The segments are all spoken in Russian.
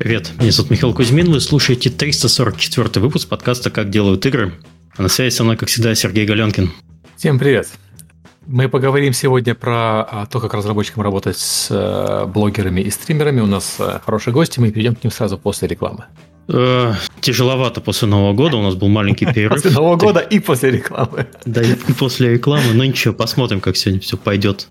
Привет, меня зовут Михаил Кузьмин, вы слушаете 344 выпуск подкаста «Как делают игры». А на связи со мной, как всегда, Сергей Галенкин. Всем привет. Мы поговорим сегодня про а, то, как разработчикам работать с э, блогерами и стримерами. У нас э, хорошие гости, мы перейдем к ним сразу после рекламы. Э, тяжеловато после Нового года, у нас был маленький перерыв. После Нового года и после рекламы. Да, и после рекламы, но ничего, посмотрим, как сегодня все пойдет.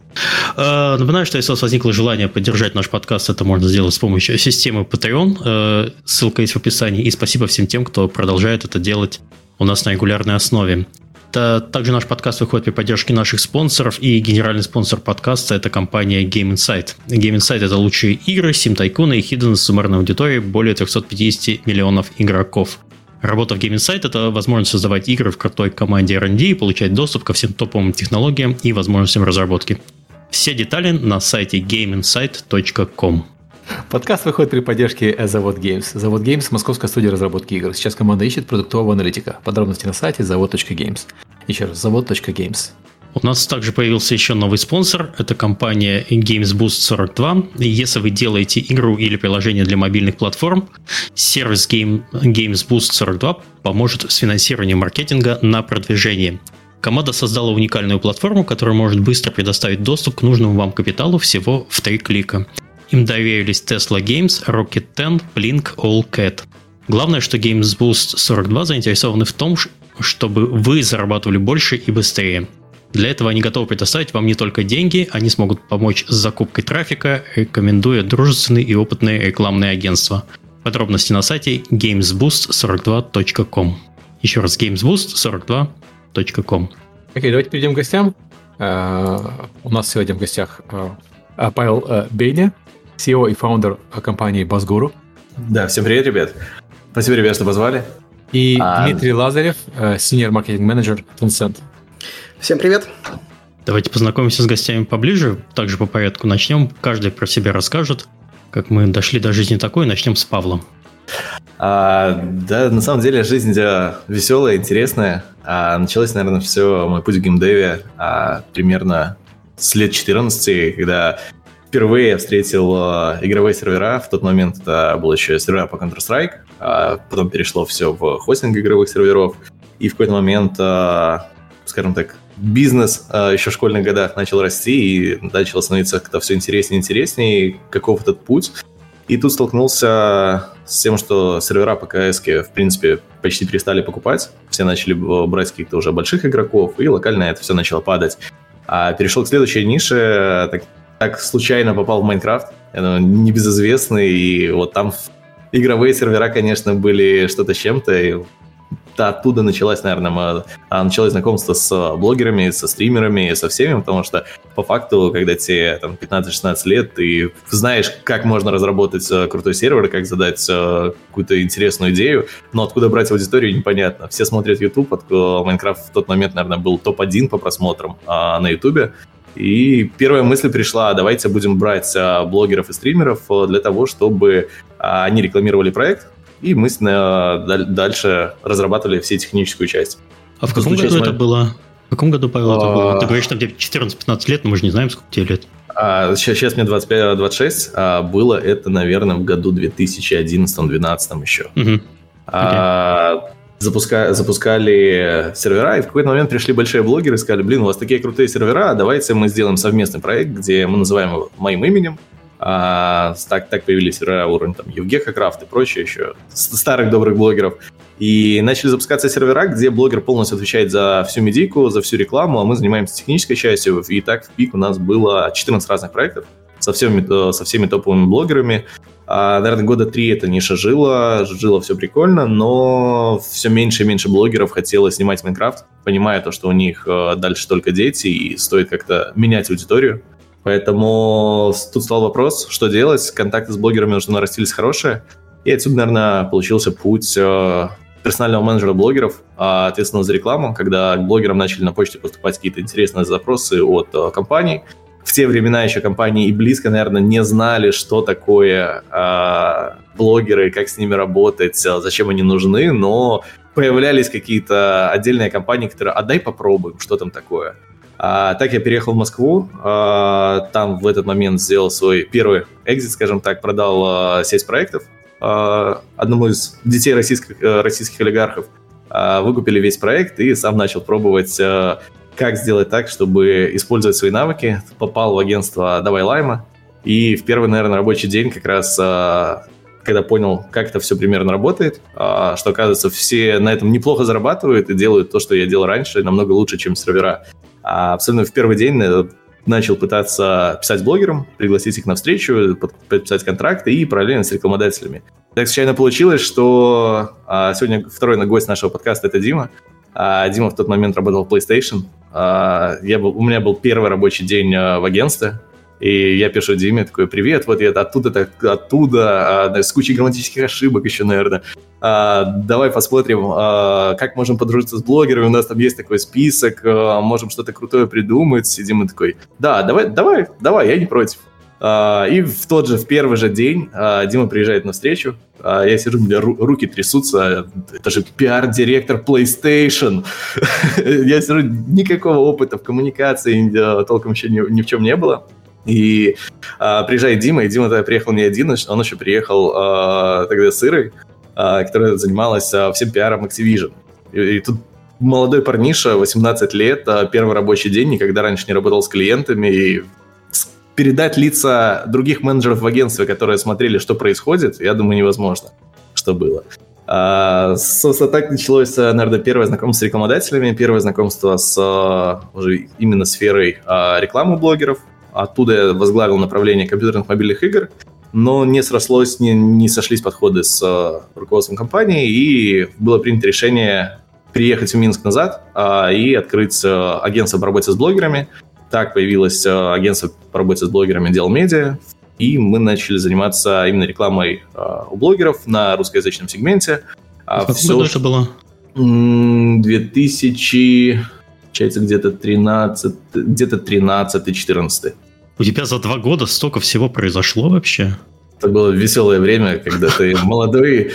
Э, напоминаю, что если у вас возникло желание поддержать наш подкаст, это можно сделать с помощью системы Patreon. Э, ссылка есть в описании. И спасибо всем тем, кто продолжает это делать у нас на регулярной основе. Также наш подкаст выходит при поддержке наших спонсоров, и генеральный спонсор подкаста – это компания Game Insight. Game Insight – это лучшие игры, Tycoon и Hidden с суммарной аудиторией более 350 миллионов игроков. Работа в Game Insight – это возможность создавать игры в крутой команде R&D и получать доступ ко всем топовым технологиям и возможностям разработки. Все детали на сайте gameinsight.com. Подкаст выходит при поддержке Завод Games. Завод Games – московская студия разработки игр. Сейчас команда ищет продуктового аналитика. Подробности на сайте завод.games. Еще раз, завод.games. У нас также появился еще новый спонсор. Это компания Games Boost 42. Если вы делаете игру или приложение для мобильных платформ, сервис Game, Games Boost 42 поможет с финансированием маркетинга на продвижение. Команда создала уникальную платформу, которая может быстро предоставить доступ к нужному вам капиталу всего в три клика. Им доверились Tesla Games, Rocket 10, Blink, AllCat. Главное, что Games Boost 42 заинтересованы в том, чтобы вы зарабатывали больше и быстрее. Для этого они готовы предоставить вам не только деньги, они смогут помочь с закупкой трафика, рекомендуя дружественные и опытные рекламные агентства. Подробности на сайте gamesboost42.com. Еще раз gamesboost42.com. Окей, okay, давайте перейдем к гостям. Uh, у нас сегодня в гостях uh, Павел uh, Бейня, CEO и фаундер компании Базгуру. Да, всем привет, ребят. Спасибо, ребят, что позвали. И а... Дмитрий Лазарев, senior маркетинг менеджер Tencent. Всем привет. Давайте познакомимся с гостями поближе, также по порядку начнем. Каждый про себя расскажет, как мы дошли до жизни такой. Начнем с Павла. А, да, на самом деле жизнь веселая, интересная. А, началось, наверное, все, мой путь в геймдеве а, примерно с лет 14, когда впервые встретил э, игровые сервера. В тот момент это был еще сервера по Counter-Strike. А потом перешло все в хостинг игровых серверов. И в какой-то момент, э, скажем так, бизнес э, еще в школьных годах начал расти и начал становиться как-то все интереснее и интереснее. Каков этот путь? И тут столкнулся с тем, что сервера по КС, в принципе, почти перестали покупать. Все начали брать каких-то уже больших игроков, и локально это все начало падать. А перешел к следующей нише, так, так случайно попал в Майнкрафт, небезызвестный, и вот там игровые сервера, конечно, были что-то с чем-то, и оттуда началось, наверное, а, началось знакомство с блогерами, со стримерами, со всеми, потому что по факту, когда тебе там 15-16 лет, ты знаешь, как можно разработать э, крутой сервер, как задать какую-то интересную идею, но откуда брать аудиторию, непонятно. Все смотрят YouTube, Майнкрафт в тот момент, наверное, был топ-1 по просмотрам а, на YouTube, и первая мысль пришла, давайте будем брать а, блогеров и стримеров э, для того, чтобы а, они рекламировали проект, и мы дальше разрабатывали все техническую часть. А в каком году это было? В каком году, Павел, это было? Ты говоришь, что где 14-15 лет, но мы же не знаем, сколько тебе лет. А, сейчас, сейчас мне 25-26, а было это, наверное, в году 2011-2012 еще. Угу. А, запуска, запускали сервера, и в какой-то момент пришли большие блогеры и сказали, блин, у вас такие крутые сервера, давайте мы сделаем совместный проект, где мы называем его моим именем, а, так, так появились сервера уровня там Евгеха Крафт и прочее еще, старых добрых блогеров. И начали запускаться сервера, где блогер полностью отвечает за всю медийку, за всю рекламу, а мы занимаемся технической частью. И так в пик у нас было 14 разных проектов со всеми, со всеми топовыми блогерами. А, наверное, года три эта ниша жила, жила все прикольно, но все меньше и меньше блогеров хотело снимать Майнкрафт, понимая то, что у них э, дальше только дети, и стоит как-то менять аудиторию. Поэтому тут стал вопрос, что делать. Контакты с блогерами уже нарастились хорошие. И отсюда, наверное, получился путь э, персонального менеджера блогеров, а, ответственного за рекламу, когда к блогерам начали на почте поступать какие-то интересные запросы от э, компаний. В те времена еще компании и близко, наверное, не знали, что такое э, блогеры, как с ними работать, зачем они нужны, но появлялись какие-то отдельные компании, которые «а дай попробуем, что там такое». А, так я переехал в Москву, а, там в этот момент сделал свой первый экзит, скажем так, продал а, сеть проектов, одному из детей российских, российских олигархов, выкупили весь проект и сам начал пробовать, как сделать так, чтобы использовать свои навыки. Попал в агентство «Давай Лайма», и в первый, наверное, рабочий день как раз когда понял, как это все примерно работает, что, оказывается, все на этом неплохо зарабатывают и делают то, что я делал раньше, намного лучше, чем сервера. А абсолютно в первый день начал пытаться писать блогерам, пригласить их на встречу, подписать контракты и параллельно с рекламодателями. Так случайно получилось, что а, сегодня второй гость нашего подкаста это Дима. А, Дима в тот момент работал в PlayStation. А, я был, у меня был первый рабочий день а, в агентстве, и я пишу Диме такой, привет, вот я оттуда, так, оттуда, а, с кучей грамматических ошибок еще, наверное. А, давай посмотрим, а, как можем подружиться с блогерами, у нас там есть такой список, а, можем что-то крутое придумать. И Дима такой, да, давай, давай, давай, я не против. А, и в тот же, в первый же день а, Дима приезжает на встречу, а, я сижу, у меня ру- руки трясутся, это же пиар-директор PlayStation. я сижу, никакого опыта в коммуникации толком еще ни, в чем не было. И приезжает Дима, и Дима тогда приехал не один, он еще приехал тогда с Ирой, которая занималась всем пиаром Activision. И, тут молодой парниша, 18 лет, первый рабочий день, никогда раньше не работал с клиентами, и передать лица других менеджеров в агентстве, которые смотрели, что происходит, я думаю, невозможно, что было. А, собственно, так началось, наверное, первое знакомство с рекламодателями, первое знакомство с а, уже именно сферой а, рекламы блогеров, Оттуда я возглавил направление компьютерных мобильных игр, но не срослось, не, не сошлись подходы с э, руководством компании, и было принято решение приехать в Минск назад э, и открыть э, агентство по работе с блогерами. Так появилось э, агентство по работе с блогерами Дел Медиа, и мы начали заниматься именно рекламой э, у блогеров на русскоязычном сегменте. А Сколько все, это было? 2000 получается где-то 13, где-то 13-14. У тебя за два года столько всего произошло вообще? Это было веселое время, когда ты молодой,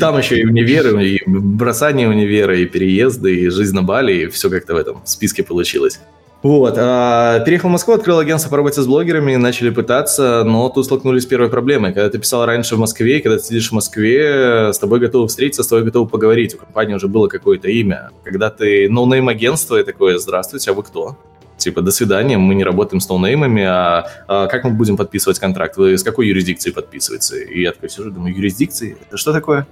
там еще и универы, и бросание универа, и переезды, и жизнь на Бали, и все как-то в этом списке получилось. Вот. А, переехал в Москву, открыл агентство по работе с блогерами, начали пытаться, но тут столкнулись с первой проблемой. Когда ты писал раньше в Москве, когда ты сидишь в Москве, с тобой готовы встретиться, с тобой готовы поговорить. У компании уже было какое-то имя. Когда ты noname no агентство и такое, здравствуйте, а вы кто? Типа, до свидания, мы не работаем с noname ами, а, а как мы будем подписывать контракт? Вы с какой юрисдикции подписываете? И я такой сижу, думаю, юрисдикции? Это что такое?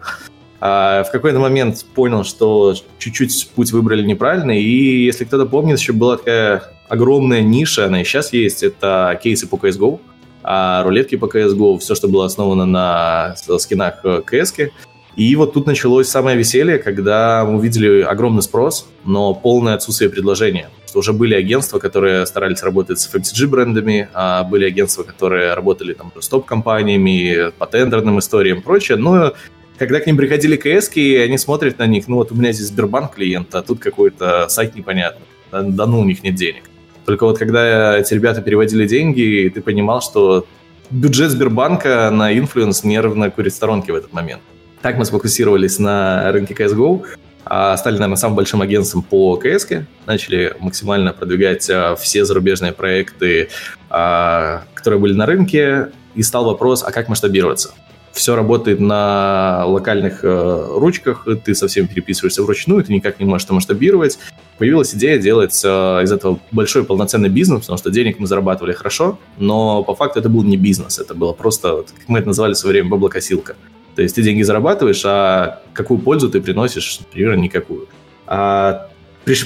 А в какой-то момент понял, что чуть-чуть путь выбрали неправильно, и если кто-то помнит, еще была такая огромная ниша, она и сейчас есть, это кейсы по CSGO, а рулетки по CSGO, все, что было основано на скинах CS. И вот тут началось самое веселье, когда мы увидели огромный спрос, но полное отсутствие предложения. Что уже были агентства, которые старались работать с FMCG-брендами, а были агентства, которые работали там с топ-компаниями, по тендерным историям и прочее, но когда к ним приходили КС, и они смотрят на них, ну вот у меня здесь Сбербанк клиент, а тут какой-то сайт непонятный. Да, да ну, у них нет денег. Только вот когда эти ребята переводили деньги, ты понимал, что бюджет Сбербанка на influence нервно курит в сторонке в этот момент. Так мы сфокусировались на рынке CSGO, а стали, наверное, самым большим агентством по CSG, начали максимально продвигать а, все зарубежные проекты, а, которые были на рынке, и стал вопрос, а как масштабироваться? Все работает на локальных э, ручках, ты совсем переписываешься вручную, ты никак не можешь это масштабировать. Появилась идея делать э, из этого большой полноценный бизнес, потому что денег мы зарабатывали хорошо, но по факту это был не бизнес, это было просто, как мы это называли в свое время, баблокосилка. То есть ты деньги зарабатываешь, а какую пользу ты приносишь, например, никакую. А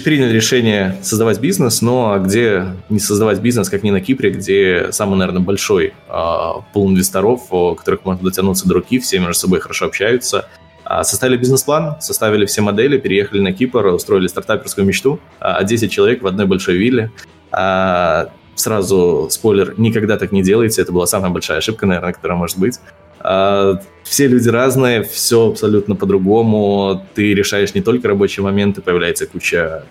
приняли решение создавать бизнес, но где не создавать бизнес, как не на Кипре, где самый, наверное, большой э, пул инвесторов, которых можно дотянуться до руки, все между собой хорошо общаются. А составили бизнес-план, составили все модели, переехали на Кипр, устроили стартаперскую мечту, а 10 человек в одной большой вилле. А, сразу спойлер, никогда так не делайте, это была самая большая ошибка, наверное, которая может быть. Все люди разные, все абсолютно по-другому. Ты решаешь не только рабочие моменты, появляется куча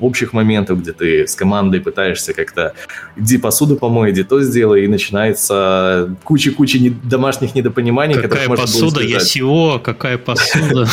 общих моментов, где ты с командой пытаешься как-то иди посуду помой, иди то сделай, и начинается куча-куча не, домашних недопониманий. Какая посуда? Я СИО, какая посуда?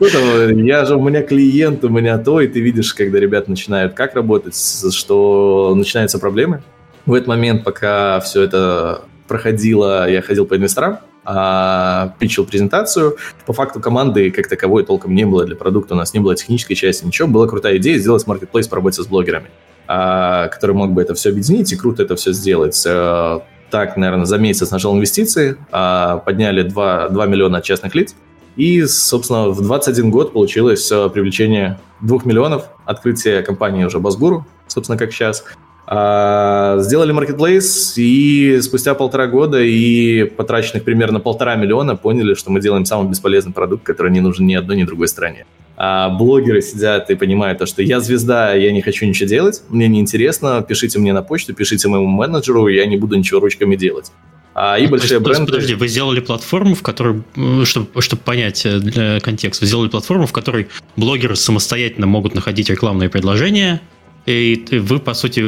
Я же, у меня клиент, у меня то, и ты видишь, когда ребята начинают как работать, что начинаются проблемы. В этот момент, пока все это проходило, я ходил по инвесторам, а, питчил презентацию. По факту команды как таковой толком не было для продукта, у нас не было технической части, ничего. Была крутая идея сделать маркетплейс по работе с блогерами, а, который мог бы это все объединить и круто это все сделать. А, так, наверное, за месяц нажал инвестиции, а, подняли 2, 2 миллиона частных лиц, и, собственно, в 21 год получилось а, привлечение 2 миллионов, открытие компании уже Базгуру, собственно, как сейчас – сделали маркетплейс, и спустя полтора года и потраченных примерно полтора миллиона поняли, что мы делаем самый бесполезный продукт, который не нужен ни одной, ни другой стране. А блогеры сидят и понимают то, что я звезда, я не хочу ничего делать, мне неинтересно, пишите мне на почту, пишите моему менеджеру, я не буду ничего ручками делать. А, и а, большие есть, бренды... Подожди, вы сделали платформу, в которой, чтобы, чтобы понять э, для контекст, вы сделали платформу, в которой блогеры самостоятельно могут находить рекламные предложения, и вы, по сути,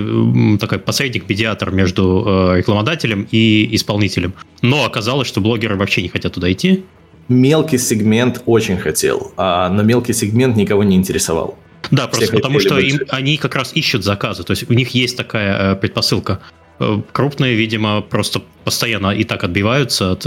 такой посредник-медиатор между э, рекламодателем и исполнителем. Но оказалось, что блогеры вообще не хотят туда идти. Мелкий сегмент очень хотел, а, но мелкий сегмент никого не интересовал. Да, просто Все потому что им, они как раз ищут заказы. То есть у них есть такая э, предпосылка. Э, крупные, видимо, просто постоянно и так отбиваются от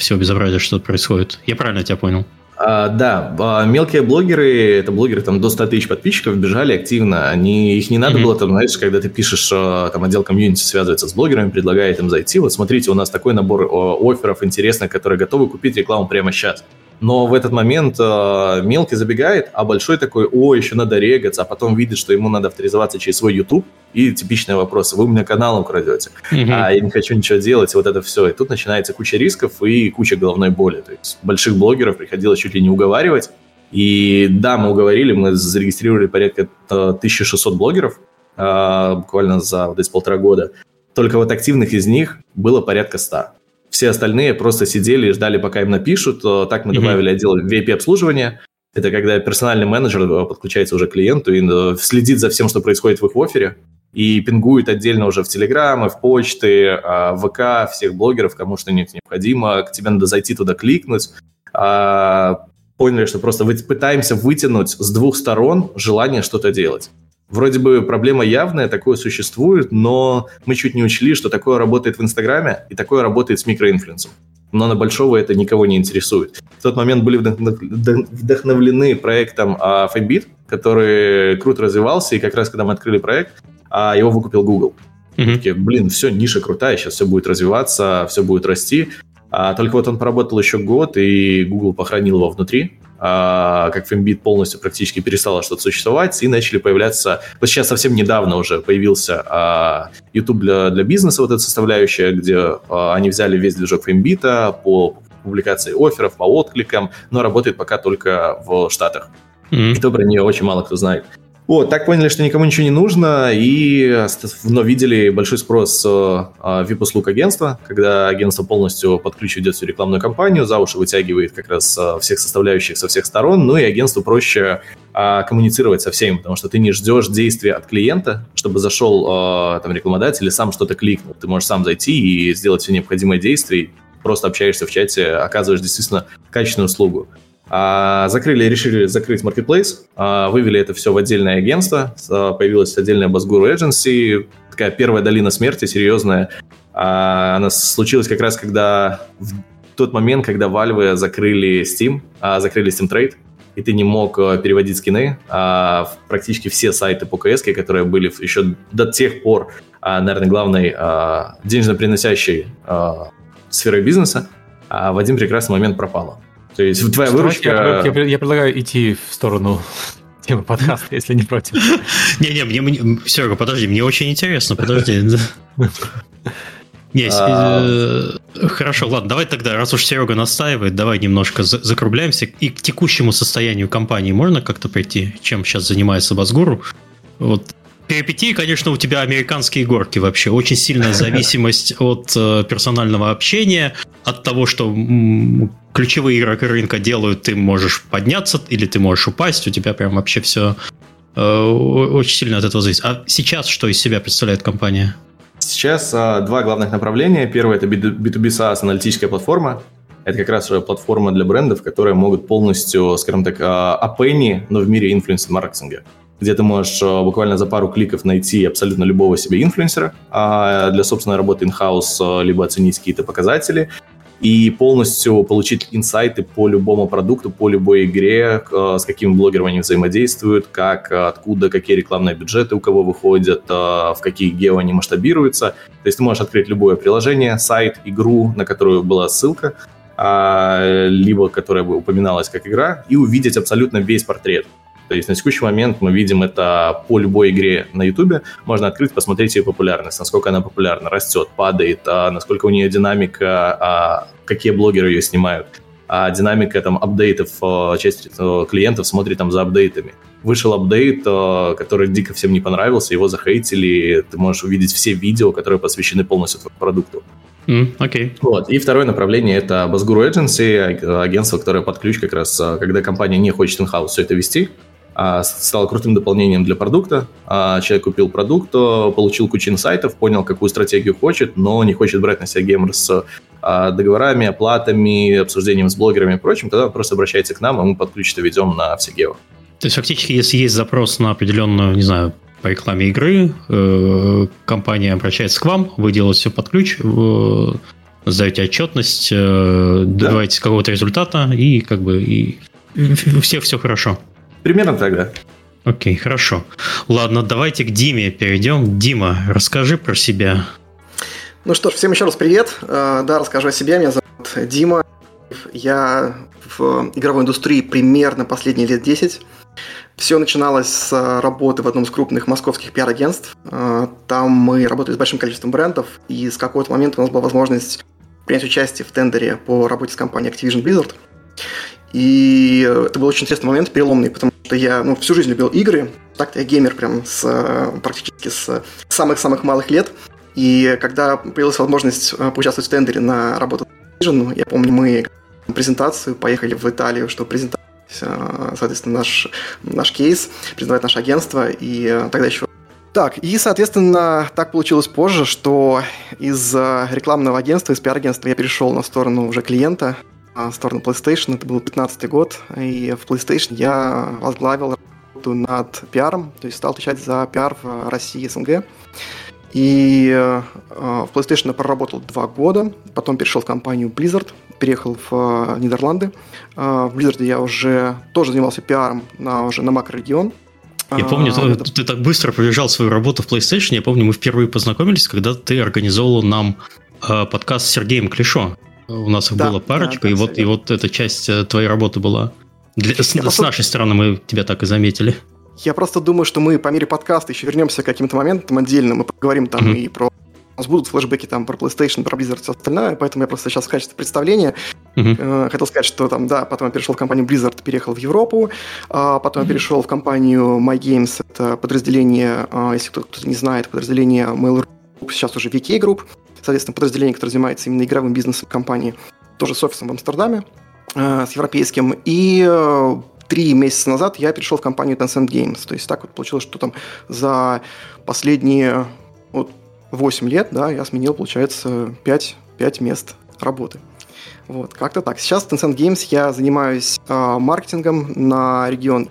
всего безобразия, что происходит. Я правильно тебя понял? А, да, а, мелкие блогеры, это блогеры там до 100 тысяч подписчиков, бежали активно. Они, их не надо mm-hmm. было, там, знаешь, когда ты пишешь, а, там отдел комьюнити связывается с блогерами, предлагает им зайти. Вот смотрите, у нас такой набор офферов интересных, которые готовы купить рекламу прямо сейчас но в этот момент э, мелкий забегает, а большой такой, о, еще надо регаться, а потом видит, что ему надо авторизоваться через свой YouTube, и типичные вопросы, вы у меня каналом крадете, mm-hmm. а я не хочу ничего делать, вот это все. И тут начинается куча рисков и куча головной боли. То есть больших блогеров приходилось чуть ли не уговаривать, и да, мы уговорили, мы зарегистрировали порядка 1600 блогеров, э, буквально за вот эти полтора года. Только вот активных из них было порядка 100 все остальные просто сидели и ждали, пока им напишут. Так мы добавили mm-hmm. отдел VIP-обслуживания. Это когда персональный менеджер э, подключается уже к клиенту и э, следит за всем, что происходит в их офере, и пингует отдельно уже в Телеграм, в почты, а, в ВК, всех блогеров, кому что необходимо. К тебе надо зайти туда, кликнуть. А, поняли, что просто пытаемся вытянуть с двух сторон желание что-то делать. Вроде бы проблема явная, такое существует, но мы чуть не учли, что такое работает в Инстаграме и такое работает с микроинфлюенсом. Но на большого это никого не интересует. В тот момент были вдохновлены проектом а, Fabit, который круто развивался, и как раз когда мы открыли проект, а, его выкупил Google. Mm-hmm. Такие, блин, все, ниша крутая, сейчас все будет развиваться, все будет расти. А, только вот он поработал еще год, и Google похоронил его внутри. А, как Fembit полностью практически перестало что-то существовать, и начали появляться... Вот сейчас совсем недавно уже появился а, YouTube для, для бизнеса, вот эта составляющая, где а, они взяли весь движок Fembit по публикации офферов, по откликам, но работает пока только в Штатах. Mm-hmm. И то про нее очень мало кто знает. Вот, так поняли, что никому ничего не нужно, и но видели большой спрос э, VIP-услуг агентства, когда агентство полностью под ведет всю рекламную кампанию, за уши вытягивает как раз э, всех составляющих со всех сторон, ну и агентству проще а, коммуницировать со всеми, потому что ты не ждешь действия от клиента, чтобы зашел а, там рекламодатель и сам что-то кликнул. Ты можешь сам зайти и сделать все необходимые действия, просто общаешься в чате, оказываешь действительно качественную услугу. А, закрыли, решили закрыть а, вывели это все в отдельное агентство, а, появилась отдельная Basguru Agency, такая первая долина смерти, серьезная. Она случилась как раз, когда в тот момент, когда Valve закрыли Steam, закрыли Steam Trade, и ты не мог переводить скины, практически все сайты по CS, которые были еще до тех пор, наверное, главной денежно приносящей сферой бизнеса, в один прекрасный момент пропала. То есть твоя выручка... Я, я, я предлагаю идти в сторону темы подкаста, если не против. Не-не, мне, мне, Серега, подожди, мне очень интересно, подожди. Не, а. э, хорошо, ладно, давай тогда, раз уж Серега настаивает, давай немножко закругляемся. И к текущему состоянию компании можно как-то прийти, чем сейчас занимается Базгуру? Вот перипетии, конечно, у тебя американские горки вообще. Очень сильная зависимость от э, персонального общения, от того, что ключевые игроки рынка делают, ты можешь подняться или ты можешь упасть, у тебя прям вообще все э, очень сильно от этого зависит. А сейчас что из себя представляет компания? Сейчас а, два главных направления. Первое – это B2B SaaS, аналитическая платформа. Это как раз платформа для брендов, которые могут полностью, скажем так, а, опенни, но в мире инфлюенс-маркетинга где ты можешь а, буквально за пару кликов найти абсолютно любого себе инфлюенсера а, для собственной работы in-house, либо оценить какие-то показатели, и полностью получить инсайты по любому продукту, по любой игре, э, с какими блогерами они взаимодействуют, как, откуда, какие рекламные бюджеты у кого выходят, э, в какие гео они масштабируются. То есть ты можешь открыть любое приложение, сайт, игру, на которую была ссылка, а, либо которая упоминалась как игра, и увидеть абсолютно весь портрет. То есть на текущий момент мы видим это по любой игре на YouTube. Можно открыть, посмотреть ее популярность, насколько она популярна, растет, падает, а насколько у нее динамика, а какие блогеры ее снимают. А динамика там апдейтов, а, часть а, клиентов смотрит там за апдейтами. Вышел апдейт, который дико всем не понравился, его захейтили, ты можешь увидеть все видео, которые посвящены полностью продукту. Окей. Mm, okay. Вот. И второе направление – это Basguru Agency, агентство, которое под ключ как раз, когда компания не хочет in-house все это вести, стало крутым дополнением для продукта. А, человек купил продукт, получил кучу инсайтов, понял, какую стратегию хочет, но не хочет брать на себя геймер с а, договорами, оплатами, обсуждением с блогерами и прочим, тогда просто обращается к нам, и мы под ключ это ведем на все гео. То есть фактически, если есть запрос на определенную, не знаю, по рекламе игры, э, компания обращается к вам, вы делаете все под ключ, сдаете отчетность, э, добиваетесь да. какого-то результата, и как бы и у всех все хорошо. Примерно тогда. Окей, хорошо. Ладно, давайте к Диме перейдем. Дима, расскажи про себя. Ну что ж, всем еще раз привет. Э, да, расскажу о себе. Меня зовут Дима. Я в игровой индустрии примерно последние лет 10. Все начиналось с работы в одном из крупных московских пиар-агентств. Э, там мы работали с большим количеством брендов, и с какого-то момента у нас была возможность принять участие в тендере по работе с компанией Activision Blizzard. И это был очень интересный момент, переломный, потому что я ну, всю жизнь любил игры. Так-то я геймер прям с, практически с самых-самых малых лет. И когда появилась возможность э, поучаствовать в тендере на работу Activision, я помню, мы презентацию поехали в Италию, чтобы презентовать, э, соответственно, наш, наш кейс, презентовать наше агентство, и э, тогда еще так, и, соответственно, так получилось позже, что из рекламного агентства, из пиар-агентства я перешел на сторону уже клиента, в сторону PlayStation. Это был 15 год, и в PlayStation я возглавил работу над пиаром, то есть стал отвечать за пиар в России и СНГ. И э, в PlayStation я проработал два года, потом перешел в компанию Blizzard, переехал в Нидерланды. Э, в Blizzard я уже тоже занимался пиаром на, уже на макрорегион. Я помню, а, ты, ты так быстро пробежал свою работу в PlayStation. Я помню, мы впервые познакомились, когда ты организовал нам э, подкаст с Сергеем Клишо. У нас их да, было парочка, да, и, вот, и вот эта часть э, твоей работы была. Для, с, просто... с нашей стороны мы тебя так и заметили. Я просто думаю, что мы по мере подкаста еще вернемся к каким-то моментам отдельно. Мы поговорим там mm-hmm. и про... У нас будут флешбеки там про PlayStation, про Blizzard и все остальное, поэтому я просто сейчас в качестве представления mm-hmm. э, хотел сказать, что там, да, потом я перешел в компанию Blizzard, переехал в Европу, а потом mm-hmm. я перешел в компанию My Games, это подразделение, э, если кто-то не знает, подразделение Mail.ru, сейчас уже VK Group, соответственно, подразделение, которое занимается именно игровым бизнесом компании, тоже с офисом в Амстердаме, э, с европейским. И э, три месяца назад я перешел в компанию Tencent Games. То есть так вот получилось, что там за последние вот, 8 лет да, я сменил, получается, 5, 5 мест работы. Вот, как-то так. Сейчас в Tencent Games я занимаюсь э, маркетингом на регион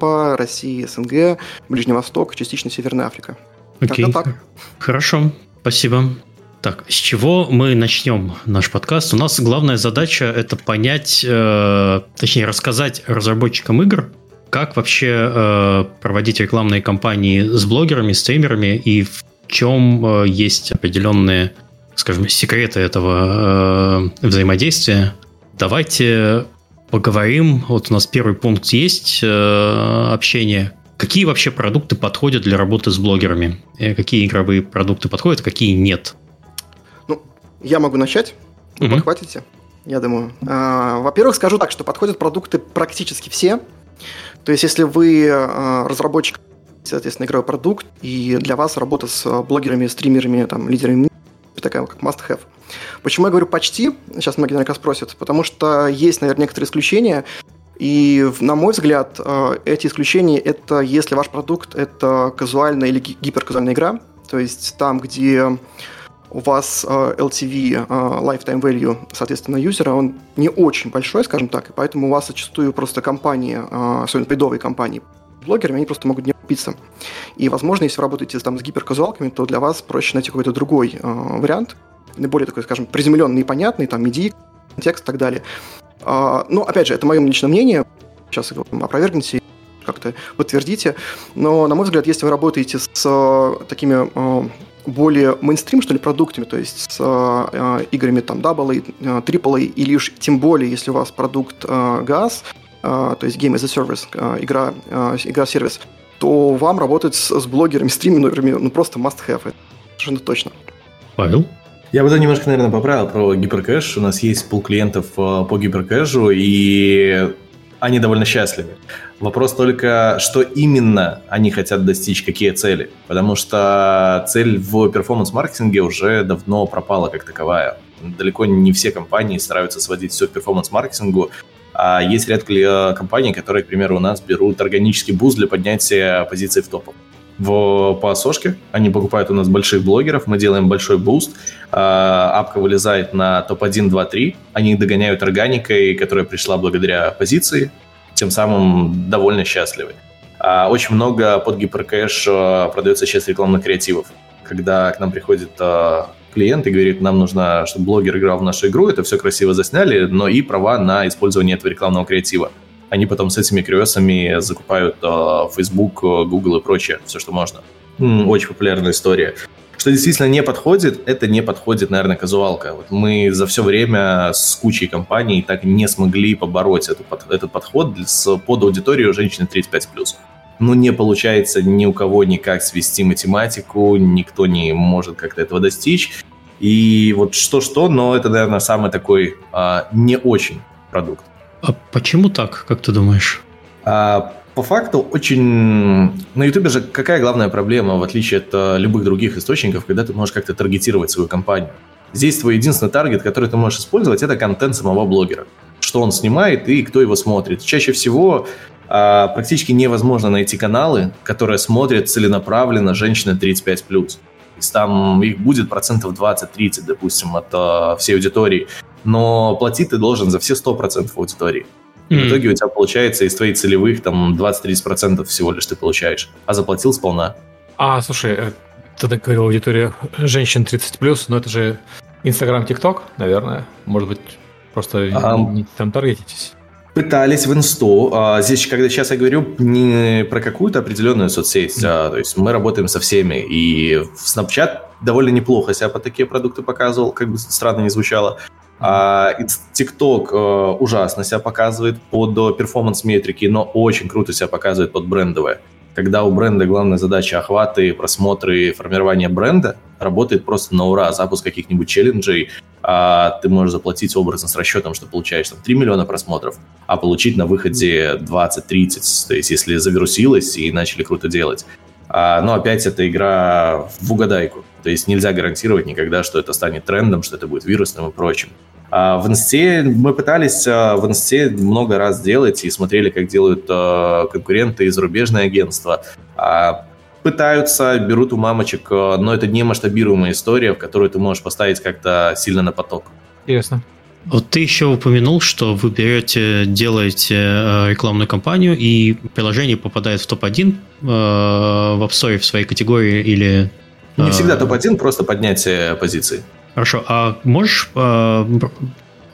Европа, России, СНГ, Ближний Восток, частично Северная Африка. Окей. Как-то так. Хорошо, спасибо. Так, с чего мы начнем наш подкаст? У нас главная задача это понять, э, точнее рассказать разработчикам игр, как вообще э, проводить рекламные кампании с блогерами, стримерами и в чем э, есть определенные, скажем, секреты этого э, взаимодействия. Давайте поговорим. Вот у нас первый пункт есть э, общение. Какие вообще продукты подходят для работы с блогерами? Э, какие игровые продукты подходят, какие нет? Я могу начать. Вы угу. подхватите, я думаю. А, во-первых, скажу так, что подходят продукты практически все. То есть, если вы а, разработчик, соответственно, игровой продукт, и для вас работа с блогерами, стримерами, там, лидерами такая как must-have. Почему я говорю почти? Сейчас многие наверняка спросят. Потому что есть, наверное, некоторые исключения. И, на мой взгляд, а, эти исключения – это если ваш продукт – это казуальная или гиперказуальная игра. То есть там, где у вас э, LTV, э, Lifetime Value, соответственно, юзера, он не очень большой, скажем так, и поэтому у вас зачастую просто компании, э, особенно пидовые компании, блогерами, они просто могут не купиться. И, возможно, если вы работаете там с гиперказуалками, то для вас проще найти какой-то другой вариант, наиболее такой, скажем, приземленный и понятный, там, MIDI, контекст и так далее. А, ну, опять же, это мое личное мнение. Сейчас опровергните как-то подтвердите. Но, на мой взгляд, если вы работаете с такими более мейнстрим, что ли, продуктами, то есть с э, играми там Double A, Triple A, или уж тем более, если у вас продукт GAS, то есть Game as a Service, игра, игра-сервис, то вам работать с, с блогерами, стримерами, ну просто must-have, это совершенно точно. Павел? Я бы это немножко, наверное, поправил про гиперкэж. У нас есть пул клиентов по гиперкэжу, и они довольно счастливы. Вопрос только, что именно они хотят достичь, какие цели. Потому что цель в перформанс-маркетинге уже давно пропала как таковая. Далеко не все компании стараются сводить все к перформанс-маркетингу, а есть ряд компаний, которые, к примеру, у нас берут органический boost для поднятия позиций в топах. В, по сошке они покупают у нас больших блогеров, мы делаем большой boost, а, апка вылезает на топ-1, 2, 3, они догоняют органикой, которая пришла благодаря позиции, тем самым довольно счастливы. А, очень много под гиперкэж а, продается сейчас рекламных креативов. Когда к нам приходит клиент и говорит, нам нужно, чтобы блогер играл в нашу игру, это все красиво засняли, но и права на использование этого рекламного креатива. Они потом с этими креосами закупают Facebook, Google и прочее, все, что можно. Очень популярная история. Что действительно не подходит, это не подходит, наверное, казуалка. Вот мы за все время с кучей компаний так не смогли побороть эту, этот подход с, под аудиторию женщины 35+. Ну, не получается ни у кого никак свести математику, никто не может как-то этого достичь. И вот что-что, но это, наверное, самый такой а, не очень продукт. А почему так, как ты думаешь? А, по факту очень... На Ютубе же какая главная проблема, в отличие от э, любых других источников, когда ты можешь как-то таргетировать свою компанию? Здесь твой единственный таргет, который ты можешь использовать, это контент самого блогера. Что он снимает и кто его смотрит. Чаще всего а, практически невозможно найти каналы, которые смотрят целенаправленно женщины 35+. Есть там их будет процентов 20-30, допустим, от а, всей аудитории. Но платить ты должен за все 100% аудитории. И mm. в итоге у тебя получается из твоих целевых там 20-30% всего лишь ты получаешь, а заплатил сполна. А, слушай, э, ты так говорил, аудитория женщин 30+, но это же Инстаграм, ТикТок, наверное. Может быть, просто а, не там таргетитесь. Пытались в инсту. А, здесь, когда сейчас я говорю не про какую-то определенную соцсеть, а, то есть мы работаем со всеми. И в Snapchat довольно неплохо себя по такие продукты показывал, как бы странно не звучало. А, TikTok э, ужасно себя показывает под перформанс-метрики, но очень круто себя показывает под брендовое. Когда у бренда главная задача охваты, просмотры, формирование бренда, работает просто на ура. Запуск каких-нибудь челленджей, а ты можешь заплатить образно с расчетом, что получаешь там 3 миллиона просмотров, а получить на выходе 20-30, то есть если завирусилось и начали круто делать. А, но опять это игра в угадайку. То есть нельзя гарантировать никогда, что это станет трендом, что это будет вирусным и прочим. А в инсте мы пытались а, в инсте много раз делать и смотрели, как делают а, конкуренты и зарубежные агентства. Пытаются, берут у мамочек, но это не масштабируемая история, в которую ты можешь поставить как-то сильно на поток. Интересно. Вот ты еще упомянул, что вы берете, делаете рекламную кампанию, и приложение попадает в топ-1 в App Store в своей категории или... Не всегда топ-1, просто поднятие позиции. Хорошо, а можешь э,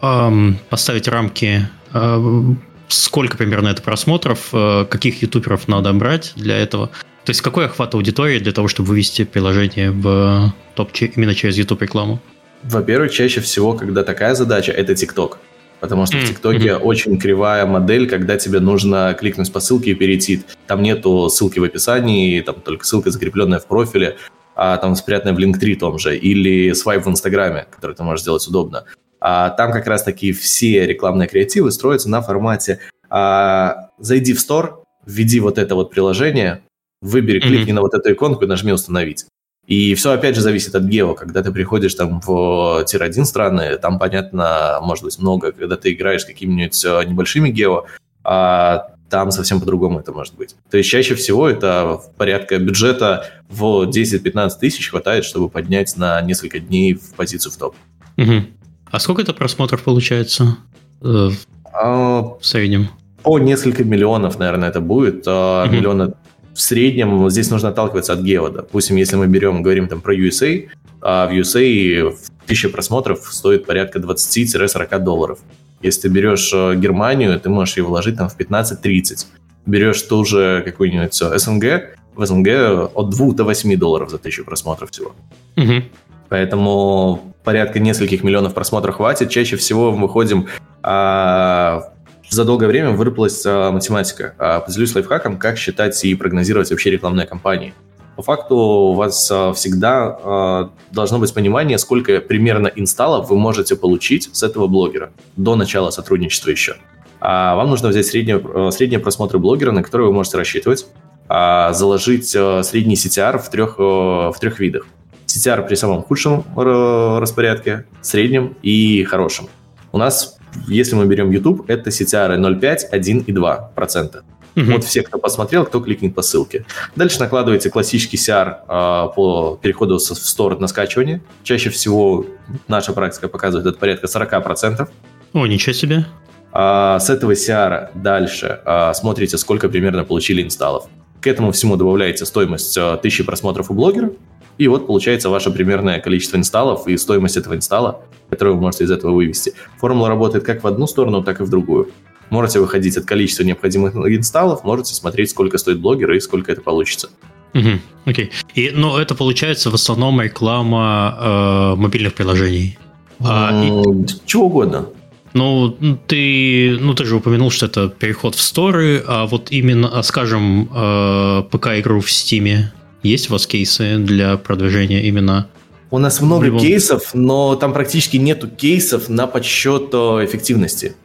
э, поставить рамки, э, сколько примерно это просмотров, э, каких ютуберов надо брать для этого? То есть какой охват аудитории для того, чтобы вывести приложение в топ именно через YouTube рекламу? Во-первых, чаще всего, когда такая задача, это TikTok. Потому что mm-hmm. в ТикТоке mm-hmm. очень кривая модель, когда тебе нужно кликнуть по ссылке и перейти. Там нету ссылки в описании, там только ссылка закрепленная в профиле а, там спрятанная в Linktree том же, или свайп в Инстаграме, который ты можешь сделать удобно. А, там как раз-таки все рекламные креативы строятся на формате а, «Зайди в Store, введи вот это вот приложение, выбери, кликни mm-hmm. на вот эту иконку и нажми «Установить». И все, опять же, зависит от гео. Когда ты приходишь там в тир-1 страны, там, понятно, может быть много. Когда ты играешь с какими-нибудь э, небольшими гео, а, там совсем по-другому это может быть. То есть чаще всего это порядка бюджета в 10-15 тысяч хватает, чтобы поднять на несколько дней в позицию в топ. Угу. А сколько это просмотров получается э, а, в среднем? По несколько миллионов, наверное, это будет. А, угу. Миллиона в среднем здесь нужно отталкиваться от гео. Допустим, если мы берем, говорим там про USA, а в USA тысяча просмотров стоит порядка 20-40 долларов. Если ты берешь э, Германию, ты можешь ее вложить там в 15-30. Берешь ту же какую-нибудь СНГ, в СНГ от 2 до 8 долларов за тысячу просмотров всего. Угу. Поэтому порядка нескольких миллионов просмотров хватит. Чаще всего мы выходим а, за долгое время выработалась а, математика. А, поделюсь лайфхаком, как считать и прогнозировать вообще рекламные кампании. По факту у вас а, всегда а, должно быть понимание, сколько примерно инсталлов вы можете получить с этого блогера до начала сотрудничества еще. А вам нужно взять средние, а, средние просмотры блогера, на которые вы можете рассчитывать, заложить средний CTR в трех, в трех видах. CTR при самом худшем распорядке, среднем и хорошем. У нас, если мы берем YouTube, это CTR 0,5, 1 и 2 процента. Угу. Вот все, кто посмотрел, кто кликнет по ссылке. Дальше накладываете классический CR э, по переходу в стор на скачивание. Чаще всего наша практика показывает это порядка 40%. О, ничего себе. А, с этого CR дальше а, смотрите, сколько примерно получили инсталлов. К этому всему добавляете стоимость а, тысячи просмотров у блогера, и вот получается ваше примерное количество инсталлов и стоимость этого инсталла, которую вы можете из этого вывести. Формула работает как в одну сторону, так и в другую. Можете выходить от количества необходимых инсталлов, можете смотреть, сколько стоит блогер и сколько это получится. Угу, окей. И, но это получается в основном реклама э, мобильных приложений. А, и... Чего угодно. Ну, ты, ну, ты же упомянул, что это переход в сторы, а вот именно, скажем, э, ПК-игру в Стиме, есть у вас кейсы для продвижения именно у нас много любом... кейсов, но там практически нету кейсов на подсчет эффективности.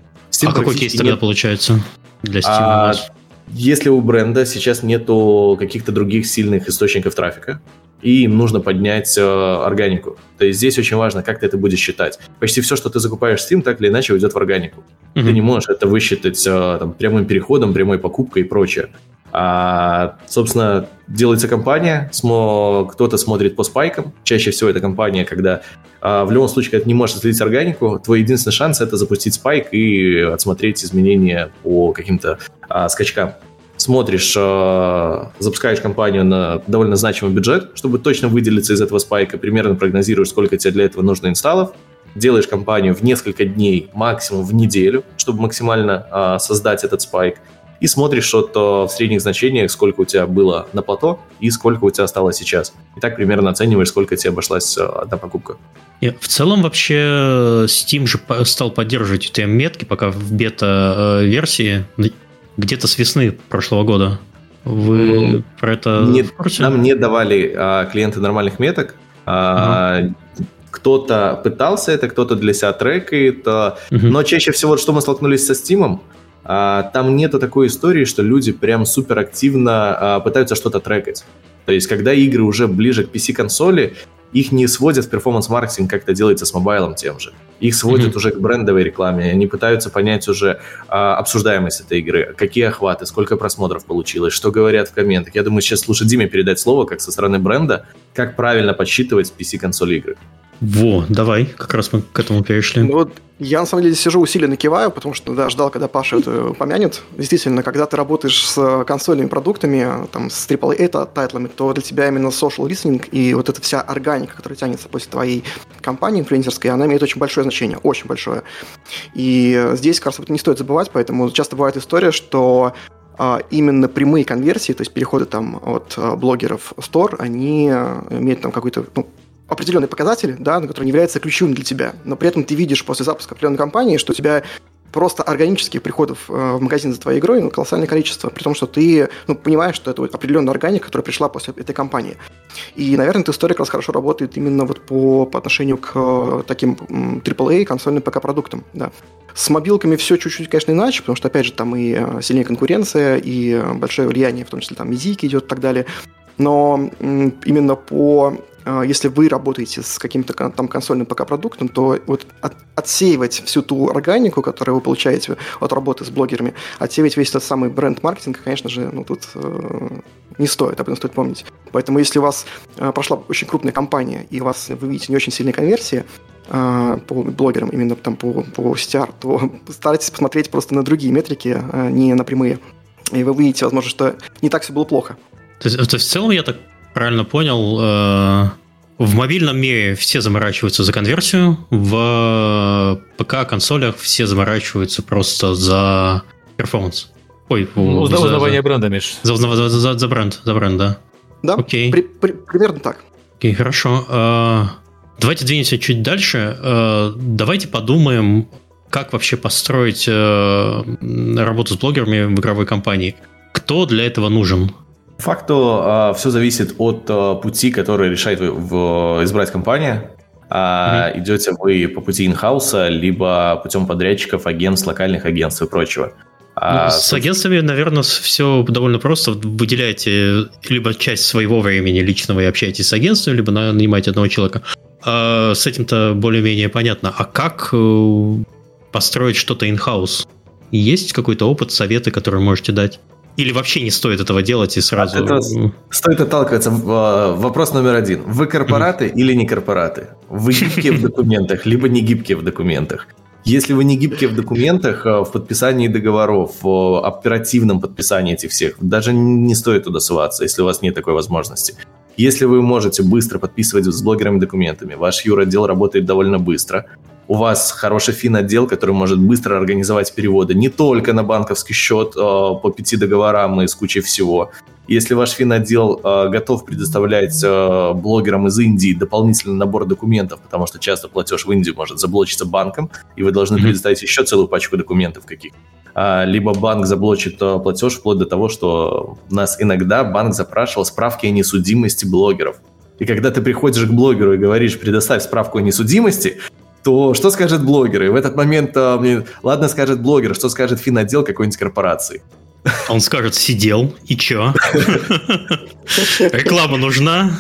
Steam а какой кейс тогда нет. получается для Steam? А, если у бренда сейчас нету каких-то других сильных источников трафика, и им нужно поднять э, органику. То есть здесь очень важно, как ты это будешь считать. Почти все, что ты закупаешь в Steam, так или иначе уйдет в органику. Mm-hmm. Ты не можешь это высчитать э, там, прямым переходом, прямой покупкой и прочее. А, собственно, делается компания, смо... кто-то смотрит по спайкам. Чаще всего это компания, когда а, в любом случае, когда ты не можешь следить органику, твой единственный шанс это запустить спайк и отсмотреть изменения по каким-то а, скачкам. Смотришь, а, запускаешь компанию на довольно значимый бюджет, чтобы точно выделиться из этого спайка, примерно прогнозируешь, сколько тебе для этого нужно инсталлов, делаешь компанию в несколько дней, максимум в неделю, чтобы максимально а, создать этот спайк – и смотришь что-то в средних значениях, сколько у тебя было на плато и сколько у тебя осталось сейчас. И так примерно оцениваешь, сколько тебе обошлась э, одна покупка. И в целом вообще Steam же стал поддерживать эти метки пока в бета-версии где-то с весны прошлого года. Вы ну, про это не, Нам не давали а, клиенты нормальных меток. А, ага. Кто-то пытался это, кто-то для себя трекает. А, угу. Но чаще всего, что мы столкнулись со Steam, там нету такой истории, что люди прям супер активно а, пытаются что-то трекать. То есть, когда игры уже ближе к PC-консоли, их не сводят в перформанс-маркетинг, как это делается с мобайлом тем же. Их сводят mm-hmm. уже к брендовой рекламе. Они пытаются понять уже а, обсуждаемость этой игры, какие охваты, сколько просмотров получилось, что говорят в комментах. Я думаю, сейчас лучше Диме передать слово, как со стороны бренда, как правильно подсчитывать PC-консоли игры. Во, давай, как раз мы к этому перешли. Ну вот я на самом деле сижу усиленно киваю, потому что да, ждал, когда Паша это упомянет. Действительно, когда ты работаешь с консольными продуктами, там, с AAA тайтлами, то для тебя именно social listening и вот эта вся органика, которая тянется после твоей компании инфлюенсерской, она имеет очень большое значение, очень большое. И здесь, кажется, это не стоит забывать, поэтому часто бывает история, что а, именно прямые конверсии, то есть переходы там от а, блогеров в стор, они имеют там какой-то ну, определенные показатели, да, которые не являются ключевым для тебя, но при этом ты видишь после запуска определенной компании, что у тебя просто органических приходов э, в магазин за твоей игрой ну, колоссальное количество, при том, что ты ну, понимаешь, что это вот определенная органика, которая пришла после этой компании. И, наверное, эта история как раз хорошо работает именно вот по, по отношению к э, таким AAA консольным ПК-продуктам. Да. С мобилками все чуть-чуть, конечно, иначе, потому что, опять же, там и э, сильнее конкуренция, и большое влияние, в том числе там медийки идет и так далее. Но именно по если вы работаете с каким-то там консольным ПК-продуктом, то вот от, отсеивать всю ту органику, которую вы получаете от работы с блогерами, отсеивать весь этот самый бренд-маркетинг, конечно же, ну, тут э, не стоит, об этом стоит помнить. Поэтому если у вас э, прошла очень крупная компания, и у вас, вы видите не очень сильные конверсии, э, по блогерам, именно там по, по CTR, то старайтесь посмотреть просто на другие метрики, э, не на прямые. И вы увидите, возможно, что не так все было плохо. То есть, то есть в целом я так правильно понял, э, в мобильном мире все заморачиваются за конверсию, в ПК-консолях все заморачиваются просто за перформанс. Ой, ну, за, узнавание бренда, Миш. За, за, за, за бренд, за бренд, да. Да, Окей. При, при, примерно так. Окей, хорошо. Uh, давайте двинемся чуть дальше. Uh, давайте подумаем, как вообще построить uh, работу с блогерами в игровой компании. Кто для этого нужен? Факту э, все зависит от э, пути, который решает избрать компания. А mm-hmm. идете вы по пути инхауса, либо путем подрядчиков, агентств, локальных агентств и прочего. А, ну, с агентствами, наверное, все довольно просто. Выделяете либо часть своего времени личного и общаетесь с агентством, либо нанимаете одного человека. А с этим-то более-менее понятно. А как э, построить что-то in-house? Есть какой-то опыт, советы, которые можете дать? Или вообще не стоит этого делать и сразу... Это стоит отталкиваться. Э, вопрос номер один. Вы корпораты mm-hmm. или не корпораты? Вы гибкие в документах, либо не гибкие в документах? Если вы не гибкие в документах, э, в подписании договоров, в оперативном подписании этих всех, даже не стоит туда ссылаться, если у вас нет такой возможности. Если вы можете быстро подписывать с блогерами документами, ваш юротдел работает довольно быстро, у вас хороший фин-отдел, который может быстро организовать переводы не только на банковский счет э, по пяти договорам и с кучей всего. Если ваш фин-отдел э, готов предоставлять э, блогерам из Индии дополнительный набор документов, потому что часто платеж в Индию может заблочиться банком, и вы должны mm-hmm. предоставить еще целую пачку документов каких а, либо банк заблочит платеж вплоть до того, что нас иногда банк запрашивал справки о несудимости блогеров. И когда ты приходишь к блогеру и говоришь, предоставь справку о несудимости, то что скажет блогер? И в этот момент, а, мне, ладно, скажет блогер, что скажет финотдел какой-нибудь корпорации? Он скажет, сидел, и чё? Реклама нужна?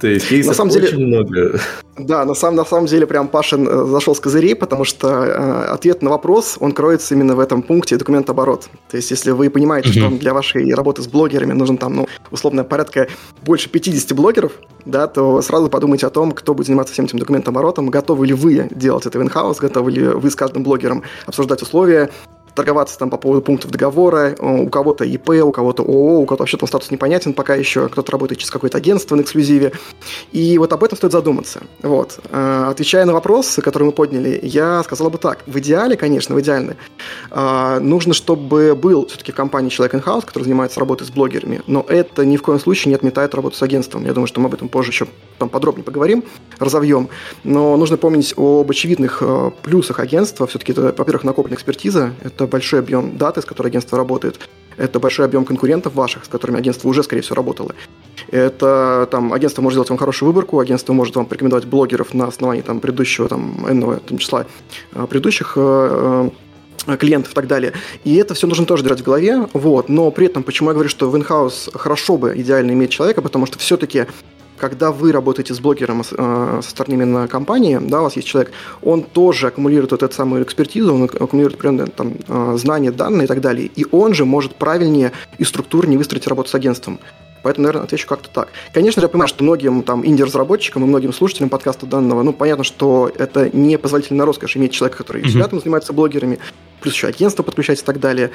То есть кейсов на самом деле, очень много. Да, на самом, на самом деле прям Пашин э, зашел с козырей, потому что э, ответ на вопрос, он кроется именно в этом пункте документооборот. То есть если вы понимаете, mm-hmm. что для вашей работы с блогерами нужен там, ну, условно, порядка больше 50 блогеров, да, то сразу подумайте о том, кто будет заниматься всем этим документооборотом, готовы ли вы делать это в инхаус, готовы ли вы с каждым блогером обсуждать условия, торговаться там по поводу пунктов договора, э, у кого-то ИП, у кого-то ООО, у кого-то вообще там статус непонятен пока еще, кто-то работает через какое-то агентство на эксклюзиве. И вот об этом стоит задуматься. Вот. Э, отвечая на вопросы, которые мы подняли, я сказала бы так. В идеале, конечно, в идеале, э, нужно, чтобы был все-таки в компании человек in-house, который занимается работой с блогерами, но это ни в коем случае не отметает работу с агентством. Я думаю, что мы об этом позже еще там подробнее поговорим, разовьем. Но нужно помнить об очевидных плюсах агентства. Все-таки это, во-первых, накопленная экспертиза, это большой объем даты, с которой агентство работает. Это большой объем конкурентов ваших, с которыми агентство уже, скорее всего, работало. Это там агентство может сделать вам хорошую выборку, агентство может вам порекомендовать блогеров на основании там предыдущего там энного там, числа э, предыдущих э, э, клиентов и так далее. И это все нужно тоже держать в голове. Вот. Но при этом, почему я говорю, что в инхаус хорошо бы идеально иметь человека, потому что все-таки когда вы работаете с блогером э, со стороны именно компании, да, у вас есть человек, он тоже аккумулирует вот эту самую экспертизу, он аккумулирует определенные там, э, знания, данные и так далее, и он же может правильнее и структурнее выстроить работу с агентством. Поэтому, наверное, отвечу как-то так. Конечно, я понимаю, что многим там инди-разработчикам и многим слушателям подкаста данного, ну, понятно, что это не позволительно роскошь иметь человека, который mm-hmm. рядом занимается блогерами, плюс еще агентство подключать и так далее.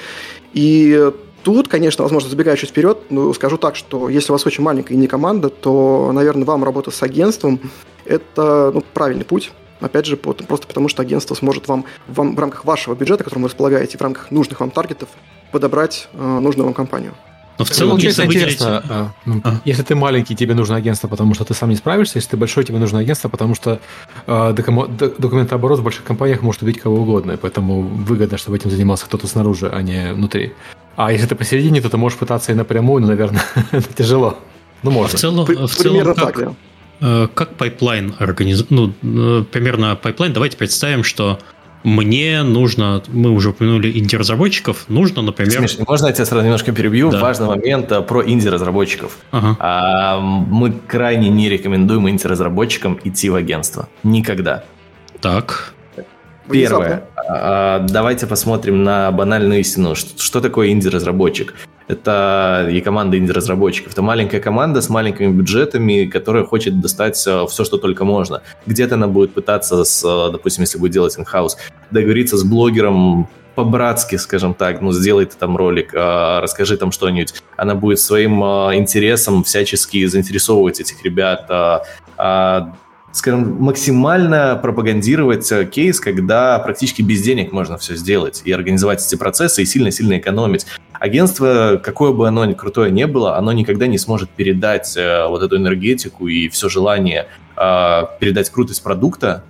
И Тут, конечно, возможно, забегая чуть вперед, но скажу так, что если у вас очень маленькая не команда, то, наверное, вам работа с агентством – это ну, правильный путь. Опять же, просто потому что агентство сможет вам, вам в рамках вашего бюджета, которым вы располагаете, в рамках нужных вам таргетов, подобрать э, нужную вам компанию. Но в целом, если выделить... интересно, а, ну, а. если ты маленький, тебе нужно агентство, потому что ты сам не справишься, если ты большой, тебе нужно агентство, потому что э, документооборот в больших компаниях может убить кого угодно, поэтому выгодно, чтобы этим занимался кто-то снаружи, а не внутри. А если ты посередине, то ты можешь пытаться и напрямую, но, наверное, это тяжело. Ну, можно. В целом, в целом как, так, да. как pipeline организует? Ну, примерно pipeline, давайте представим, что мне нужно, мы уже упомянули инди-разработчиков, нужно, например... Миш, можно я тебя сразу немножко перебью? Да. Важный момент а, про инди-разработчиков. Ага. А, мы крайне не рекомендуем инди-разработчикам идти в агентство. Никогда. Так. Первое. А, давайте посмотрим на банальную истину. Что, что такое инди-разработчик? Это и команда инди-разработчиков. Это маленькая команда с маленькими бюджетами, которая хочет достать все, что только можно. Где-то она будет пытаться, с, допустим, если будет делать инхаус, договориться с блогером по-братски, скажем так, ну, сделай ты там ролик, а, расскажи там что-нибудь. Она будет своим интересом всячески заинтересовывать этих ребят, а, скажем, максимально пропагандировать э, кейс, когда практически без денег можно все сделать и организовать эти процессы и сильно-сильно экономить. Агентство, какое бы оно ни крутое не было, оно никогда не сможет передать э, вот эту энергетику и все желание э, передать крутость продукта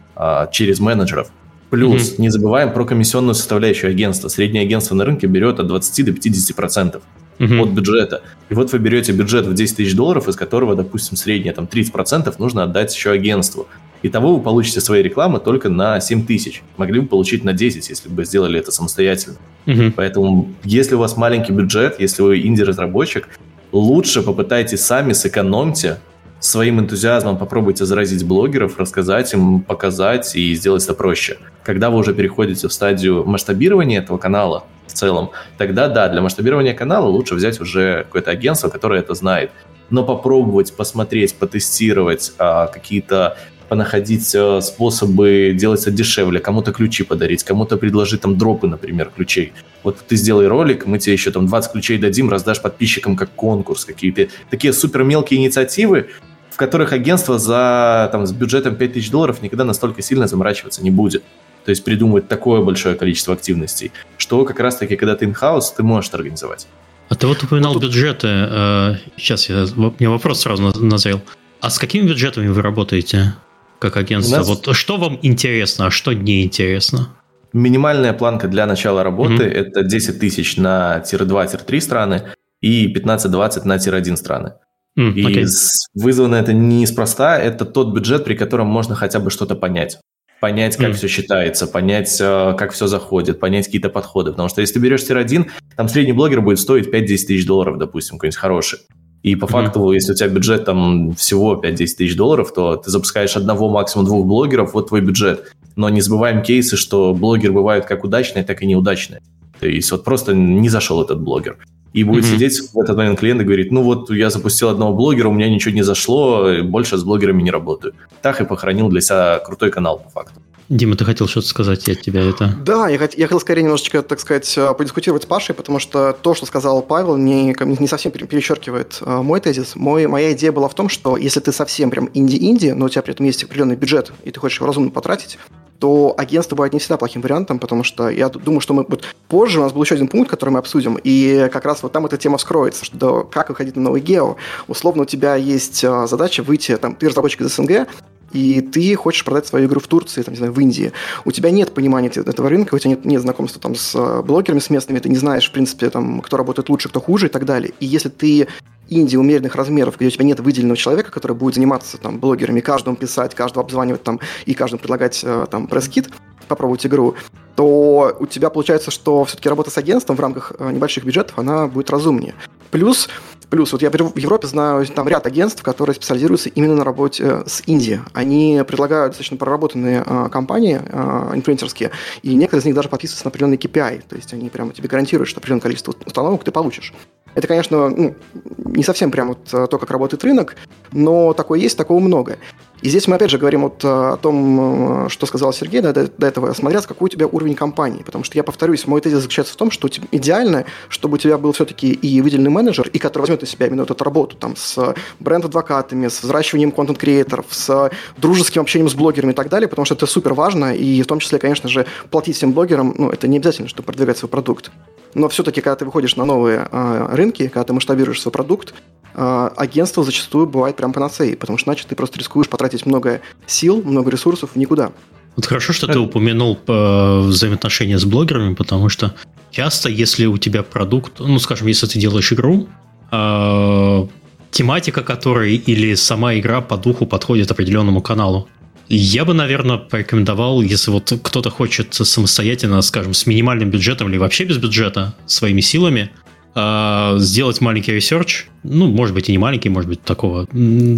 через менеджеров. Плюс, mm-hmm. не забываем про комиссионную составляющую агентства. Среднее агентство на рынке берет от 20 до 50 процентов uh-huh. от бюджета. И вот вы берете бюджет в 10 тысяч долларов, из которого, допустим, среднее там 30% нужно отдать еще агентству. Итого вы получите свои рекламы только на 7 тысяч. Могли бы получить на 10, если бы сделали это самостоятельно. Uh-huh. Поэтому, если у вас маленький бюджет, если вы инди-разработчик, лучше попытайтесь сами, сэкономьте, своим энтузиазмом попробуйте заразить блогеров, рассказать им, показать и сделать это проще. Когда вы уже переходите в стадию масштабирования этого канала, в целом, тогда да, для масштабирования канала лучше взять уже какое-то агентство, которое это знает. Но попробовать, посмотреть, потестировать а, какие-то понаходить а, способы делать это дешевле, кому-то ключи подарить, кому-то предложить там дропы, например, ключей. Вот ты сделай ролик, мы тебе еще там 20 ключей дадим, раздашь подписчикам как конкурс, какие-то такие супер мелкие инициативы, в которых агентство за, там, с бюджетом 5000 долларов никогда настолько сильно заморачиваться не будет то есть придумывать такое большое количество активностей, что как раз-таки, когда ты in-house, ты можешь организовать. А ты вот упоминал вот тут... бюджеты. Э, сейчас я, мне вопрос сразу назрел. А с какими бюджетами вы работаете как агентство? Нас... Вот что вам интересно, а что не интересно? Минимальная планка для начала работы mm-hmm. это 10 тысяч на tier-2-3 страны и 15-20 на tier-1 страны. Mm, и окей. вызвано это неспроста, это тот бюджет, при котором можно хотя бы что-то понять понять, как mm. все считается, понять, э, как все заходит, понять какие-то подходы. Потому что если ты берешь tier-1, там средний блогер будет стоить 5-10 тысяч долларов, допустим, какой-нибудь хороший. И по mm-hmm. факту, если у тебя бюджет там всего 5-10 тысяч долларов, то ты запускаешь одного, максимум двух блогеров, вот твой бюджет. Но не забываем кейсы, что блогеры бывают как удачные, так и неудачные. То есть вот просто не зашел этот блогер. И будет mm-hmm. сидеть в этот момент клиент и говорит, ну вот я запустил одного блогера, у меня ничего не зашло, больше с блогерами не работаю. Так и похоронил для себя крутой канал по факту. Дима, ты хотел что-то сказать, я тебя это... Да, я, я хотел скорее немножечко, так сказать, э, подискутировать с Пашей, потому что то, что сказал Павел, не, не совсем перечеркивает э, мой тезис. Мой, моя идея была в том, что если ты совсем прям инди-инди, но у тебя при этом есть определенный бюджет, и ты хочешь его разумно потратить, то агентство бывает не всегда плохим вариантом, потому что я думаю, что мы вот позже у нас был еще один пункт, который мы обсудим, и как раз вот там эта тема вскроется, что как выходить на новый гео. Условно у тебя есть э, задача выйти, там, ты разработчик из СНГ, и ты хочешь продать свою игру в Турции, там, не знаю, в Индии, у тебя нет понимания этого рынка, у тебя нет, нет знакомства там с э, блогерами, с местными, ты не знаешь, в принципе, там, кто работает лучше, кто хуже и так далее. И если ты Индии умеренных размеров, где у тебя нет выделенного человека, который будет заниматься там блогерами, каждому писать, каждого обзванивать там и каждому предлагать э, там пресс-кит, попробовать игру, то у тебя получается, что все-таки работа с агентством в рамках э, небольших бюджетов, она будет разумнее. Плюс Плюс, вот я в Европе знаю там ряд агентств, которые специализируются именно на работе э, с Индией. Они предлагают достаточно проработанные э, компании э, инфлюенсерские, и некоторые из них даже подписываются на определенный KPI, то есть они прямо тебе гарантируют, что определенное количество установок ты получишь. Это, конечно, ну, не совсем прям вот то, как работает рынок, но такое есть, такого много. И здесь мы опять же говорим вот о том, что сказал Сергей до, до этого, смотря с какой у тебя уровень компании. Потому что я повторюсь, мой тезис заключается в том, что идеально, чтобы у тебя был все-таки и выделенный менеджер, и который возьмет на себя именно эту работу там, с бренд-адвокатами, с взращиванием контент-креаторов, с дружеским общением с блогерами и так далее, потому что это супер важно, и в том числе, конечно же, платить всем блогерам, ну, это не обязательно, чтобы продвигать свой продукт. Но все-таки, когда ты выходишь на новые э, рынки, когда ты масштабируешь свой продукт, э, агентство зачастую бывает прям панацеей, потому что иначе ты просто рискуешь потратить много сил, много ресурсов никуда. Вот хорошо, что ты упомянул э, взаимоотношения с блогерами, потому что часто, если у тебя продукт, ну, скажем, если ты делаешь игру, э, тематика которой или сама игра по духу подходит определенному каналу, я бы, наверное, порекомендовал, если вот кто-то хочет самостоятельно, скажем, с минимальным бюджетом или вообще без бюджета, своими силами, а, сделать маленький research, ну, может быть, и не маленький, может быть, такого,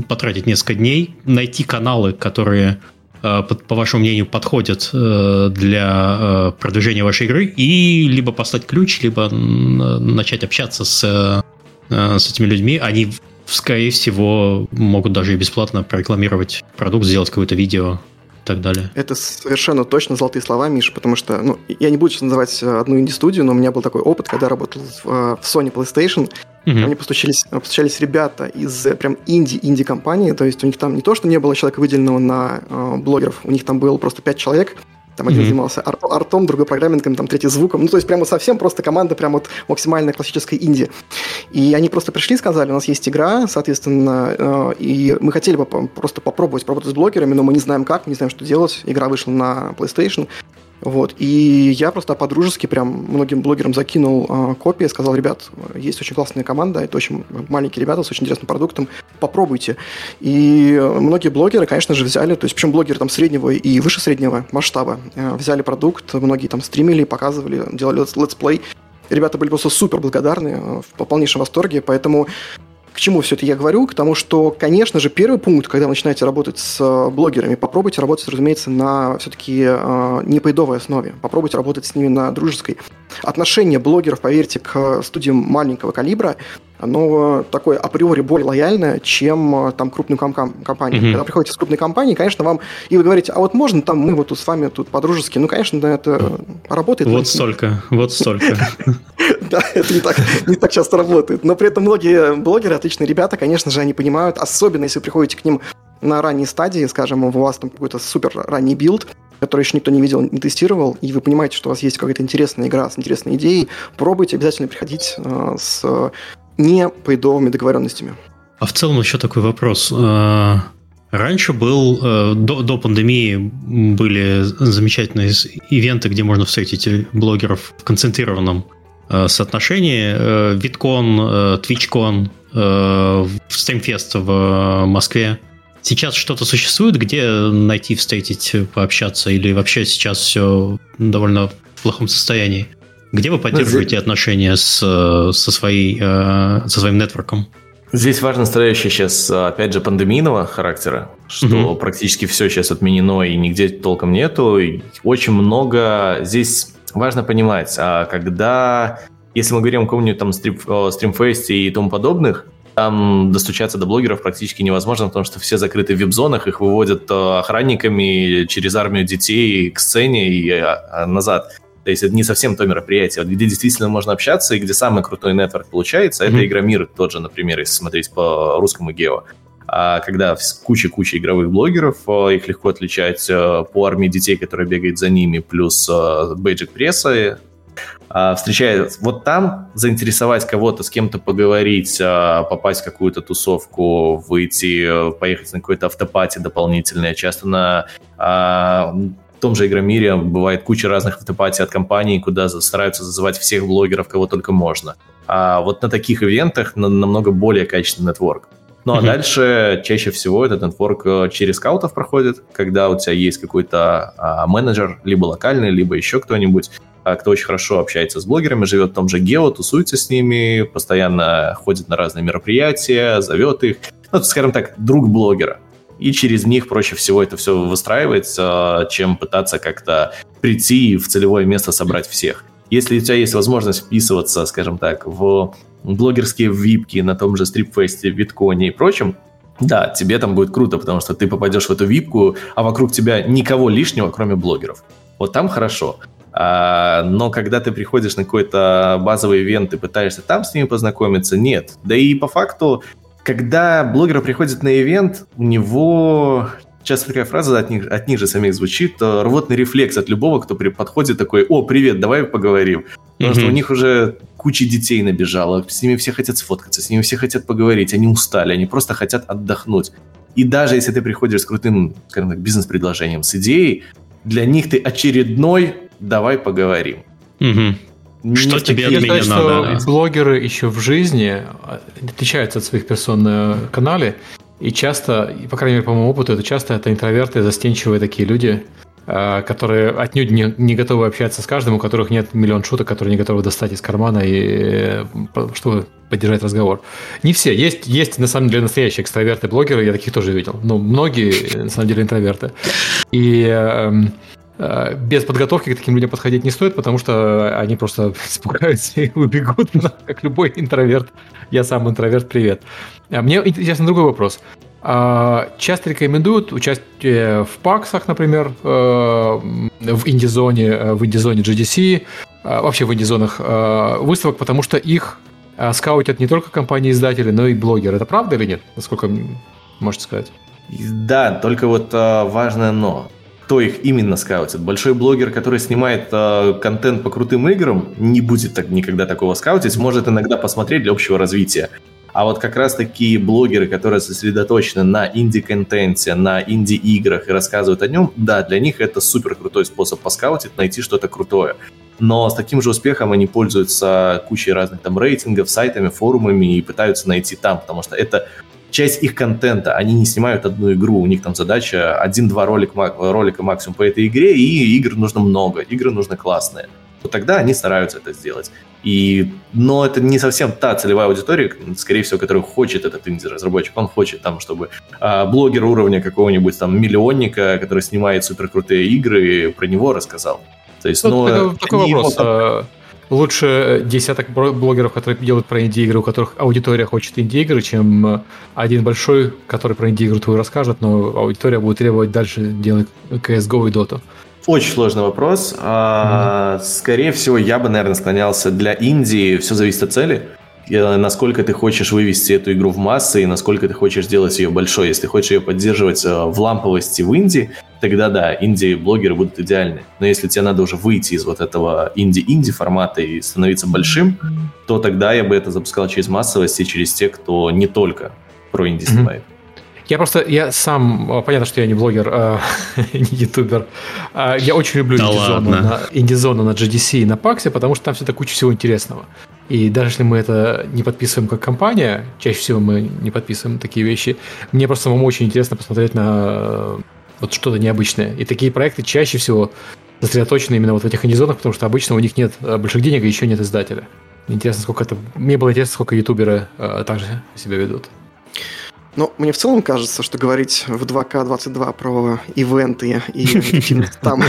потратить несколько дней, найти каналы, которые, а, по вашему мнению, подходят э, для э, продвижения вашей игры, и либо послать ключ, либо начать общаться с, э, с этими людьми. Они скорее всего, могут даже и бесплатно прорекламировать продукт, сделать какое-то видео. так далее. Это совершенно точно золотые слова, Миша, потому что, ну, я не буду сейчас называть одну инди-студию, но у меня был такой опыт, когда работал в, в Sony PlayStation, Mm-hmm. Ко мне постучались, постучались ребята из прям инди-инди-компании, то есть у них там не то, что не было человека выделенного на э, блогеров, у них там было просто пять человек, там один mm-hmm. занимался ар- артом, другой программингом, там третий звуком. Ну, то есть прямо совсем просто команда прям вот максимально классической инди. И они просто пришли, сказали, у нас есть игра, соответственно, э, и мы хотели бы просто попробовать работать с блогерами, но мы не знаем как, мы не знаем, что делать. Игра вышла на PlayStation. Вот. И я просто по-дружески прям многим блогерам закинул э, копии, сказал, ребят, есть очень классная команда, это очень маленькие ребята с очень интересным продуктом, попробуйте. И многие блогеры, конечно же, взяли, то есть причем блогеры там среднего и выше среднего масштаба, э, взяли продукт, многие там стримили, показывали, делали летсплей. Ребята были просто супер благодарны, э, в полнейшем восторге, поэтому к чему все это я говорю? К тому, что, конечно же, первый пункт, когда вы начинаете работать с э, блогерами, попробуйте работать, разумеется, на все-таки э, непоедовой основе. Попробуйте работать с ними на дружеской. Отношение блогеров, поверьте, к студиям маленького калибра – оно такое априори более лояльное, чем э, там крупным ком- компаниям. Mm-hmm. Когда приходите с крупной компанией, конечно, вам и вы говорите, а вот можно там мы вот с вами тут по-дружески, ну, конечно, да, это работает. Вот столько, вот столько. Да, это не так, не так часто работает. Но при этом многие блогеры, отличные ребята, конечно же, они понимают, особенно если вы приходите к ним на ранней стадии, скажем, у вас там какой-то супер ранний build, который еще никто не видел, не тестировал, и вы понимаете, что у вас есть какая-то интересная игра с интересной идеей, пробуйте обязательно приходить э, с не paid овыми договоренностями. А в целом еще такой вопрос. Э, раньше был, э, до, до пандемии были замечательные ивенты, где можно встретить блогеров в концентрированном э, соотношении. Виткон, Твичкон, Стримфест в Москве. Сейчас что-то существует, где найти, встретить, пообщаться, или вообще сейчас все довольно в плохом состоянии? Где вы поддерживаете ну, отношения с, со, своей, э, со своим нетворком? Здесь важно составляющая сейчас, опять же, пандемийного характера, что mm практически все сейчас отменено и нигде толком нету. И очень много здесь важно понимать, а когда, если мы говорим о каком-нибудь там стрим, стримфесте и тому подобных, там достучаться до блогеров практически невозможно, потому что все закрыты в вип-зонах, их выводят э, охранниками через армию детей к сцене и назад. То есть это не совсем то мероприятие, где действительно можно общаться и где самый крутой нетворк получается, mm-hmm. это Игромир тот же, например, если смотреть по русскому гео. А когда куча-куча игровых блогеров, э, их легко отличать э, по армии детей, которые бегают за ними, плюс э, бейджик пресса, а, встречает вот там, заинтересовать кого-то, с кем-то поговорить, попасть в какую-то тусовку, выйти, поехать на какой-то автопати дополнительное, часто на а, том же Игромире бывает куча разных автопатий от компаний, куда стараются зазывать всех блогеров, кого только можно. А вот на таких ивентах на, намного более качественный нетворк. Ну а mm-hmm. дальше чаще всего этот нетворк э, через скаутов проходит, когда у тебя есть какой-то а, менеджер, либо локальный, либо еще кто-нибудь, а, кто очень хорошо общается с блогерами, живет в том же гео, тусуется с ними, постоянно ходит на разные мероприятия, зовет их. Ну, скажем так, друг блогера и через них проще всего это все выстраивается, чем пытаться как-то прийти и в целевое место собрать всех. Если у тебя есть возможность вписываться, скажем так, в блогерские випки на том же стрипфесте, Витконе и прочем, да, тебе там будет круто, потому что ты попадешь в эту випку, а вокруг тебя никого лишнего, кроме блогеров. Вот там хорошо. А, но когда ты приходишь на какой-то базовый ивент и пытаешься там с ними познакомиться, нет. Да и по факту когда блогер приходит на ивент, у него часто такая фраза от них, от них же самих звучит, рвотный рефлекс от любого, кто при, подходит такой, о, привет, давай поговорим. Потому mm-hmm. что у них уже куча детей набежала, с ними все хотят сфоткаться, с ними все хотят поговорить, они устали, они просто хотят отдохнуть. И даже если ты приходишь с крутым, скажем так, бизнес-предложением, с идеей, для них ты очередной «давай поговорим». Mm-hmm. Что тебе от меня надо? Что блогеры еще в жизни а, отличаются от своих персон на канале, и часто, по крайней мере, по моему опыту, это часто это интроверты, застенчивые такие люди, а, которые отнюдь не, не готовы общаться с каждым, у которых нет миллион шуток, которые не готовы достать из кармана, и, чтобы поддержать разговор. Не все. Есть, есть на самом деле настоящие экстраверты-блогеры, я таких тоже видел. Но многие, на самом деле, интроверты. И Э, без подготовки к таким людям подходить не стоит, потому что они просто испугаются и убегут, как любой интроверт. Я сам интроверт, привет. А мне интересен другой вопрос. А, часто рекомендуют участие в паксах, например, э, в инди-зоне, э, в инди-зоне GDC, э, вообще в инди-зонах выставок, потому что их скаутят не только компании-издатели, но и блогеры. Это правда или нет? Насколько можете сказать? Да, только вот важное но кто их именно скаутит. Большой блогер, который снимает э, контент по крутым играм, не будет так, никогда такого скаутить, может иногда посмотреть для общего развития. А вот как раз такие блогеры, которые сосредоточены на инди-контенте, на инди-играх и рассказывают о нем, да, для них это супер крутой способ поскаутить, найти что-то крутое. Но с таким же успехом они пользуются кучей разных там рейтингов, сайтами, форумами и пытаются найти там, потому что это часть их контента. Они не снимают одну игру, у них там задача один-два ролика, ролика максимум по этой игре, и игр нужно много, игры нужны классные. Вот тогда они стараются это сделать. И, но это не совсем та целевая аудитория, скорее всего, которая хочет этот инди-разработчик. Он хочет там, чтобы а, блогер уровня какого-нибудь там миллионника, который снимает суперкрутые игры, про него рассказал. То есть, ну, это, такой вопрос. Там... Лучше десяток блогеров, которые делают про инди-игры, у которых аудитория хочет инди-игры, чем один большой, который про инди-игру твою расскажет, но аудитория будет требовать дальше делать CSGO и Dota. Очень сложный вопрос. Mm-hmm. Скорее всего, я бы, наверное, склонялся для Индии. Все зависит от цели. Насколько ты хочешь вывести эту игру в массы и насколько ты хочешь сделать ее большой. Если ты хочешь ее поддерживать э, в ламповости в Индии, тогда да, инди-блогеры будут идеальны. Но если тебе надо уже выйти из вот этого инди-инди формата и становиться большим, то тогда я бы это запускал через массовость и через тех, кто не только про инди снимает. Я просто, я сам, а, понятно, что я не блогер, а, не ютубер. А, я очень люблю да инди-зону, на, инди-зону на GDC и на Паксе, потому что там всегда куча всего интересного. И даже если мы это не подписываем как компания, чаще всего мы не подписываем такие вещи, мне просто самому очень интересно посмотреть на вот что-то необычное. И такие проекты чаще всего сосредоточены именно вот в этих инди-зонах, потому что обычно у них нет больших денег и еще нет издателя. Интересно, сколько это... Мне было интересно, сколько ютуберы также себя ведут. Но мне в целом кажется, что говорить в 2К22 про ивенты и там.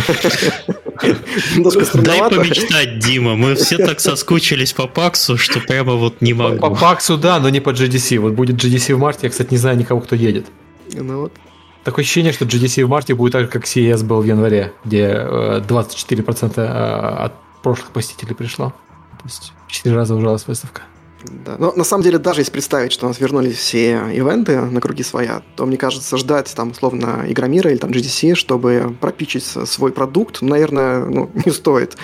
Дай помечтать, Дима. Мы все так соскучились по Паксу, что прямо вот не могу. По Паксу, да, но не по GDC. Вот будет GDC в марте. Я, кстати, не знаю никого, кто едет. Ну вот. Такое ощущение, что GDC в марте будет так же, как CES был в январе, где 24% э, э, от прошлых посетителей пришло. То есть в 4 раза ужалась выставка. Да. Но на самом деле, даже если представить, что у нас вернулись все ивенты на круги своя, то, мне кажется, ждать там, условно, Игромира или там GDC, чтобы пропичить свой продукт, наверное, ну, не стоит.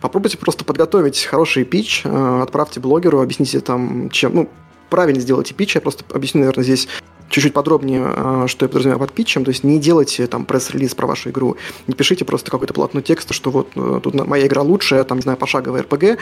Попробуйте просто подготовить хороший пич, э, отправьте блогеру, объясните там, чем, ну, правильно сделайте пич, я просто объясню, наверное, здесь чуть-чуть подробнее, э, что я подразумеваю под питчем. То есть не делайте там пресс-релиз про вашу игру, не пишите просто какой-то полотно текста, что вот э, тут моя игра лучшая, там, не знаю, пошаговая РПГ,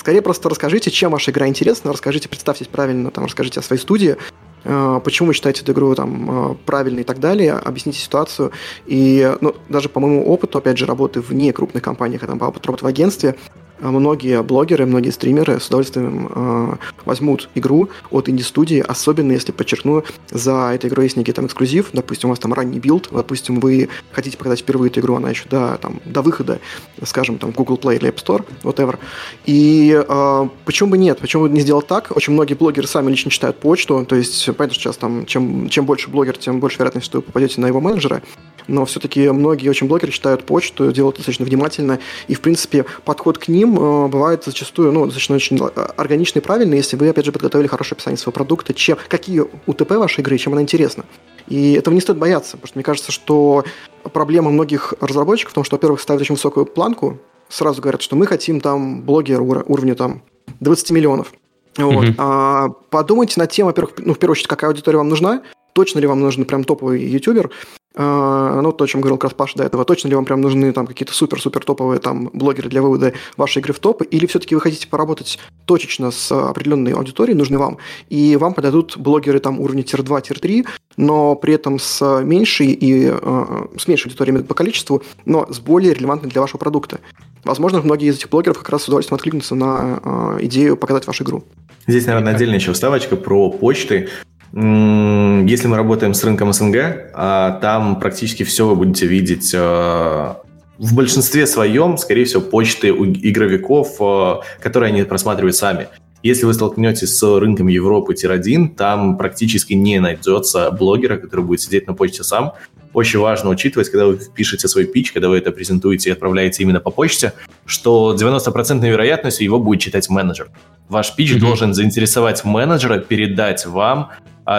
Скорее просто расскажите, чем ваша игра интересна, расскажите, представьтесь правильно, там, расскажите о своей студии, э, почему вы считаете эту игру там, э, правильной и так далее, объясните ситуацию. И ну, даже по моему опыту, опять же, работы в некрупных компаниях, а там, по опыту работы в агентстве, а многие блогеры, многие стримеры с удовольствием э, возьмут игру от инди-студии, особенно если, подчеркну, за этой игрой есть некий там эксклюзив, допустим, у вас там ранний build, допустим, вы хотите показать впервые эту игру, она еще до, там, до выхода, скажем, там, Google Play или App Store, whatever. И э, почему бы нет? Почему бы не сделать так? Очень многие блогеры сами лично читают почту, то есть, понятно, сейчас там, чем, чем больше блогер, тем больше вероятность, что вы попадете на его менеджера, но все-таки многие очень блогеры читают почту, делают достаточно внимательно, и, в принципе, подход к ним э, бывает зачастую, ну, достаточно очень э, органичный и правильный, если вы, опять же, подготовили хорошее описание своего продукта, чем, какие УТП вашей игры, чем она интересна. И этого не стоит бояться, потому что мне кажется, что проблема многих разработчиков в том, что, во-первых, ставят очень высокую планку, сразу говорят, что мы хотим там блогер уровня там 20 миллионов. Вот. Mm-hmm. А, подумайте над тем, во-первых, ну, в первую очередь, какая аудитория вам нужна, точно ли вам нужен прям топовый ютубер, ну, то, о чем говорил как раз Паш до этого, точно ли вам прям нужны там какие-то супер-супер топовые там блогеры для вывода вашей игры в топы, или все-таки вы хотите поработать точечно с определенной аудиторией, нужны вам, и вам подойдут блогеры там уровня tier-2, tier-3, но при этом с меньшей и э, с меньшей аудиторией по количеству, но с более релевантной для вашего продукта. Возможно, многие из этих блогеров как раз с удовольствием откликнутся на э, идею показать вашу игру. Здесь, наверное, отдельная еще вставочка про почты. Если мы работаем с рынком СНГ, а, там практически все вы будете видеть а, в большинстве своем, скорее всего, почты у игровиков, а, которые они просматривают сами. Если вы столкнетесь с рынком Европы тир-1, там практически не найдется блогера, который будет сидеть на почте сам. Очень важно учитывать, когда вы пишете свой пич, когда вы это презентуете и отправляете именно по почте, что 90% вероятностью его будет читать менеджер. Ваш пич mm-hmm. должен заинтересовать менеджера, передать вам,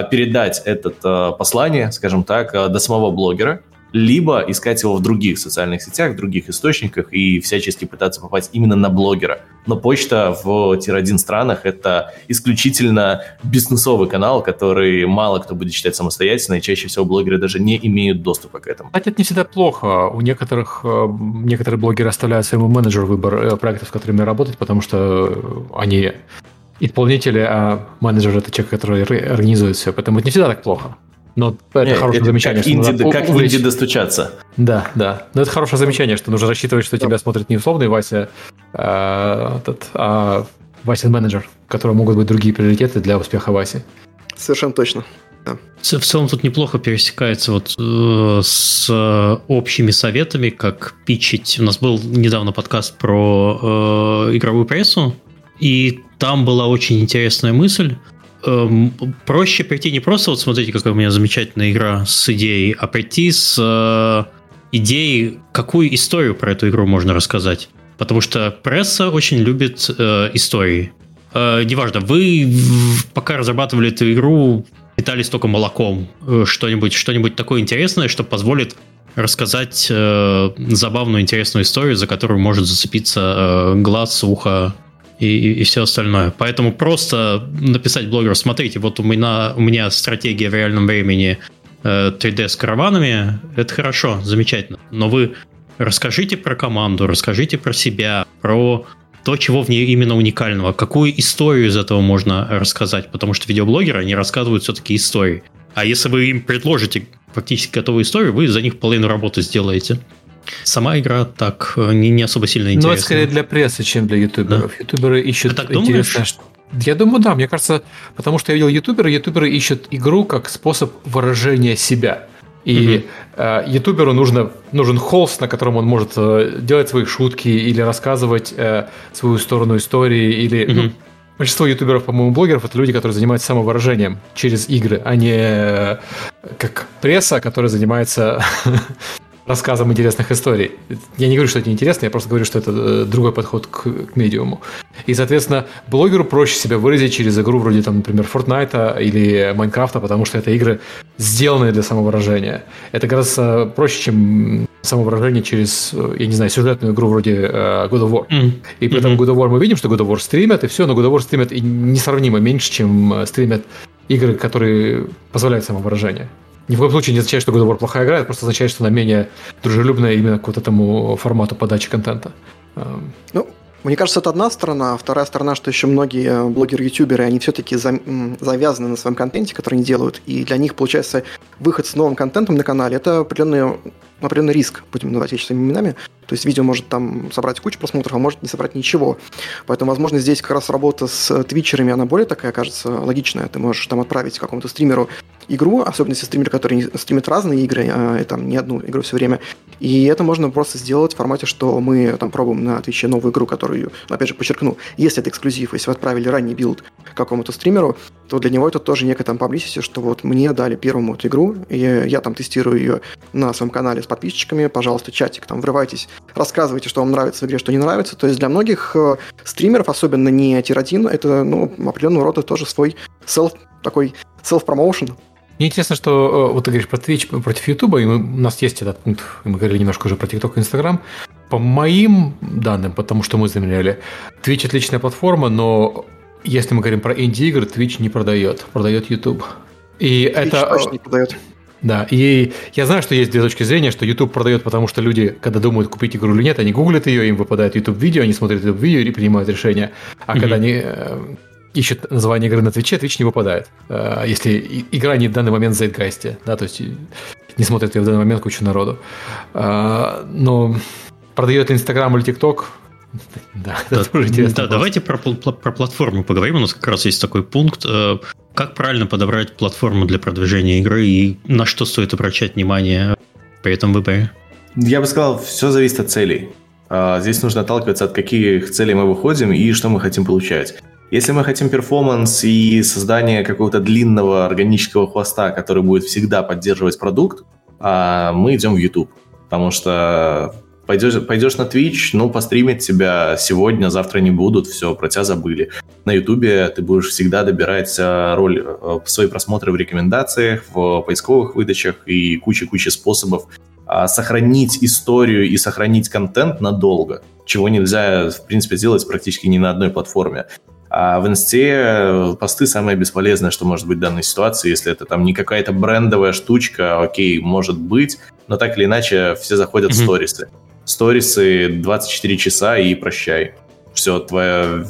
передать это а, послание, скажем так, а, до самого блогера, либо искать его в других социальных сетях, в других источниках и всячески пытаться попасть именно на блогера. Но почта в тир-1 странах — это исключительно бизнесовый канал, который мало кто будет читать самостоятельно, и чаще всего блогеры даже не имеют доступа к этому. Кстати, это не всегда плохо. У некоторых, э, некоторые блогеры оставляют своему менеджеру выбор э, проектов, с которыми работать, потому что они исполнители, а менеджер — это человек, который организует все. Поэтому это не всегда так плохо. Но это Нет, хорошее это замечание. Как, инди, как в инди достучаться. Да, да. Но это хорошее замечание, что нужно рассчитывать, что тебя смотрит не условный Вася, а, этот, а Васин менеджер, у которого могут быть другие приоритеты для успеха Васи. Совершенно точно. Да. В целом тут неплохо пересекается вот э, с общими советами, как питчить. У нас был недавно подкаст про э, игровую прессу, и там была очень интересная мысль, эм, проще прийти не просто, вот смотрите, какая у меня замечательная игра с идеей, а прийти с э, идеей, какую историю про эту игру можно рассказать. Потому что пресса очень любит э, истории. Э, неважно, вы пока разрабатывали эту игру, питались только молоком. Э, что-нибудь что такое интересное, что позволит рассказать э, забавную, интересную историю, за которую может зацепиться э, глаз, ухо и, и, и все остальное. Поэтому просто написать блогеру, смотрите, вот у меня, у меня стратегия в реальном времени 3D э, с караванами, это хорошо, замечательно. Но вы расскажите про команду, расскажите про себя, про то, чего в ней именно уникального, какую историю из этого можно рассказать, потому что видеоблогеры, они рассказывают все-таки истории. А если вы им предложите фактически готовую историю, вы за них половину работы сделаете. Сама игра так э, не, не особо сильно интересна. Ну, это скорее для прессы, чем для ютуберов. Да? Ютуберы ищут так интересное, что... Я думаю, да. Мне кажется, потому что я видел ютуберы, ютуберы ищут игру как способ выражения себя. И угу. э, ютуберу нужно, нужен холст, на котором он может э, делать свои шутки или рассказывать э, свою сторону истории. Или, угу. ну, большинство ютуберов, по-моему, блогеров это люди, которые занимаются самовыражением через игры, а не э, как пресса, которая занимается рассказом интересных историй. Я не говорю, что это неинтересно, я просто говорю, что это э, другой подход к, к медиуму. И, соответственно, блогеру проще себя выразить через игру вроде, там, например, Fortnite или Майнкрафта, потому что это игры, сделанные для самовыражения. Это гораздо проще, чем самовыражение через, э, я не знаю, сюжетную игру вроде God of War. Mm. И при этом mm-hmm. God of War мы видим, что God of War стримят, и все, но God of War стримят и несравнимо меньше, чем стримят игры, которые позволяют самовыражение ни в коем случае не означает, что God of War плохая игра, это просто означает, что она менее дружелюбная именно к вот этому формату подачи контента. Эм. Ну, мне кажется, это одна сторона, а вторая сторона, что еще многие блогеры-ютуберы, они все-таки завязаны на своем контенте, который они делают, и для них, получается, выход с новым контентом на канале – это определенный, определенный риск, будем называть вещи своими именами. То есть видео может там собрать кучу просмотров, а может не собрать ничего. Поэтому, возможно, здесь как раз работа с твичерами, она более такая, кажется, логичная. Ты можешь там отправить какому-то стримеру игру, особенно если стример, который стримит разные игры, а, там не одну игру все время. И это можно просто сделать в формате, что мы там пробуем на Твиче новую игру, которую, опять же, подчеркну, если это эксклюзив, если вы отправили ранний build какому-то стримеру, то для него это тоже некая там publicity, что вот мне дали первому эту игру, и я там тестирую ее на своем канале с подписчиками, пожалуйста, чатик, там врывайтесь, рассказывайте, что вам нравится в игре, что не нравится. То есть для многих э, стримеров, особенно не тир-1, это ну, определенного рода тоже свой self, такой self-promotion, мне интересно, что э, вот ты говоришь про Twitch против YouTube, и мы, у нас есть этот пункт, мы говорили немножко уже про TikTok и Instagram. По моим данным, потому что мы замеряли, Twitch отличная платформа, но если мы говорим про инди-игры, Twitch не продает, продает YouTube. И Twitch это... точно не продает. Да, и я знаю, что есть две точки зрения, что YouTube продает, потому что люди, когда думают, купить игру или нет, они гуглят ее, им выпадает YouTube-видео, они смотрят YouTube-видео и принимают решение. А mm-hmm. когда они э, ищет название игры на Твиче, Твич не выпадает. Э, если игра не в данный момент в zeitgeist е, да, то есть не смотрит ее в данный момент кучу народу. Э, но продает ли Инстаграм или ТикТок, да, да, это тоже интересно. Да, давайте про, про платформу поговорим. У нас как раз есть такой пункт. Как правильно подобрать платформу для продвижения игры и на что стоит обращать внимание при этом выборе? Я бы сказал, все зависит от целей. Здесь нужно отталкиваться от каких целей мы выходим и что мы хотим получать. Если мы хотим перформанс и создание какого-то длинного органического хвоста, который будет всегда поддерживать продукт, а, мы идем в YouTube. Потому что пойдешь, пойдешь на Twitch, ну, постримить тебя сегодня, завтра не будут, все, про тебя забыли. На YouTube ты будешь всегда добирать э, роль, э, свои просмотры в рекомендациях, в поисковых выдачах и куча-куча способов а, сохранить историю и сохранить контент надолго, чего нельзя, в принципе, сделать практически ни на одной платформе. А в инсте э, посты самое бесполезное, что может быть в данной ситуации, если это там не какая-то брендовая штучка, окей, может быть, но так или иначе все заходят mm-hmm. в сторисы. Сторисы 24 часа и прощай. Все, твоя,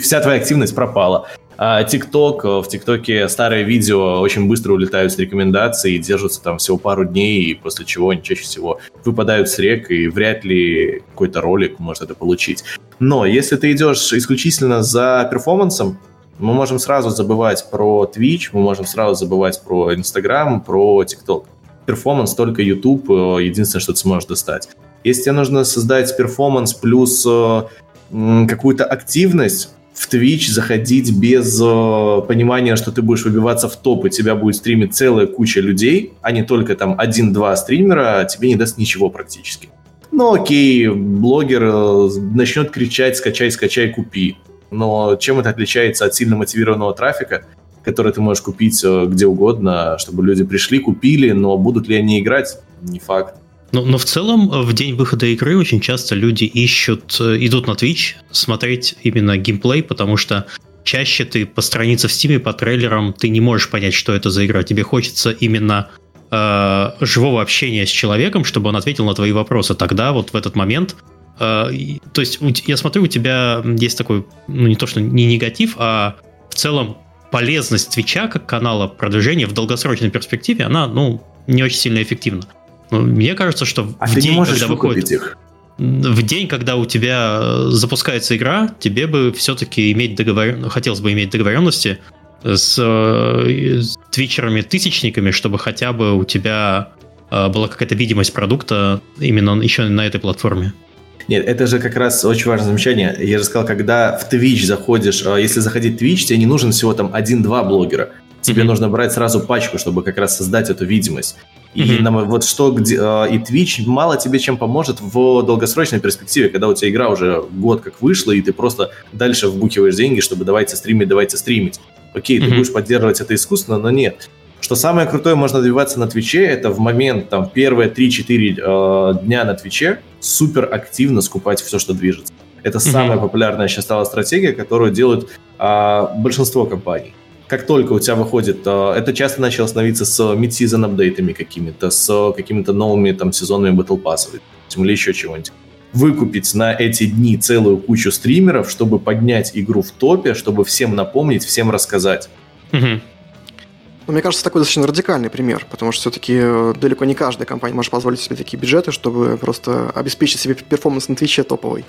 вся твоя активность пропала. А TikTok, э, в ТикТоке старые видео очень быстро улетают с рекомендаций и держатся там всего пару дней, после чего они чаще всего выпадают с рек, и вряд ли какой-то ролик может это получить. Но если ты идешь исключительно за перформансом, мы можем сразу забывать про Twitch, мы можем сразу забывать про Instagram, про TikTok. Перформанс только YouTube, э, единственное, что ты сможешь достать. Если тебе нужно создать перформанс плюс э, какую-то активность, в Twitch заходить без э, понимания, что ты будешь выбиваться в топ, и тебя будет стримить целая куча людей, а не только там один-два стримера, тебе не даст ничего практически. Ну окей, блогер э, начнет кричать «скачай, скачай, купи». Но чем это отличается от сильно мотивированного трафика, который ты можешь купить э, где угодно, чтобы люди пришли, купили, но будут ли они играть, не факт. Но, но в целом в день выхода игры очень часто люди ищут, э, идут на Twitch смотреть именно геймплей, потому что чаще ты по странице в Steam, по трейлерам, ты не можешь понять, что это за игра. Тебе хочется именно э, живого общения с человеком, чтобы он ответил на твои вопросы. Тогда вот в этот момент э, то есть я смотрю, у тебя есть такой, ну не то что не негатив, а в целом полезность Твича как канала продвижения в долгосрочной перспективе, она, ну, не очень сильно эффективна. Ну, мне кажется, что а в день, когда выходит... Их? В день, когда у тебя э, запускается игра, тебе бы все-таки иметь договор... хотелось бы иметь договоренности с, э, с твичерами-тысячниками, чтобы хотя бы у тебя э, была какая-то видимость продукта именно еще на этой платформе. Нет, это же как раз очень важное замечание. Я же сказал, когда в Twitch заходишь, если заходить в Twitch, тебе не нужен всего там один-два блогера. Тебе mm-hmm. нужно брать сразу пачку, чтобы как раз создать эту видимость. И mm-hmm. нам, вот что где, э, и Twitch мало тебе чем поможет в долгосрочной перспективе, когда у тебя игра уже год как вышла, и ты просто дальше вбухиваешь деньги, чтобы давайте стримить, давайте стримить. Окей, mm-hmm. ты будешь поддерживать это искусственно, но нет. Что самое крутое можно добиваться на Твиче, это в момент, там, первые 3-4 э, дня на Твиче супер активно скупать все, что движется. Это mm-hmm. самая популярная сейчас стала стратегия, которую делают э, большинство компаний как только у тебя выходит, э, это часто начало становиться с mid-season апдейтами какими-то, с какими-то новыми там сезонными battle pass ами или еще чего-нибудь. Выкупить на эти дни целую кучу стримеров, чтобы поднять игру в топе, чтобы всем напомнить, всем рассказать. Угу. Ну, мне кажется, такой достаточно радикальный пример, потому что все-таки э, далеко не каждая компания может позволить себе такие бюджеты, чтобы просто обеспечить себе перформанс на Твиче топовый.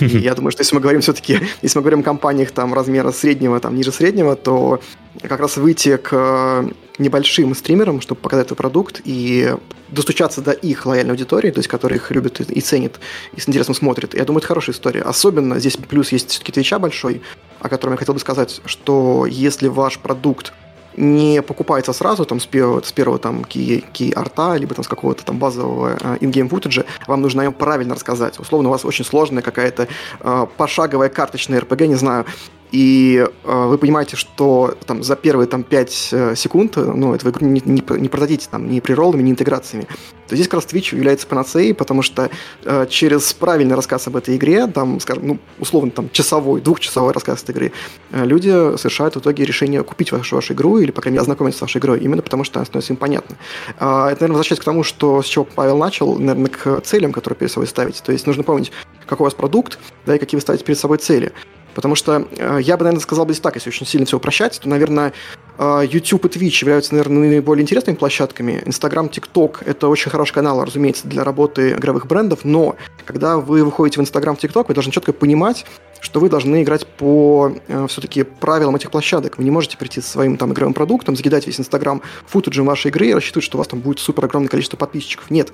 И я думаю, что если мы говорим все-таки, если мы говорим о компаниях там размера среднего, там ниже среднего, то как раз выйти к э, небольшим стримерам, чтобы показать этот продукт и достучаться до их лояльной аудитории, то есть которые их любят и ценят, и с интересом смотрят. Я думаю, это хорошая история. Особенно здесь плюс есть все-таки Твича большой, о котором я хотел бы сказать, что если ваш продукт не покупается сразу там с первого, с первого там key, key арта, либо там с какого-то там базового э, in-game футажа, вам нужно о правильно рассказать. Условно, у вас очень сложная какая-то э, пошаговая карточная RPG, не знаю, и э, вы понимаете, что там за первые там 5 э, секунд, ну, это вы не, не, не продадите там ни приролами, ни интеграциями, то здесь как раз Twitch является панацеей, потому что э, через правильный рассказ об этой игре, там, скажем, ну, условно, там, часовой, двухчасовой рассказ этой игры, э, люди совершают в итоге решение купить вашу, вашу игру или, по крайней мере, ознакомиться с вашей игрой, именно потому что она становится им понятна. Э, это, наверное, возвращаясь к тому, что, с чего Павел начал, наверное, к целям, которые перед собой ставите. То есть нужно помнить, какой у вас продукт, да, и какие вы ставите перед собой цели. Потому что э, я бы, наверное, сказал бы здесь так, если очень сильно все упрощать, то, наверное, э, YouTube и Twitch являются, наверное, наиболее интересными площадками. Instagram, TikTok – это очень хороший канал, разумеется, для работы игровых брендов, но когда вы выходите в Instagram, TikTok, вы должны четко понимать, что вы должны играть по э, все-таки правилам этих площадок. Вы не можете прийти со своим там игровым продуктом, закидать весь Инстаграм футажем вашей игры и рассчитывать, что у вас там будет супер огромное количество подписчиков. Нет.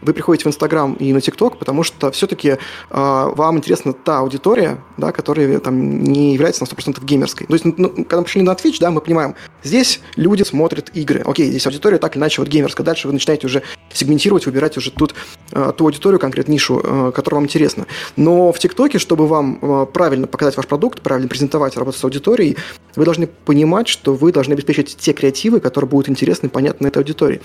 Вы приходите в Инстаграм и на ТикТок, потому что все-таки э, вам интересна та аудитория, да, которая там не является на 100% геймерской. То есть, ну, когда мы пришли на Twitch, да, мы понимаем, здесь люди смотрят игры. Окей, здесь аудитория так или иначе вот геймерская. Дальше вы начинаете уже сегментировать, выбирать уже тут э, ту аудиторию, конкретно нишу, э, которая вам интересна. Но в ТикТоке, чтобы вам э, правильно показать ваш продукт, правильно презентовать, работать с аудиторией, вы должны понимать, что вы должны обеспечить те креативы, которые будут интересны и понятны этой аудитории.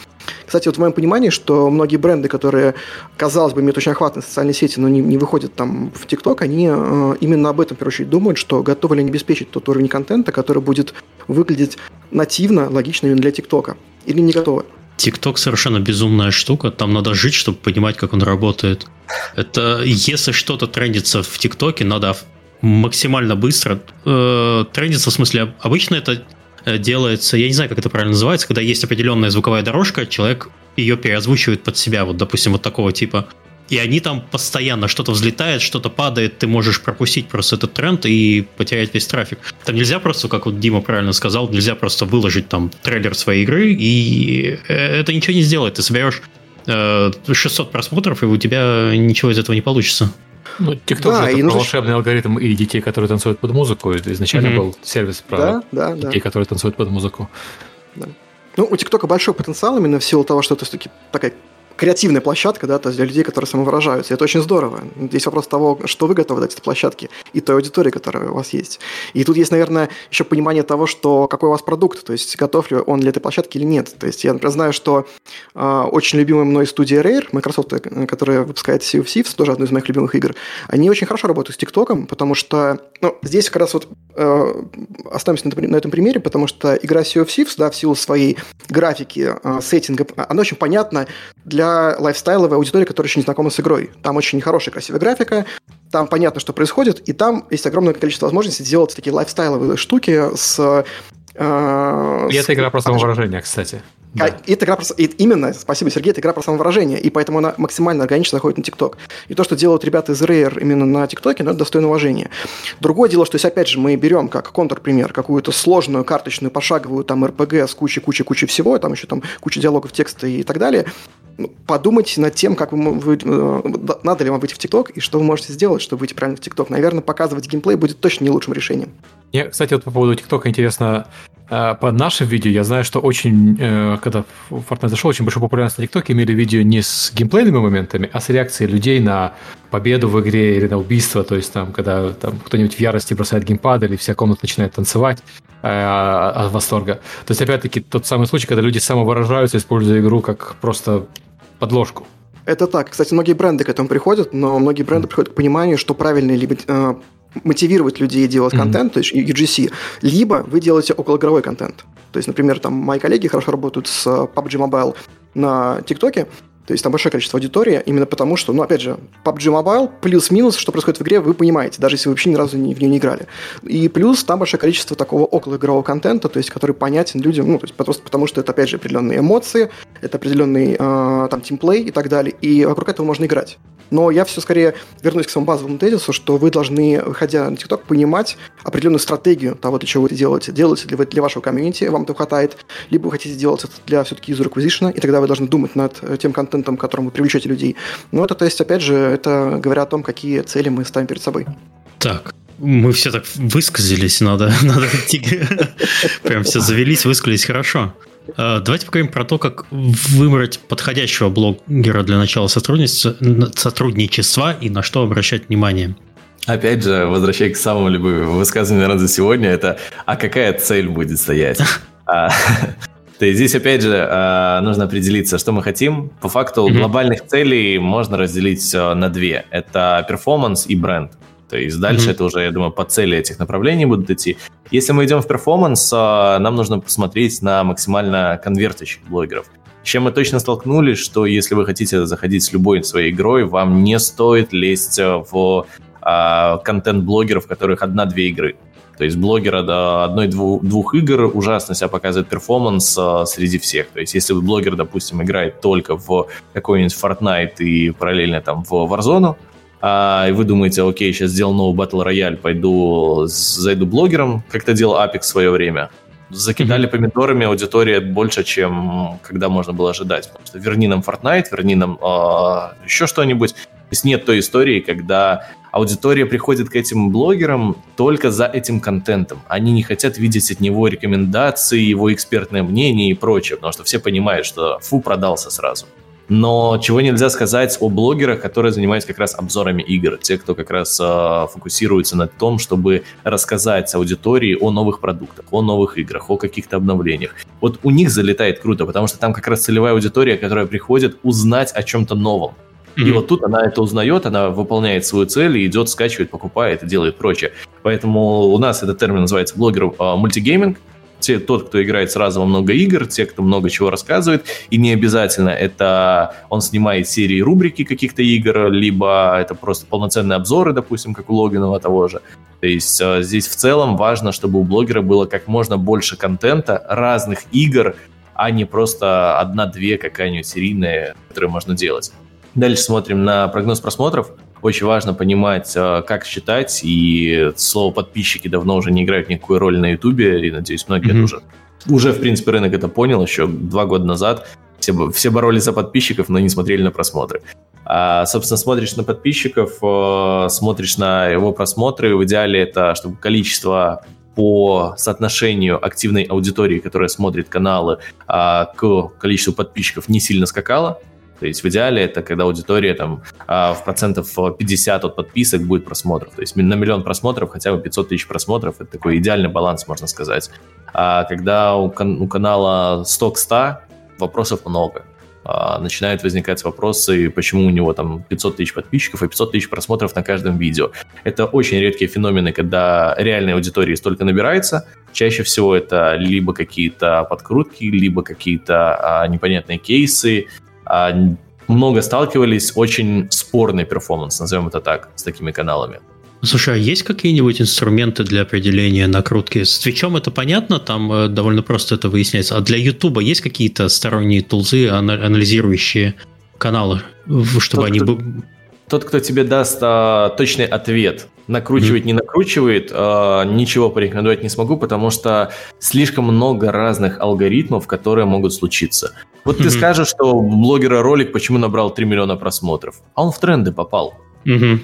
Кстати, вот в моем понимании, что многие бренды, которые, казалось бы, имеют очень охватные социальные сети, но не, не выходят там в ТикТок, они э, именно об этом, в первую очередь, думают, что готовы ли они обеспечить тот уровень контента, который будет выглядеть нативно, логично для ТикТока, или не готовы. TikTok совершенно безумная штука. Там надо жить, чтобы понимать, как он работает. Это если что-то трендится в ТикТоке, надо максимально быстро. Э, трендится в смысле, обычно это э, делается, я не знаю, как это правильно называется, когда есть определенная звуковая дорожка, человек ее переозвучивает под себя, вот, допустим, вот такого типа. И они там постоянно что-то взлетает, что-то падает, ты можешь пропустить просто этот тренд и потерять весь трафик. Там нельзя просто, как вот Дима правильно сказал, нельзя просто выложить там трейлер своей игры, и э, это ничего не сделает. Ты соберешь 600 просмотров, и у тебя ничего из этого не получится. Ну, TikTok да, же это нужно... волшебный алгоритм и детей, которые танцуют под музыку. Это изначально mm-hmm. был сервис про да, да, детей, да. которые танцуют под музыку. Да. Ну, у ТикТока большой потенциал именно в силу того, что это все-таки такая креативная площадка, да, то есть для людей, которые самовыражаются. Это очень здорово. Здесь вопрос того, что вы готовы дать этой площадке и той аудитории, которая у вас есть. И тут есть, наверное, еще понимание того, что какой у вас продукт, то есть готов ли он для этой площадки или нет. То есть я, например, знаю, что э, очень любимая мной студия Rare, Microsoft, э, которая выпускает Sea of Thieves, тоже одну из моих любимых игр, они очень хорошо работают с ТикТоком, потому что, ну, здесь как раз вот э, остановимся на, на этом примере, потому что игра Sea of Thieves, да, в силу своей графики, э, сеттинга, она очень понятна для для лайфстайловой аудитории, которая еще не знакома с игрой. Там очень хорошая, красивая графика, там понятно, что происходит, и там есть огромное количество возможностей сделать такие лайфстайловые штуки с... Э, и с... это игра про самовыражение, кстати. Да. Это игра про... Именно, спасибо, Сергей, это игра про самовыражение, и поэтому она максимально органично заходит на ТикТок. И то, что делают ребята из Rare именно на ТикТоке, ну, это достойно уважения. Другое дело, что если, опять же, мы берем как контрпример какую-то сложную карточную пошаговую там РПГ с кучей-кучей-кучей всего, там еще там куча диалогов, текста и так далее, подумайте над тем, как вы, вы, э, надо ли вам выйти в ТикТок и что вы можете сделать, чтобы выйти правильно в ТикТок. Наверное, показывать геймплей будет точно не лучшим решением. Мне, кстати, вот по поводу ТикТока интересно, э, по нашим видео я знаю, что очень, э, когда Fortnite зашел, очень большую популярность на ТикТоке имели видео не с геймплейными моментами, а с реакцией людей на победу в игре или на убийство, то есть там, когда там кто-нибудь в ярости бросает геймпад или вся комната начинает танцевать от восторга. То есть, опять-таки, тот самый случай, когда люди самовыражаются, используя игру как просто подложку. Это так. Кстати, многие бренды к этому приходят, но многие бренды приходят к пониманию, что правильно либо э, мотивировать людей делать mm. контент, то есть UGC, либо вы делаете околоигровой контент. То есть, например, там мои коллеги хорошо работают с PUBG Mobile на ТикТоке, то есть там большое количество аудитории, именно потому что, ну, опять же, PUBG Mobile, плюс-минус, что происходит в игре, вы понимаете, даже если вы вообще ни разу не, в нее не играли. И плюс там большое количество такого околоигрового контента, то есть который понятен людям, ну, то есть просто потому что это, опять же, определенные эмоции, это определенный э, там тимплей и так далее, и вокруг этого можно играть. Но я все скорее вернусь к своему базовому тезису, что вы должны, выходя на TikTok, понимать определенную стратегию того, для чего вы это делаете. Делаете ли вы для вашего комьюнити, вам этого хватает, либо вы хотите делать это для все-таки user acquisition, и тогда вы должны думать над тем контентом, контентом, которым вы привлечете людей. Но это, то есть, опять же, это говоря о том, какие цели мы ставим перед собой. Так, мы все так высказались, надо, надо идти. Прям все завелись, высказались хорошо. А, давайте поговорим про то, как выбрать подходящего блогера для начала сотрудничества, сотрудничества и на что обращать внимание. Опять же, возвращаясь к самому любимому высказыванию, наверное, за сегодня, это «А какая цель будет стоять?» а, то есть здесь, опять же, э, нужно определиться, что мы хотим. По факту mm-hmm. глобальных целей можно разделить э, на две. Это перформанс и бренд. То есть дальше mm-hmm. это уже, я думаю, по цели этих направлений будут идти. Если мы идем в перформанс, э, нам нужно посмотреть на максимально конвертящих блогеров. С чем мы точно столкнулись, что если вы хотите заходить с любой своей игрой, вам не стоит лезть в контент блогеров, в которых одна-две игры. То есть блогера до одной-двух игр ужасно себя показывает перформанс а, среди всех. То есть если блогер, допустим, играет только в какой-нибудь Fortnite и параллельно там в Warzone, а, и вы думаете, окей, сейчас сделал новый Battle Royale, пойду зайду блогером, как это делал Apex в свое время, закидали mm-hmm. помидорами аудитория больше, чем когда можно было ожидать. Потому что верни нам Fortnite, верни нам э, а, еще что-нибудь. То есть нет той истории, когда аудитория приходит к этим блогерам только за этим контентом. Они не хотят видеть от него рекомендации, его экспертное мнение и прочее, потому что все понимают, что фу, продался сразу. Но чего нельзя сказать о блогерах, которые занимаются как раз обзорами игр. Те, кто как раз э, фокусируется на том, чтобы рассказать аудитории о новых продуктах, о новых играх, о каких-то обновлениях. Вот у них залетает круто, потому что там как раз целевая аудитория, которая приходит узнать о чем-то новом. И вот тут она это узнает, она выполняет свою цель и идет, скачивает, покупает и делает прочее. Поэтому у нас этот термин называется блогер а, мультигейминг. Те, тот, кто играет сразу во много игр, те, кто много чего рассказывает, и не обязательно это он снимает серии рубрики каких-то игр, либо это просто полноценные обзоры, допустим, как у Логинова того же. То есть а, здесь в целом важно, чтобы у блогера было как можно больше контента разных игр, а не просто одна-две какая-нибудь серийная, которую можно делать. Дальше смотрим на прогноз просмотров. Очень важно понимать, э, как считать, и слово «подписчики» давно уже не играют никакой роли на Ютубе, и, надеюсь, многие mm-hmm. уже, уже, в принципе, рынок это понял еще два года назад. Все, все боролись за подписчиков, но не смотрели на просмотры. А, собственно, смотришь на подписчиков, э, смотришь на его просмотры. В идеале это, чтобы количество по соотношению активной аудитории, которая смотрит каналы, а, к количеству подписчиков не сильно скакало. То есть в идеале это когда аудитория там а, в процентов 50 от подписок будет просмотров. То есть на миллион просмотров хотя бы 500 тысяч просмотров. Это такой идеальный баланс, можно сказать. А когда у, кан- у канала 100 к 100, вопросов много. А, начинают возникать вопросы, почему у него там 500 тысяч подписчиков и 500 тысяч просмотров на каждом видео. Это очень редкие феномены, когда реальной аудитории столько набирается. Чаще всего это либо какие-то подкрутки, либо какие-то а, непонятные кейсы, много сталкивались, очень спорный перформанс, назовем это так, с такими каналами. Слушай, а есть какие-нибудь инструменты для определения накрутки? С Твичом это понятно, там э, довольно просто это выясняется. А для Ютуба есть какие-то сторонние тулзы, анализирующие каналы, чтобы тот, они... Кто, тот, кто тебе даст а, точный ответ, накручивает, mm-hmm. не накручивает, а, ничего порекомендовать не смогу, потому что слишком много разных алгоритмов, которые могут случиться. Вот mm-hmm. ты скажешь, что у блогера ролик почему набрал 3 миллиона просмотров, а он в тренды попал. Mm-hmm.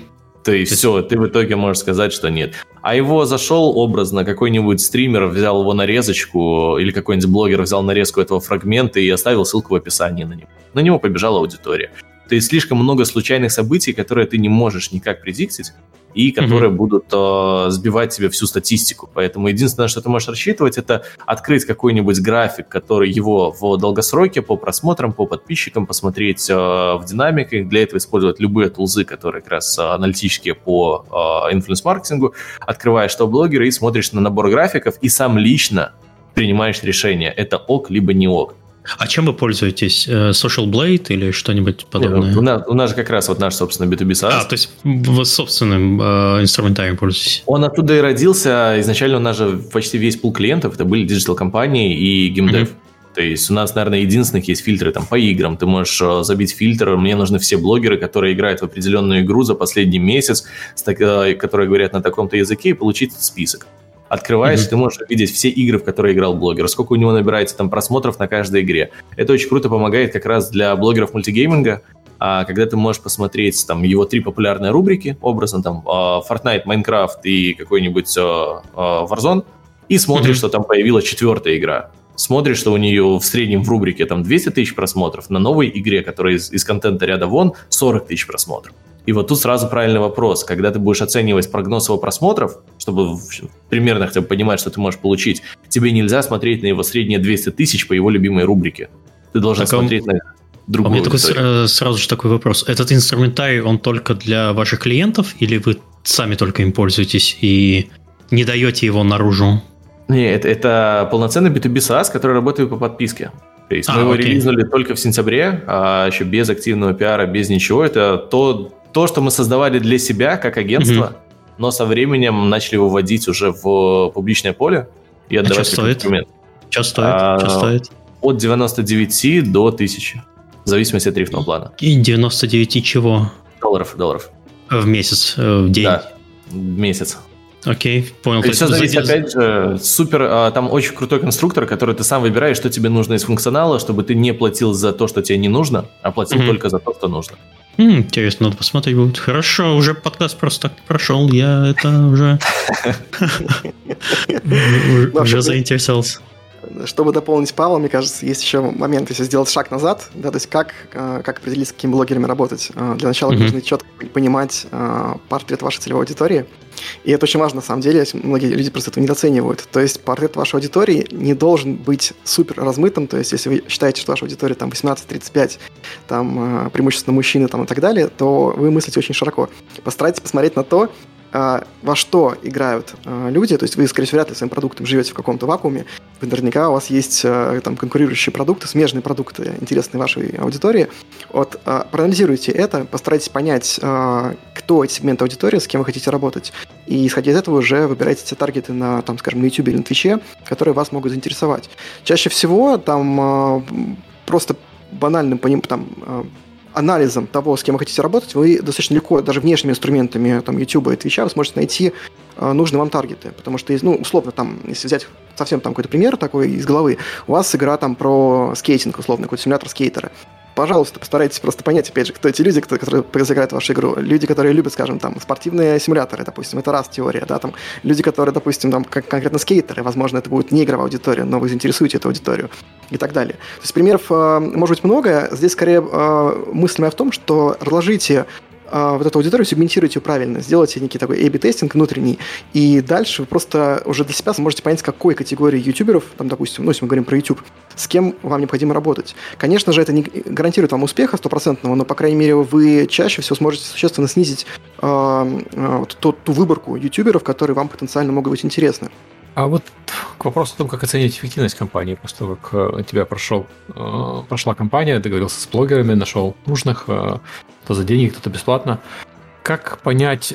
То есть все, ты в итоге можешь сказать, что нет. А его зашел образно, какой-нибудь стример взял его нарезочку, или какой-нибудь блогер взял нарезку этого фрагмента и оставил ссылку в описании на него. На него побежала аудитория. То есть слишком много случайных событий, которые ты не можешь никак предиктить, и которые mm-hmm. будут э, сбивать тебе всю статистику. Поэтому единственное, что ты можешь рассчитывать, это открыть какой-нибудь график, который его в долгосроке по просмотрам, по подписчикам, посмотреть э, в динамиках. Для этого использовать любые тулзы, которые как раз э, аналитические по э, инфлюенс-маркетингу. Открываешь что блогера и смотришь на набор графиков, и сам лично принимаешь решение, это ок, либо не ок. А чем вы пользуетесь? Э, Social Blade или что-нибудь подобное? Нет, у, нас, у нас же как раз вот наш собственный B2B SaaS. А, то есть вы собственным э, инструментарием пользуетесь? Он оттуда и родился. Изначально у нас же почти весь пул клиентов это были digital-компании и геймдев. Mm-hmm. То есть у нас, наверное, единственных есть фильтры там по играм. Ты можешь э, забить фильтр. Мне нужны все блогеры, которые играют в определенную игру за последний месяц, э, которые говорят на таком-то языке, и получить список открываешь, mm-hmm. ты можешь видеть все игры, в которые играл блогер, сколько у него набирается там просмотров на каждой игре. Это очень круто помогает как раз для блогеров мультигейминга, а, когда ты можешь посмотреть там его три популярные рубрики, образно там а, Fortnite, Minecraft и какой-нибудь а, Warzone, и смотришь, mm-hmm. что там появилась четвертая игра. Смотришь, что у нее в среднем в рубрике там 200 тысяч просмотров, на новой игре, которая из, из контента ряда вон, 40 тысяч просмотров. И вот тут сразу правильный вопрос. Когда ты будешь оценивать прогноз его просмотров, чтобы примерно хотя бы понимать, что ты можешь получить, тебе нельзя смотреть на его средние 200 тысяч по его любимой рубрике. Ты должен так смотреть он... на другую У меня такой, э, сразу же такой вопрос. Этот инструментарий, он только для ваших клиентов или вы сами только им пользуетесь и не даете его наружу? Нет, это, полноценный B2B SaaS, который работает по подписке. То есть а, мы его окей. релизнули только в сентябре, а еще без активного пиара, без ничего. Это то, то, что мы создавали для себя как агентство, угу. но со временем начали выводить уже в публичное поле и отдавать а что стоит? инструмент. Что стоит? А, что стоит? От 99 до 1000, в зависимости от тарифного плана. И 99 чего? Долларов, долларов. В месяц, э, в день? Да, в месяц. Окей, понял. То есть все зависит, опять же, супер, а, там очень крутой конструктор, который ты сам выбираешь, что тебе нужно из функционала, чтобы ты не платил за то, что тебе не нужно, а платил mm-hmm. только за то, что нужно. Mm, интересно, надо посмотреть будет. Хорошо, уже подкаст просто так прошел, я это уже уже заинтересовался чтобы дополнить Павла, мне кажется, есть еще момент, если сделать шаг назад, да, то есть как, э, как определить, с какими блогерами работать. Э, для начала mm-hmm. нужно четко понимать э, портрет вашей целевой аудитории. И это очень важно, на самом деле, многие люди просто это недооценивают. То есть портрет вашей аудитории не должен быть супер размытым, то есть если вы считаете, что ваша аудитория там 18-35, там преимущественно мужчины там и так далее, то вы мыслите очень широко. Постарайтесь посмотреть на то, во что играют а, люди, то есть вы, скорее всего, вряд ли своим продуктом живете в каком-то вакууме, наверняка у вас есть а, там конкурирующие продукты, смежные продукты, интересные вашей аудитории. Вот проанализируйте это, постарайтесь понять, кто эти сегменты аудитории, с кем вы хотите работать, и исходя из этого уже выбирайте те таргеты на, там, скажем, на YouTube или на Twitch, которые вас могут заинтересовать. Чаще всего там просто банальным там, анализом того, с кем вы хотите работать, вы достаточно легко, даже внешними инструментами там, YouTube и Twitch, вы сможете найти э, нужные вам таргеты. Потому что, ну, условно, там, если взять совсем там какой-то пример такой из головы, у вас игра там про скейтинг, условно, какой-то симулятор скейтера пожалуйста, постарайтесь просто понять, опять же, кто эти люди, кто, которые разыграют вашу игру. Люди, которые любят, скажем, там, спортивные симуляторы, допустим, это раз теория, да, там, люди, которые, допустим, там, как конкретно скейтеры, возможно, это будет не игровая аудитория, но вы заинтересуете эту аудиторию и так далее. То есть примеров э, может быть много, здесь скорее э, мысль моя в том, что разложите а, вот эту аудиторию, сегментируйте ее правильно, сделайте некий такой A-B тестинг внутренний, и дальше вы просто уже для себя сможете понять, какой категории ютуберов, там, допустим, ну, если мы говорим про YouTube, с кем вам необходимо работать. Конечно же, это не гарантирует вам успеха стопроцентного, но, по крайней мере, вы чаще всего сможете существенно снизить э, э, ту, ту выборку ютуберов, которые вам потенциально могут быть интересны. А вот к вопросу о том, как оценить эффективность компании, после того, как э, тебя прошел, э, прошла компания, договорился с блогерами, нашел нужных, э, кто за деньги, кто-то бесплатно. Как понять...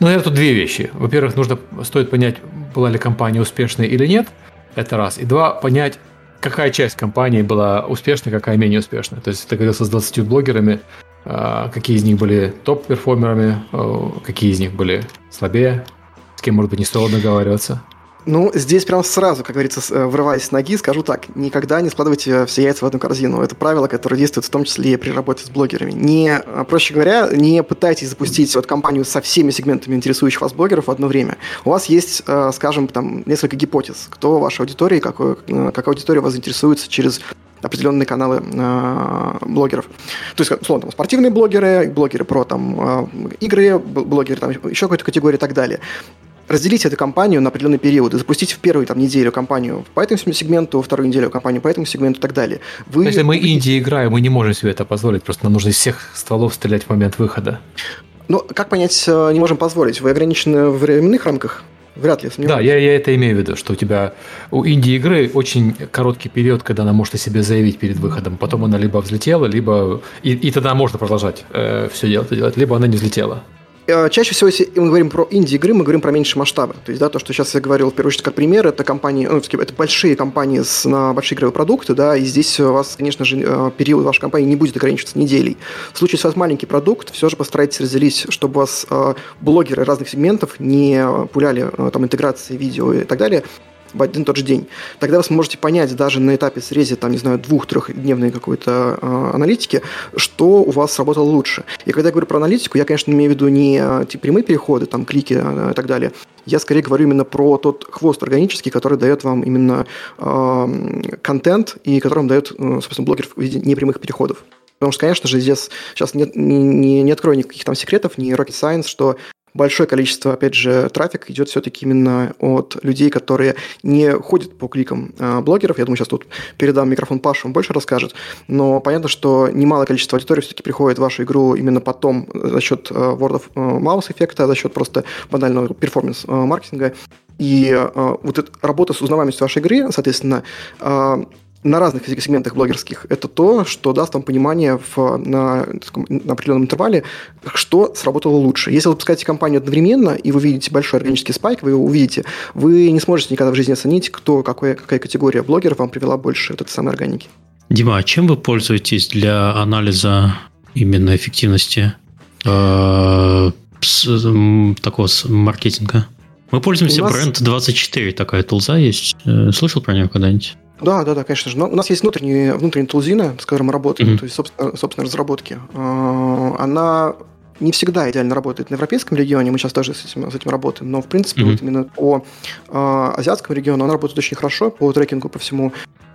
Ну, наверное, тут две вещи. Во-первых, нужно, стоит понять, была ли компания успешной или нет. Это раз. И два, понять, какая часть компании была успешной, какая менее успешная. То есть договорился с 20 блогерами, какие из них были топ-перформерами, какие из них были слабее, кем, может быть, не стоило договариваться? Ну, здесь прям сразу, как говорится, э, врываясь с ноги, скажу так. Никогда не складывайте все яйца в одну корзину. Это правило, которое действует в том числе и при работе с блогерами. Не, э, проще говоря, не пытайтесь запустить вот компанию со всеми сегментами интересующих вас блогеров в одно время. У вас есть, э, скажем, там несколько гипотез, кто ваша аудитория, какой, как аудитория вас интересуется через определенные каналы э, блогеров. То есть, условно, там, спортивные блогеры, блогеры про там, э, игры, блогеры там, еще какой-то категории и так далее разделить эту компанию на определенный период и запустить в первую там, неделю компанию по этому сегменту, во вторую неделю компанию по этому сегменту и так далее. Вы... Если мы инди играем, мы не можем себе это позволить, просто нам нужно из всех стволов стрелять в момент выхода. Ну, как понять, э, не можем позволить? Вы ограничены в временных рамках? Вряд ли, сомневаюсь. Да, я, я это имею в виду, что у тебя у инди-игры очень короткий период, когда она может о себе заявить перед выходом. Потом она либо взлетела, либо... И, и тогда можно продолжать э, все делать, делать, либо она не взлетела. Э, чаще всего, если мы говорим про инди-игры, мы говорим про меньшие масштабы. То есть, да, то, что сейчас я говорил, в первую очередь, как пример, это компании, ну, это большие компании с, на большие игровые продукты, да, и здесь у вас, конечно же, э, период вашей компании не будет ограничиваться неделей. В случае, если у вас маленький продукт, все же постарайтесь разделить, чтобы у вас э, блогеры разных сегментов не пуляли там интеграции видео и так далее, в один тот же день. Тогда вы сможете понять даже на этапе среза, там, не знаю, двух-трехдневной какой-то э, аналитики, что у вас сработало лучше. И когда я говорю про аналитику, я, конечно, имею в виду не типа, прямые переходы, там, клики э, и так далее. Я скорее говорю именно про тот хвост органический, который дает вам именно э, контент и которым дает, э, собственно, блогер в виде непрямых переходов. Потому что, конечно же, здесь сейчас не, не, не открою никаких там секретов, не rocket science, что большое количество, опять же, трафика идет все-таки именно от людей, которые не ходят по кликам э, блогеров. Я думаю, сейчас тут передам микрофон Пашу, он больше расскажет. Но понятно, что немалое количество аудитории все-таки приходит в вашу игру именно потом за счет э, Word of Mouse эффекта, за счет просто банального перформанс-маркетинга. И э, вот эта работа с узнаваемостью вашей игры, соответственно, э, на разных сегментах блогерских, это то, что даст вам понимание в, на, на определенном интервале, что сработало лучше. Если вы запускаете компанию одновременно, и вы видите большой органический спайк, вы его увидите, вы не сможете никогда в жизни оценить, кто, какой, какая категория блогеров вам привела больше вот этой самой органики. Дима, а чем вы пользуетесь для анализа именно эффективности? Э, такого маркетинга. Мы пользуемся нас... бренд 24, такая тулза есть. Э, слышал про нее когда-нибудь? Да, да, да, конечно же. Но у нас есть внутренние, внутренние тулзины, с которыми мы работаем, mm-hmm. то есть собственно, собственно разработки. А, она не всегда идеально работает на европейском регионе, мы сейчас тоже с этим, с этим работаем, но в принципе mm-hmm. вот именно по э, азиатскому региону она работает очень хорошо, по трекингу, по всему.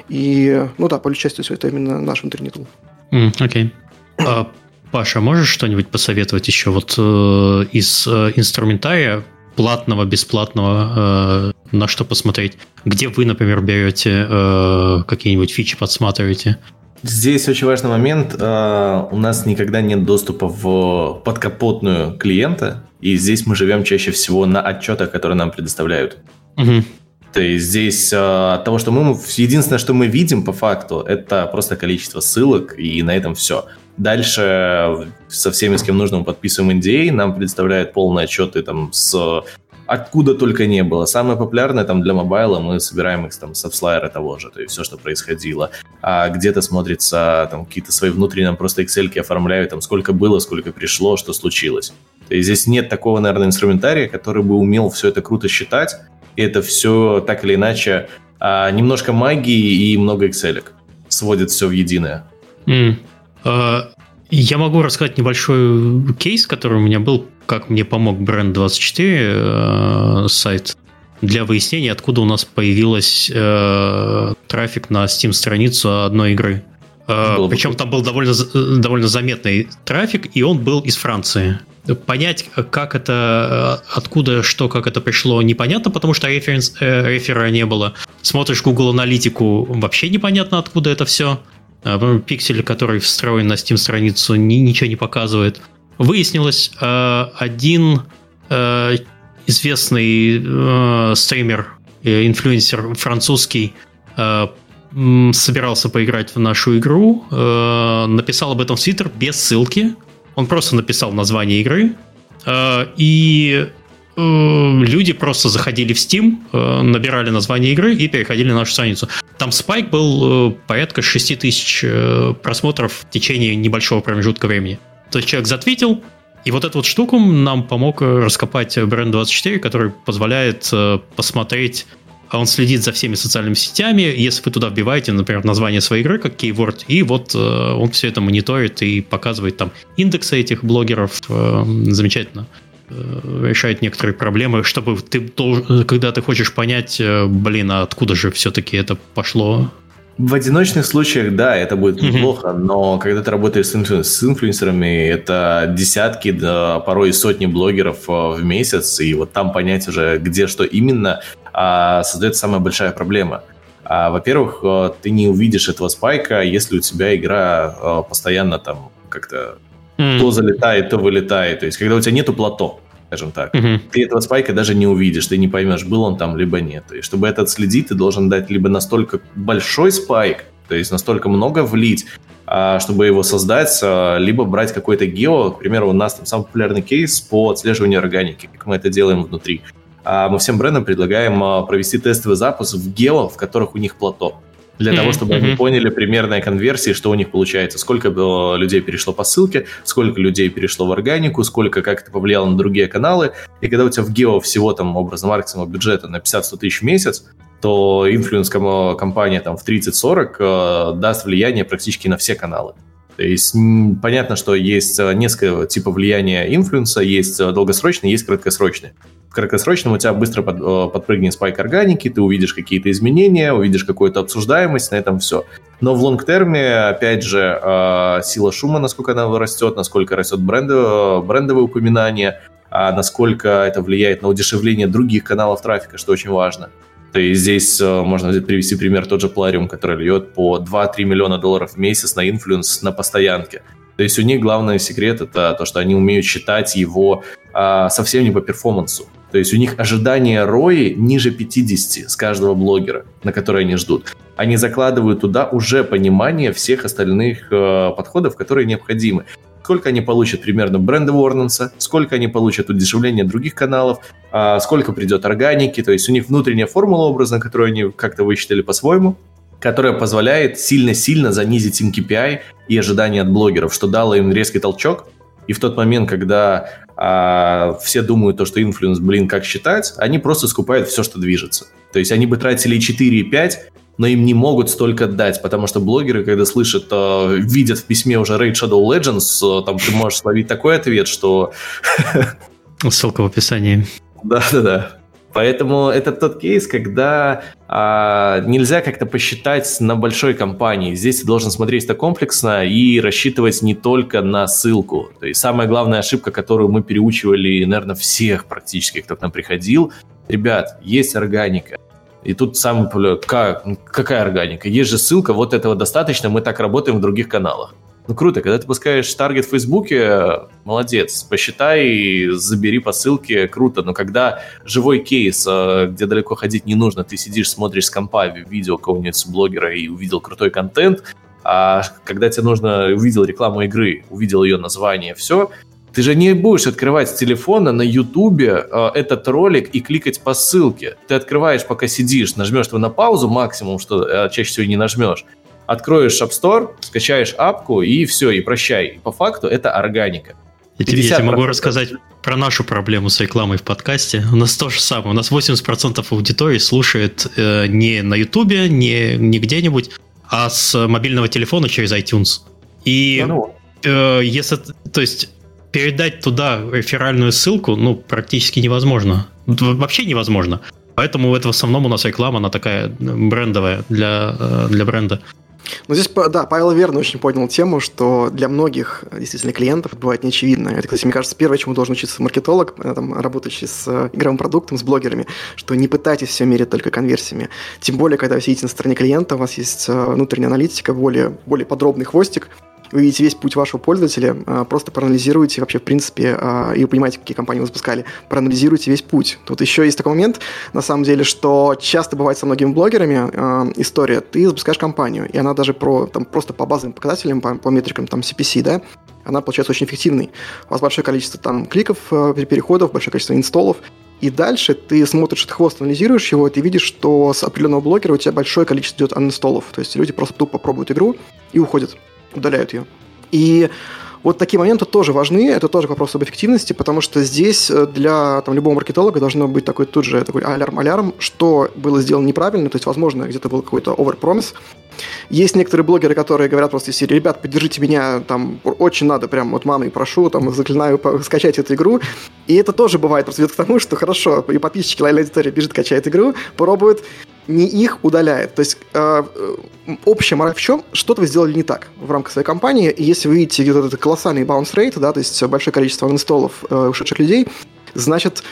И, ну да, по части все это именно наш внутренний тул. Окей. Mm, okay. а, Паша, можешь что-нибудь посоветовать еще вот э, из э, инструментария платного, бесплатного, э, на что посмотреть? Где вы, например, берете э, какие-нибудь фичи, подсматриваете? Здесь очень важный момент. Э, у нас никогда нет доступа в подкапотную клиента, и здесь мы живем чаще всего на отчетах, которые нам предоставляют. Угу. То есть здесь э, от того, что мы... Единственное, что мы видим по факту, это просто количество ссылок, и на этом все. Дальше со всеми, с кем нужно, мы подписываем NDA, нам предоставляют полные отчеты там с откуда только не было. Самое популярное там для мобайла мы собираем их там с AppsFlyer того же, то есть все, что происходило. А где-то смотрится там какие-то свои внутренние, нам просто excel оформляют, там сколько было, сколько пришло, что случилось. То есть здесь нет такого, наверное, инструментария, который бы умел все это круто считать, и это все так или иначе а, немножко магии и много excel сводит все в единое. Mm. А, я могу рассказать небольшой кейс, который у меня был, как мне помог Brand24 э, сайт для выяснения, откуда у нас появилась э, трафик на Steam-страницу одной игры. Э, причем там был довольно, довольно заметный трафик, и он был из Франции. Понять, как это, откуда, что, как это пришло, непонятно, потому что референс, э, рефера не было. Смотришь Google аналитику, вообще непонятно, откуда это все. А, пиксель, который встроен на Steam страницу, ни, ничего не показывает. Выяснилось, э, один э, известный э, стример, инфлюенсер французский, собирался поиграть в нашу игру, написал об этом в Твиттер без ссылки. Он просто написал название игры. И люди просто заходили в Steam, набирали название игры и переходили на нашу страницу. Там спайк был э, порядка 6 тысяч э, просмотров в течение небольшого промежутка времени. То есть человек затвитил, и вот эту вот штуку нам помог э, раскопать бренд 24, который позволяет посмотреть он следит за всеми социальными сетями. Если вы туда вбиваете, например, название своей игры как keyword, и вот он все это мониторит и показывает там индексы этих блогеров. Замечательно. Э, решает некоторые проблемы, чтобы ты должен, когда ты хочешь понять, э, блин, а откуда же все-таки это пошло? В одиночных случаях, да, это будет неплохо, mm-hmm. но когда ты работаешь с, инфлю- с инфлюенсерами, это десятки, да, порой сотни блогеров э, в месяц, и вот там понять уже, где что именно, а, создает самая большая проблема. А, во-первых, ты не увидишь этого спайка, если у тебя игра постоянно там как-то mm. то залетает, то вылетает. То есть, когда у тебя нету плато, скажем так, mm-hmm. ты этого спайка даже не увидишь, ты не поймешь, был он там, либо нет. И чтобы это отследить, ты должен дать либо настолько большой спайк, то есть настолько много влить, а, чтобы его создать, а, либо брать какой-то гео. К примеру, у нас там самый популярный кейс по отслеживанию органики, как мы это делаем внутри. А, мы всем брендам предлагаем провести тестовый запуск в гео, в которых у них плато для mm-hmm. того, чтобы mm-hmm. они поняли примерные конверсии, что у них получается, сколько людей перешло по ссылке, сколько людей перешло в органику, сколько, как это повлияло на другие каналы. И когда у тебя в гео всего там образно маркетингового бюджета на 50-100 тысяч в месяц, то influence кампания там в 30-40 э, даст влияние практически на все каналы. То есть понятно, что есть э, несколько типов влияния инфлюенса, есть э, долгосрочный, есть краткосрочный краткосрочном у тебя быстро под, э, подпрыгнет spike органики, ты увидишь какие-то изменения, увидишь какую-то обсуждаемость, на этом все. Но в long-term е, опять же, сила шума, насколько она растет, насколько растет бренды, брендовые упоминания, а насколько это влияет на удешевление других каналов трафика, что очень важно. То есть здесь можно привести пример тот же Plarium, который льет по 2-3 миллиона долларов в месяц на influence на постоянке. То есть у них главный секрет это то, что они умеют считать его а, совсем не по перформансу. То есть у них ожидание ROI ниже 50 с каждого блогера, на который они ждут. Они закладывают туда уже понимание всех остальных э, подходов, которые необходимы. Сколько они получат примерно brand awareness а, сколько они получат удешевление других каналов, э, сколько придет органики. То есть у них внутренняя формула ROAS а, которую они как-то высчитали по-своему, которая позволяет сильно-сильно занизить им KPI и ожидания от блогеров, что дало им резкий толчок. И в тот момент, когда а, все думают то, что influence, блин, как считать, они просто скупают все, что движется. То есть они бы тратили 4 и 5, но им не могут столько дать, потому что блогеры, когда слышат, э, видят в письме уже Raid Shadow Legends, э, там ты можешь словить такой ответ, что... Ссылка в описании. Да-да-да. Поэтому это тот кейс, когда а, нельзя как-то посчитать на большой компании. Здесь ты должен смотреть это комплексно и рассчитывать не только на ссылку. То есть самая главная ошибка, которую мы переучивали, наверное, всех практически, кто к нам приходил. Ребят, есть органика. И тут сам, как, какая органика? Есть же ссылка, вот этого достаточно, мы так работаем в других каналах. Ну, круто, когда ты пускаешь таргет в Фейсбуке, молодец, посчитай, забери по ссылке, круто. Но когда живой кейс, э, где далеко ходить не нужно, ты сидишь, смотришь с компа видео какого-нибудь блогера и увидел крутой контент, а когда тебе нужно, увидел рекламу игры, увидел ее название, все, ты же не будешь открывать с телефона на Ютубе э, этот ролик и кликать по ссылке. Ты открываешь, пока сидишь, нажмешь на паузу максимум, что э, чаще всего не нажмешь. Откроешь App Store, скачаешь апку и все, и прощай. И по факту это органика. Я тебе, я тебе могу рассказать про нашу проблему с рекламой в подкасте. У нас то же самое. У нас 80% аудитории слушает э, не на Ютубе, не, не где-нибудь, а с мобильного телефона через iTunes. И ну. э, если, то есть передать туда реферальную ссылку, ну, практически невозможно. Вообще невозможно. Поэтому это в основном у нас реклама, она такая брендовая для, э, для бренда. Ну, здесь, да, Павел верно очень понял тему, что для многих действительно клиентов это бывает неочевидно. Это, кстати, мне кажется, первое, чему должен учиться маркетолог, э, там, работающий с э, игровым продуктом, с блогерами, что не пытайтесь все мерить только конверсиями. Тем более, когда вы сидите на стороне клиента, у вас есть внутренняя аналитика, более, более подробный хвостик, вы весь путь вашего пользователя, а, просто проанализируйте вообще, в принципе, а, и вы понимаете, какие компании вы запускали, проанализируйте весь путь. Тут еще есть такой момент, на самом деле, что часто бывает со многими блогерами а, история, ты запускаешь компанию, и она даже про, там, просто по базовым показателям, по, по метрикам там CPC, да, она получается очень эффективной. У вас большое количество там кликов, переходов, большое количество инсталлов, и дальше ты смотришь этот хвост, анализируешь его, и ты видишь, что с определенного блогера у тебя большое количество идет анинстолов. То есть люди просто тупо пробуют игру и уходят удаляют ее. И вот такие моменты тоже важны, это тоже вопрос об эффективности, потому что здесь э, для там, любого маркетолога должно быть такой тут же такой алярм-алярм, что было сделано неправильно, то есть, возможно, где-то был какой-то overpromise. Есть некоторые блогеры, которые говорят просто из серии, ребят, поддержите меня, там, очень надо, прям вот мамой прошу, там, заклинаю скачать эту игру. И это тоже бывает, просто ведет к тому, что хорошо, и подписчики лояльной аудитории бежит, качает игру, пробуют, не их удаляет. То есть э, э, общая мораль в чем? Что-то вы сделали не так в рамках своей компании. И если вы видите где-то этот колоссальный bounce rate, да, то есть большое количество инсталлов э, ушедших людей, значит,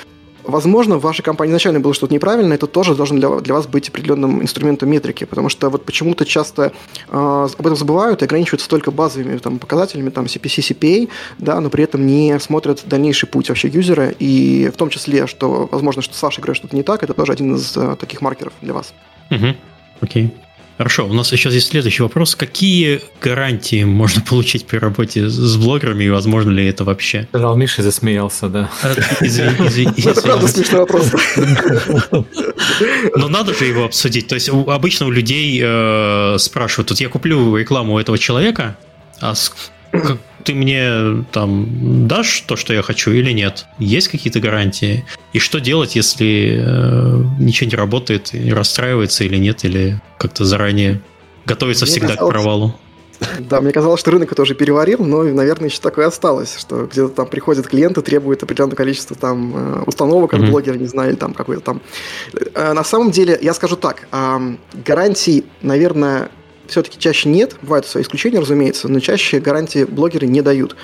Возможно, в вашей компании изначально было что-то неправильно, это тоже должен для, для вас быть определенным инструментом метрики, потому что вот почему-то часто э, об этом забывают и ограничиваются только базовыми там, показателями, там, CPC, CPA, да, но при этом не смотрят дальнейший путь вообще юзера, и в том числе, что, возможно, что с вашей игрой что-то не так, это тоже один из э, таких маркеров для вас. Угу. Окей. Хорошо, у нас сейчас есть следующий вопрос. Какие гарантии можно получить при работе с блогерами, и возможно ли это вообще? Сказал Миша засмеялся, да. А, извини, извини. Это правда смешной вопрос. Но надо же его обсудить. То есть обычно у людей э, спрашивают, вот я куплю рекламу у этого человека, а ты мне там дашь то, что я хочу или нет? Есть какие-то гарантии? И что делать, если э, ничего не работает, и расстраивается или нет, или как-то заранее готовиться мне всегда казалось, к провалу? Да, мне казалось, что рынок это уже переварил, но, наверное, еще такое осталось, что где-то там приходят клиенты, требуют определенное количество там э, установок от mm-hmm. блогера, не знаю, или там какой-то там. Э, на самом деле, я скажу так, гарантий, наверное, все-таки чаще нет, бывают свои исключения, разумеется, но чаще гарантии блогеры не дают.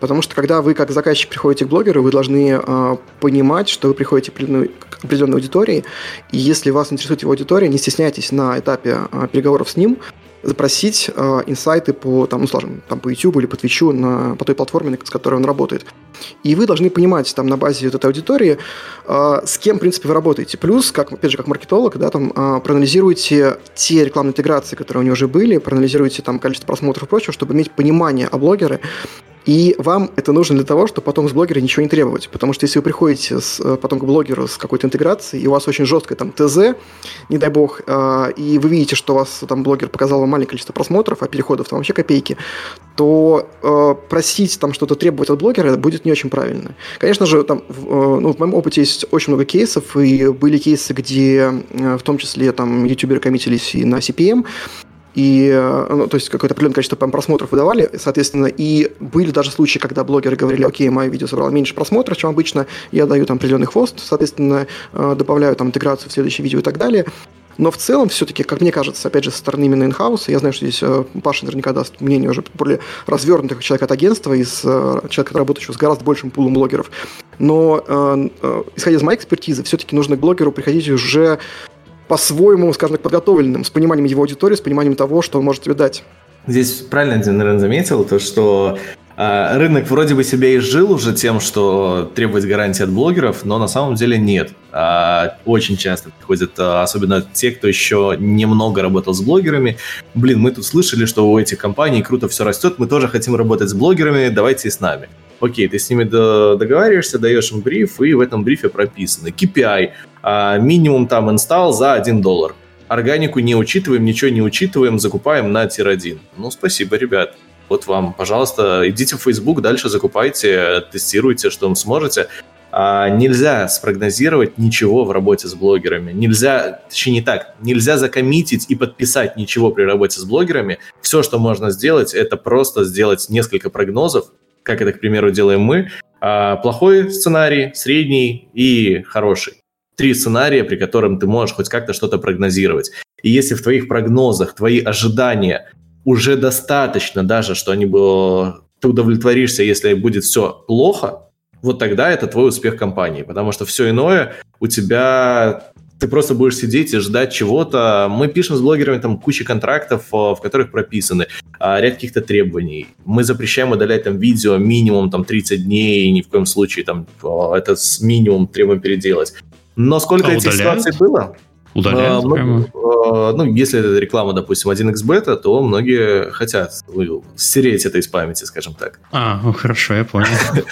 Потому что когда вы как заказчик приходите к блогеру, вы должны э, понимать, что вы приходите к определенной, к определенной аудитории, и если вас интересует его аудитория, не стесняйтесь на этапе э, переговоров с ним запросить э, инсайты по, там, ну, скажем, там, по YouTube или по Twitch, на, по той платформе, с которой он работает. И вы должны понимать там на базе вот этой аудитории, э, с кем, в принципе, вы работаете. Плюс, как, опять же, как маркетолог, да, там, э, проанализируйте те рекламные интеграции, которые у него уже были, проанализируйте там количество просмотров и прочего, чтобы иметь понимание о блогере, И вам это нужно для того, чтобы потом с блогера ничего не требовать. Потому что если вы приходите с, э, потом к блогеру с какой-то интеграцией, и у вас очень жесткое там ТЗ, не дай бог, э, и вы видите, что у вас там блогер показал вам маленькое количество просмотров, а переходов там вообще копейки, то э, просить там что-то требовать от блогера будет не очень правильно. Конечно же, там, в, э, ну, в моем опыте есть очень много кейсов, и были кейсы, где э, в том числе там ютуберы коммитились и на CPM, и, э, ну, то есть какое-то определенное количество просмотров выдавали, соответственно, и были даже случаи, когда блогеры говорили, окей, мое видео собрало меньше просмотров, чем обычно, я даю там определенный хвост, соответственно, э, добавляю там интеграцию в следующее видео и так далее. Но в целом, все-таки, как мне кажется, опять же, со стороны именно инхауса, я знаю, что здесь э, Паша наверняка даст мнение уже более развернутых человек от агентства, из человека, работающего с гораздо большим пулом блогеров. Но, исходя из моей экспертизы, все-таки нужно к блогеру приходить уже по-своему, скажем так, подготовленным, с пониманием его аудитории, с пониманием того, что он может тебе дать. Здесь правильно наверное, заметил, то, что рынок вроде бы себя изжил уже тем, что требовать гарантии от блогеров, но на самом деле нет. Э, очень часто приходят, э, особенно те, кто еще немного работал с блогерами. Блин, мы тут слышали, что у этих компаний круто все растет, мы тоже хотим работать с блогерами, давайте и с нами. Окей, ты с ними договариваешься, даешь им бриф, и в этом брифе прописано KPI, а, минимум там инсталл за 1 доллар. Органику не учитываем, ничего не учитываем, закупаем на тир-1. Ну, спасибо, ребят. Вот вам, пожалуйста, идите в Facebook, дальше закупайте, тестируйте, что вы сможете. А, нельзя спрогнозировать ничего в работе с блогерами. Нельзя, точнее не так, нельзя закоммитить и подписать ничего при работе с блогерами. Все, что можно сделать, это просто сделать несколько прогнозов, как это, к примеру, делаем мы. А, плохой сценарий, средний и хороший три сценария, при котором ты можешь хоть как-то что-то прогнозировать. И если в твоих прогнозах твои ожидания уже достаточно даже, что они бы, ты удовлетворишься, если будет все плохо, вот тогда это твой успех компании. Потому что все иное у тебя ты просто будешь сидеть и ждать чего-то. Мы пишем с блогерами там куча контрактов, э, в которых прописаны а, ряд каких-то требований. Мы запрещаем удалять там видео минимум там 30 дней, и ни в коем случае там э, это с минимум требуем переделать. Но сколько а этих удаляют? ситуаций было? Удаляют а, прямо? А, ну, если это реклама, допустим, 1xbeta, то многие хотят стереть это из памяти, скажем так. А, ну, хорошо, я понял.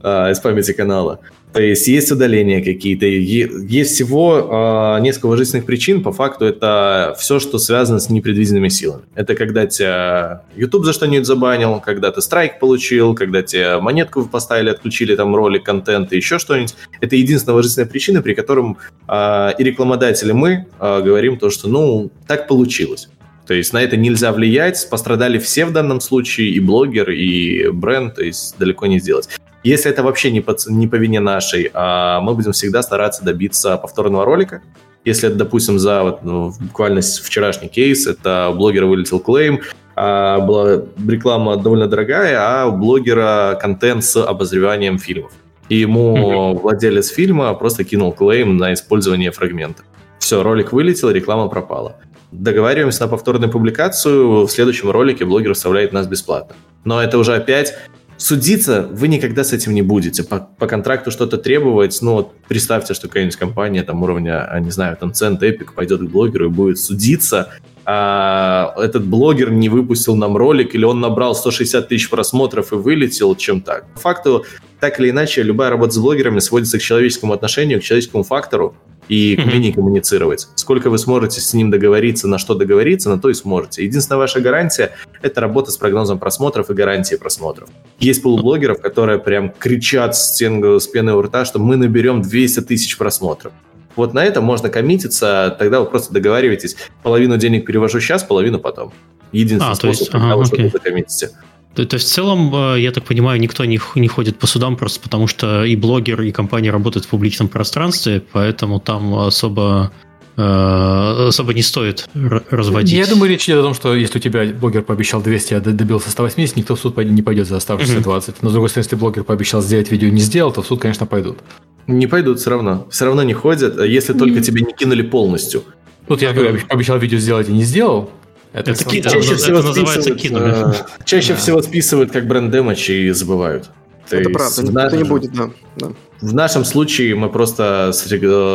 А, из памяти канала. То есть есть удаления какие-то, есть всего э, несколько уважительных причин. По факту это все, что связано с непредвиденными силами. Это когда тебя YouTube за что-нибудь забанил, когда ты страйк получил, когда тебе монетку поставили, отключили там ролик, контент и еще что-нибудь. Это единственная уважительная причина, при котором э, и рекламодатели мы э, говорим то, что ну так получилось. То есть на это нельзя влиять, пострадали все в данном случае, и блогер, и бренд, то есть далеко не сделать. Если это вообще не по, не по вине нашей, а мы будем всегда стараться добиться повторного ролика. Если это, допустим, за вот, ну, буквально вчерашний кейс, это у блогера вылетел клейм, а была реклама довольно дорогая, а у блогера контент с обозреванием фильмов. И ему mm-hmm. владелец фильма просто кинул клейм на использование фрагмента. Все, ролик вылетел, реклама пропала. Договариваемся на повторную публикацию, в следующем ролике блогер оставляет нас бесплатно. Но это уже опять судиться вы никогда с этим не будете. По, по контракту что-то требовать, ну вот представьте, что какая-нибудь компания там уровня, а, не знаю, там Cent, Epic пойдет к блогеру и будет судиться, а этот блогер не выпустил нам ролик, или он набрал 160 тысяч просмотров и вылетел, чем так. По факту, так или иначе, любая работа с блогерами сводится к человеческому отношению, к человеческому фактору, и к умение коммуницировать. Сколько вы сможете с ним договориться, на что договориться, на то и сможете. Единственная ваша гарантия – это работа с прогнозом просмотров и гарантией просмотров. Есть полублогеров, которые прям кричат с, стен, с пены у рта, что мы наберем 200 тысяч просмотров. Вот на это можно коммититься, тогда вы просто договариваетесь, половину денег перевожу сейчас, половину потом. Единственный а, способ, есть, ага, когда вы закоммитите. То, то есть в целом, э, я так понимаю, никто не, не ходит по судам просто потому, что и блогер, и компания работают в публичном пространстве, поэтому там особо особо не стоит разводить. Я думаю, речь идет о том, что если у тебя блогер пообещал 200, а добился 180, никто в суд не пойдет за оставшиеся 20. Но, с другой стороны, если блогер пообещал сделать видео и не сделал, то в суд, конечно, пойдут. Не пойдут все равно. Все равно не ходят, если только тебе не кинули полностью. Вот я говорю, обещал видео сделать и не сделал, это, это, ки- чаще, это, всего это называется кинули. Э, чаще да. всего списывают как бренд дэмэдж и забывают. То это правда, никто наш... не будет, да. да. В нашем случае мы просто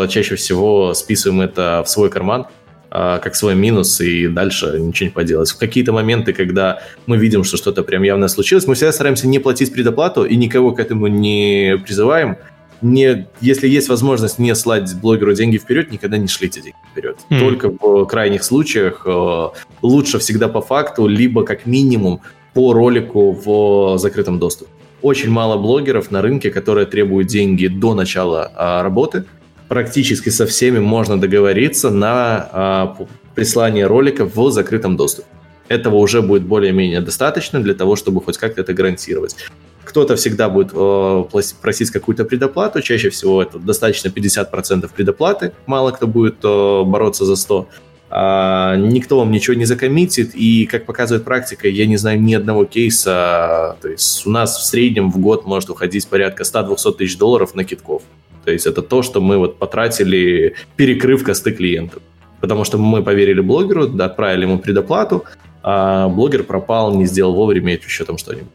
чаще всего списываем это в свой карман, а, как свой минус, и дальше ничего не поделать. В какие-то моменты, когда мы видим, что что-то прям явно случилось, мы всегда стараемся не платить предоплату и никого к этому не призываем. Не, если есть возможность не слать блогеру деньги вперед, никогда не шлите деньги вперед. Mm. Только в крайних случаях э, лучше всегда по факту, либо как минимум по ролику в закрытом доступе. Очень мало блогеров на рынке, которые требуют деньги до начала а, работы практически со всеми можно договориться на а, прислание ролика в закрытом доступе. Этого уже будет более-менее достаточно для того, чтобы хоть как-то это гарантировать. Кто-то всегда будет э, просить какую-то предоплату, чаще всего это достаточно 50% предоплаты, мало кто будет э, бороться за 100. А, никто вам ничего не закоммитит, и, как показывает практика, я не знаю ни одного кейса, то есть у нас в среднем в год может уходить порядка 100-200 тысяч долларов на китков. То есть это то, что мы вот потратили, перекрыв косты клиентов. Потому что мы поверили блогеру, отправили ему предоплату, а блогер пропал, не сделал вовремя еще там что-нибудь.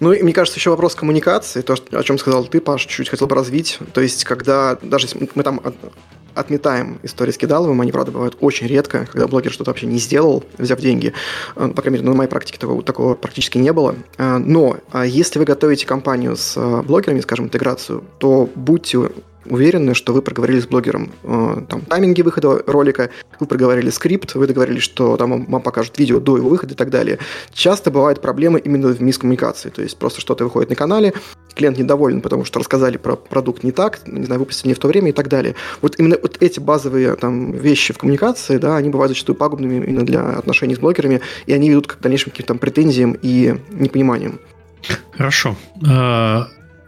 Ну, и мне кажется, еще вопрос коммуникации, то, о чем сказал ты, Паш, чуть хотел бы развить. То есть, когда даже мы там отметаем истории с кидаловым, они, правда, бывают очень редко, когда блогер что-то вообще не сделал, взяв деньги. Э, по крайней мере, на моей практике такого, такого практически не было. Э, но а если вы готовите компанию с э, блогерами, скажем, интеграцию, то будьте уверены, что вы проговорили с блогером э, там, тайминги выхода ролика, вы проговорили скрипт, вы договорились, что там вам покажут видео до его выхода и так далее. Часто бывают проблемы именно в мискоммуникации, то есть просто что-то выходит на канале, клиент недоволен, потому что рассказали про продукт не так, не знаю, выпустили не в то время и так далее. Вот именно вот эти базовые там, вещи в коммуникации, да, они бывают зачастую пагубными именно для отношений с блогерами, и они ведут к дальнейшим каким-то там претензиям и непониманиям. Хорошо.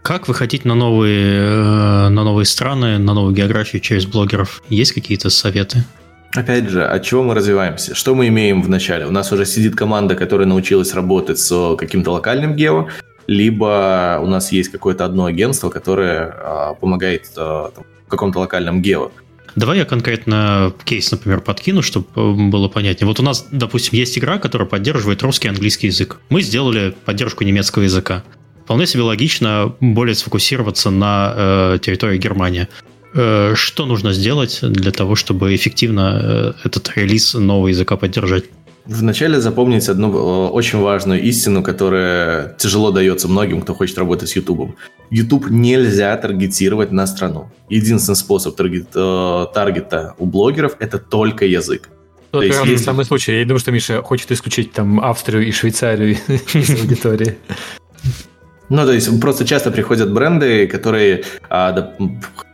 Как выходить на новые, э, на новые страны, на новую географию через блогеров? Есть какие-то советы? Опять же, от чего мы развиваемся? Что мы имеем в начале? У нас уже сидит команда, которая научилась работать с каким-то локальным гео, либо у нас есть какое-то одно агентство, которое а, помогает а, там, в каком-то локальном гео. Давай я конкретно кейс, например, подкину, чтобы э, было понятнее. Вот у нас, допустим, есть игра, которая поддерживает русский и английский язык. Мы сделали поддержку немецкого языка вполне себе логично более сфокусироваться на э, территории Германии. Э, что нужно сделать для того, чтобы эффективно э, этот релиз нового языка поддержать? Вначале запомнить одну э, очень важную истину, которая тяжело дается многим, кто хочет работать с YouTube. YouTube нельзя таргетировать на страну. Единственный способ таргет, э, таргета у блогеров – это только язык. Ну, это есть, есть самый случай. Я думаю, что Миша хочет исключить там Австрию и Швейцарию из аудитории. Ну, то есть просто часто приходят бренды, которые а, да,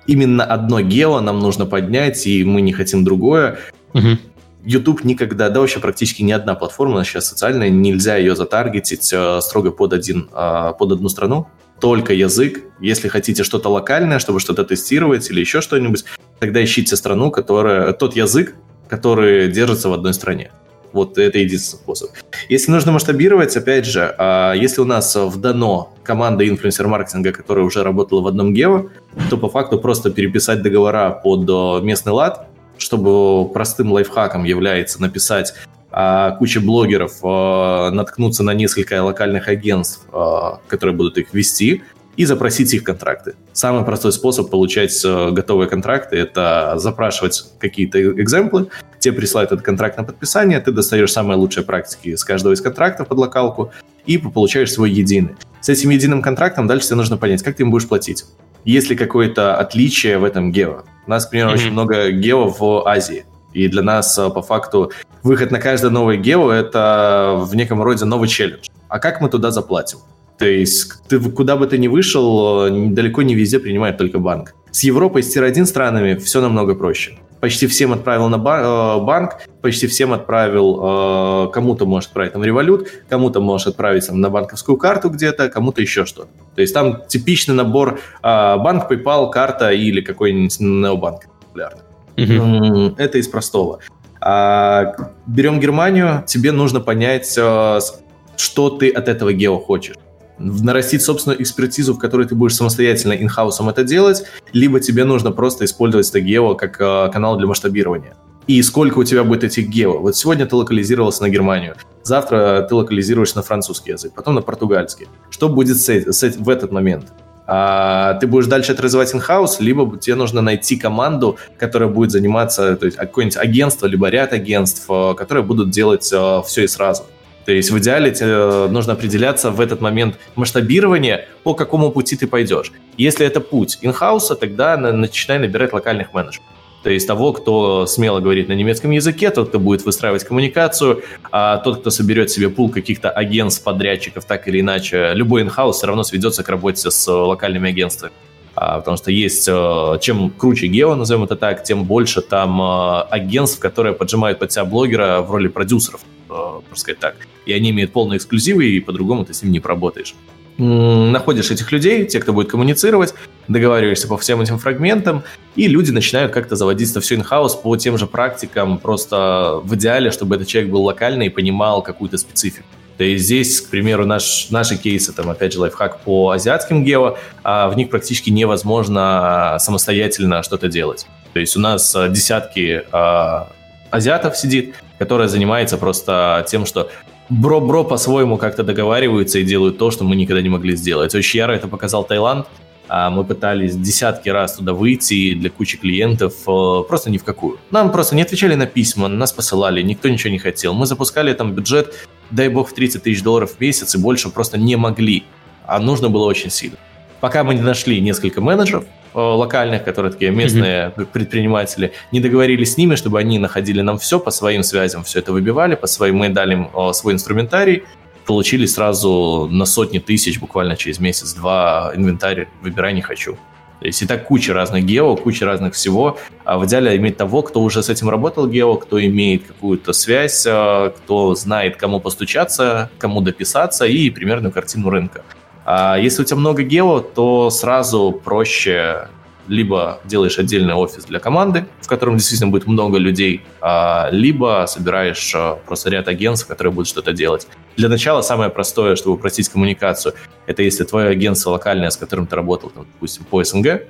именно одно гео нам нужно поднять, и мы не хотим другое. Угу. YouTube никогда, да вообще практически ни одна платформа, сейчас социальная, нельзя ее затаргетить э, строго под, один, э, под одну страну. Только язык. Если хотите что-то локальное, чтобы что-то тестировать или еще что-нибудь, тогда ищите страну, которая, тот язык, который держится в одной стране. Вот это единственный способ. Если нужно масштабировать, опять же, а, если у нас в дано команда инфлюенсер-маркетинга, которая уже работала в одном гео, то по факту просто переписать договора под э, местный лад, чтобы простым лайфхаком является написать а куча блогеров э, наткнуться на несколько локальных агентств, э, которые будут их вести, и запросить их контракты. Самый простой способ получать э, готовые контракты – это запрашивать какие-то экземплы, тебе присылают этот контракт на подписание, ты достаешь самые лучшие практики с каждого из контрактов под локалку и получаешь свой единый. С этим единым контрактом дальше тебе нужно понять, как ты им будешь платить. Есть ли какое-то отличие в этом гео? У нас, к примеру, mm-hmm. очень много гео в Азии. И для нас, э, по факту, выход на каждое новое гео – это в неком роде новый челлендж. А как мы туда заплатим? То есть ты куда бы ты ни вышел, э, далеко не везде принимает только банк. С Европой, с Тир-1 странами все намного проще. Почти всем отправил на э, банк, почти всем отправил, э, кому-то может отправить там револют, кому-то можешь отправить там, на банковскую карту где-то, кому-то еще что-то. То есть там типичный набор банк, PayPal, карта или какой-нибудь необанк популярный. Mm-hmm. Это из простого. А, берем Германию, тебе нужно понять, что ты от этого гео хочешь нарастить собственную экспертизу, в которой ты будешь самостоятельно инхаусом это делать, либо тебе нужно просто использовать гео как э, канал для масштабирования. И сколько у тебя будет этих гео? Вот сегодня ты локализировался на Германию, завтра ты локализируешь на французский язык, потом на португальский. Что будет с, с, в этот момент? а, ты будешь дальше это развивать in-house, либо тебе нужно найти команду, которая будет заниматься, то есть какое-нибудь агентство, либо ряд агентств, э, которые будут делать э, все и сразу. То есть в идеале тебе нужно определяться в этот момент масштабирования, по какому пути ты пойдешь. Если это путь инхауса, тогда начинай набирать локальных менеджеров. То есть того, кто смело говорит на немецком языке, тот, кто будет выстраивать коммуникацию, а тот, кто соберет себе пул каких-то агентств, подрядчиков, так или иначе, любой инхаус все равно сведется к работе с локальными агентствами. А, потому что есть, э, чем круче гео, назовем это так, тем больше там э, агентств, которые поджимают под себя блогера в роли продюсеров, э, можно сказать так. И они имеют полные эксклюзивы, и по-другому ты с ним не поработаешь находишь этих людей, те, кто будет коммуницировать, договариваешься по всем этим фрагментам, и люди начинают как-то заводить это все in-house по тем же практикам, просто в идеале, чтобы этот человек был локальный и понимал какую-то специфику. То есть здесь, к примеру, наш, наши кейсы, там, опять же, лайфхак по азиатским гео, а в них практически невозможно самостоятельно что-то делать. То есть у нас а, десятки а, азиатов сидит, которая занимается просто тем, что бро-бро по-своему как-то договариваются и делают то, что мы никогда не могли сделать. Очень яро это показал Таиланд. А, мы пытались десятки раз туда выйти для кучи клиентов, э, просто ни в какую. Нам просто не отвечали на письма, нас посылали, никто ничего не хотел. Мы запускали там бюджет, дай бог, в 30 тысяч долларов в месяц, и больше просто не могли. А нужно было очень сильно. Пока мы не нашли несколько менеджеров, локальных, которые такие местные mm-hmm. предприниматели, не договорились с ними, чтобы они находили нам все по своим связям, все это выбивали, по своим, мы дали им э, свой инструментарий, получили сразу на сотни тысяч буквально через месяц-два инвентарь «выбирай, не хочу». То есть и так куча разных гео, куча разных всего. А в идеале иметь того, кто уже с этим работал гео, кто имеет какую-то связь, э, кто знает, кому постучаться, кому дописаться и примерную картину рынка. А если у тебя много гео, то сразу проще либо делаешь отдельный офис для команды, в котором действительно будет много людей, а, либо собираешь а, просто ряд агентств, которые будут что-то делать. Для начала самое простое, чтобы упростить коммуникацию, это если твое агентство локальное, с которым ты работал, там, допустим, по СНГ,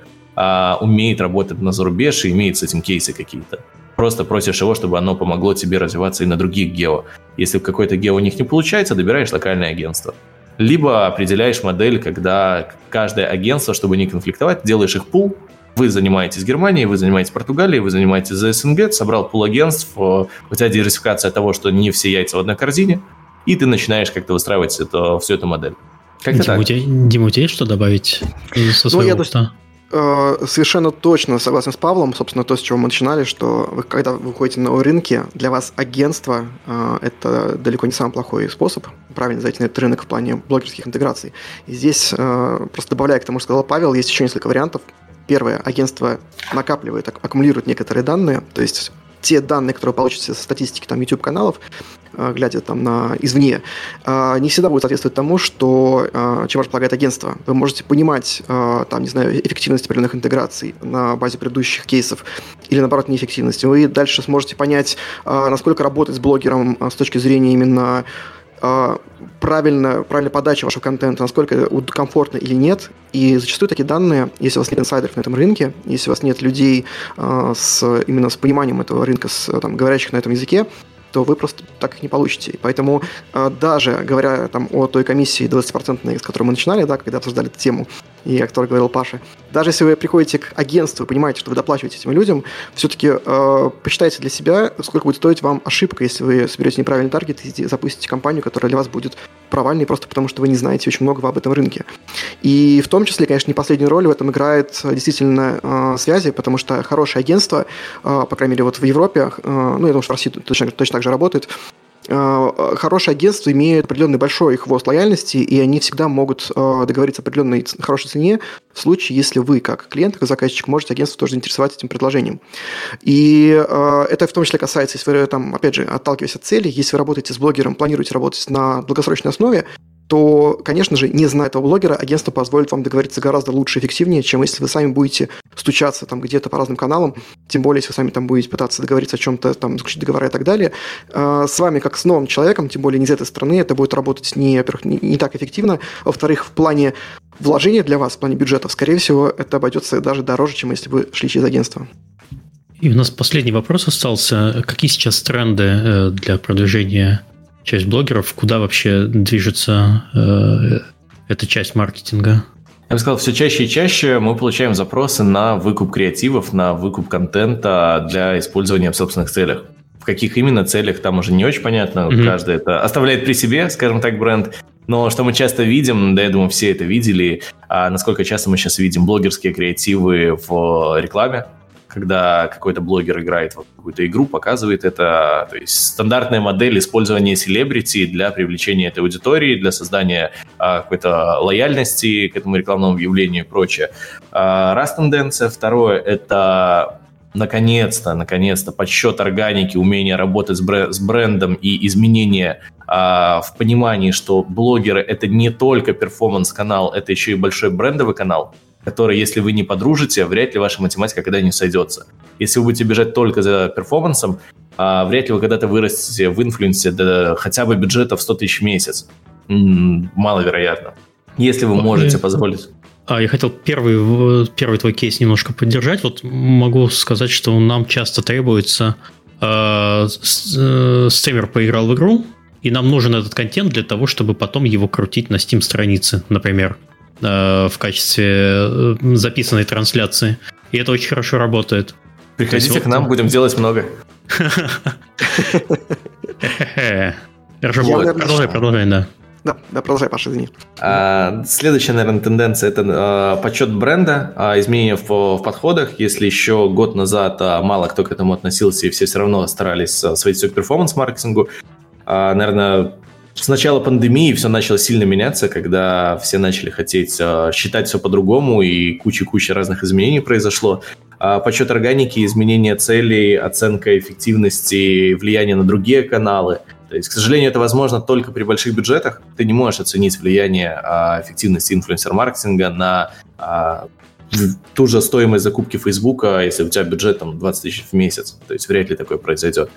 умеет работать на зарубеж и имеет с этим кейсы какие-то. Просто просишь его, чтобы оно помогло тебе развиваться и на других гео. Если какой-то гео у них не получается, добираешь локальное агентство либо определяешь модель, когда каждое агентство, чтобы не конфликтовать, делаешь их пул, вы занимаетесь Германией, вы занимаетесь Португалией, вы занимаетесь за СНГ, собрал пул агентств, э, у тебя диверсификация того, что не все яйца в одной корзине, и ты начинаешь как-то выстраивать это, всю эту модель. Как Дима, у тебя, Дима, у тебя есть что добавить со своего ну, я, опыта? Э, совершенно точно согласен с Павлом, собственно, то, с чего мы начинали, что вы, когда вы выходите на рынки, для вас агентство э, – это далеко не самый плохой способ правильно зайти на этот рынок в плане блогерских интеграций. И здесь, э, просто добавляя к тому, что сказал Павел, есть еще несколько вариантов. Первое, агентство накапливает, аккумулирует некоторые данные, то есть те данные, которые получите со статистики там, YouTube-каналов, глядя там на извне, э, не всегда будет соответствовать тому, что, э, чем располагает агентство. Вы можете понимать, там, не знаю, эффективность определенных интеграций на базе предыдущих кейсов или, наоборот, неэффективность. Вы дальше сможете понять, насколько работать с блогером с точки зрения именно правильно, правильной подачи вашего контента, насколько комфортно или нет. И зачастую такие данные, если у вас нет инсайдеров на этом рынке, если у вас нет людей с, именно с пониманием этого рынка, с, там, говорящих на этом языке, то вы просто так их не получите. поэтому э, даже говоря там, о той комиссии 20%, с которой мы начинали, да, когда обсуждали эту тему, и о которой говорил Паша, даже если вы приходите к агентству понимаете, что вы доплачиваете этим людям, все-таки э, посчитайте для себя, сколько будет стоить вам ошибка, если вы соберете неправильный таргет и запустите компанию, которая для вас будет провальной, просто потому что вы не знаете очень многого об этом рынке. И в том числе, конечно, не последнюю роль в этом играет э, действительно э, связи, потому что хорошее агентство, э, по крайней мере, вот в Европе, э, ну, я думаю, что в России точно, точно так же работает, Э, хорошее агентство имеет определенный большой хвост лояльности, и они всегда могут э, договориться о определенной хорошей цене в случае, если вы, как клиент, как заказчик, можете агентство тоже заинтересовать этим предложением. И э, это в том числе касается, если вы, там, опять же, отталкиваясь от цели, если вы работаете с блогером, планируете работать на долгосрочной основе, то, конечно же, не зная этого блогера, агентство позволит вам договориться гораздо лучше и эффективнее, чем если вы сами будете стучаться там где-то по разным каналам, тем более, если вы сами там будете пытаться договориться о чем-то, там, заключить договора и так далее. А, с вами, как с новым человеком, тем более не из этой страны, это будет работать не, во-первых, не, не так эффективно, во-вторых, в плане вложения для вас, в плане бюджетов, скорее всего, это обойдется даже дороже, чем если бы шли через агентство. И у нас последний вопрос остался. Какие сейчас тренды э, для продвижения часть блогеров, куда вообще движется э, эта часть маркетинга? Я бы сказал, все чаще и чаще мы получаем запросы на выкуп креативов, на выкуп контента для использования в собственных целях. В каких именно целях, там уже не очень понятно. Mm-hmm. Каждый это оставляет при себе, скажем так, бренд. Но что мы часто видим, да, я думаю, все это видели, а насколько часто мы сейчас видим блогерские креативы в рекламе, когда какой-то блогер играет в какую-то игру, показывает это. То есть стандартная модель использования селебрити для привлечения этой аудитории, для создания а, какой-то лояльности к этому рекламному объявлению и прочее. А, раз тенденция. Второе — это наконец-то, наконец-то подсчет органики, умение работать с, бр- с брендом и изменение а, в понимании, что блогеры — это не только перформанс-канал, это еще и большой брендовый канал, который, если вы не подружите, вряд ли ваша математика когда-нибудь сойдется. Если вы будете бежать только за перформансом, а, вряд ли вы когда-то вырастете в инфлюенсе до хотя бы бюджета в 100 тысяч в месяц. Маловероятно. Если вы можете позволить. А я хотел первый, первый твой кейс немножко поддержать. Вот могу сказать, что нам часто требуется э, э, стример поиграл в игру, и нам нужен этот контент для того, чтобы потом его крутить на Steam странице, например. Э, в качестве э, записанной трансляции. И это очень хорошо работает. Приходите к нам, будем делать много. Хорошо, продолжай, продолжай, да. Да, да, продолжай, Паша, извини. А, следующая, наверное, тенденция это а, подсчет бренда, а, изменения в, в подходах. Если еще год назад а, мало кто к этому относился, и все все равно старались а, сводить все к перформанс-маркетингу, а, наверное, с начала пандемии все начало сильно меняться, когда все начали хотеть э, считать все по-другому, и куча-куча разных изменений произошло. А подсчет органики, изменение целей, оценка эффективности, влияние на другие каналы. То есть, к сожалению, это возможно только при больших бюджетах. Ты не можешь оценить влияние а, эффективности инфлюенсер-маркетинга на а, ту же стоимость закупки Фейсбука, если у тебя бюджет там 20 тысяч в месяц. То есть вряд ли такое произойдет.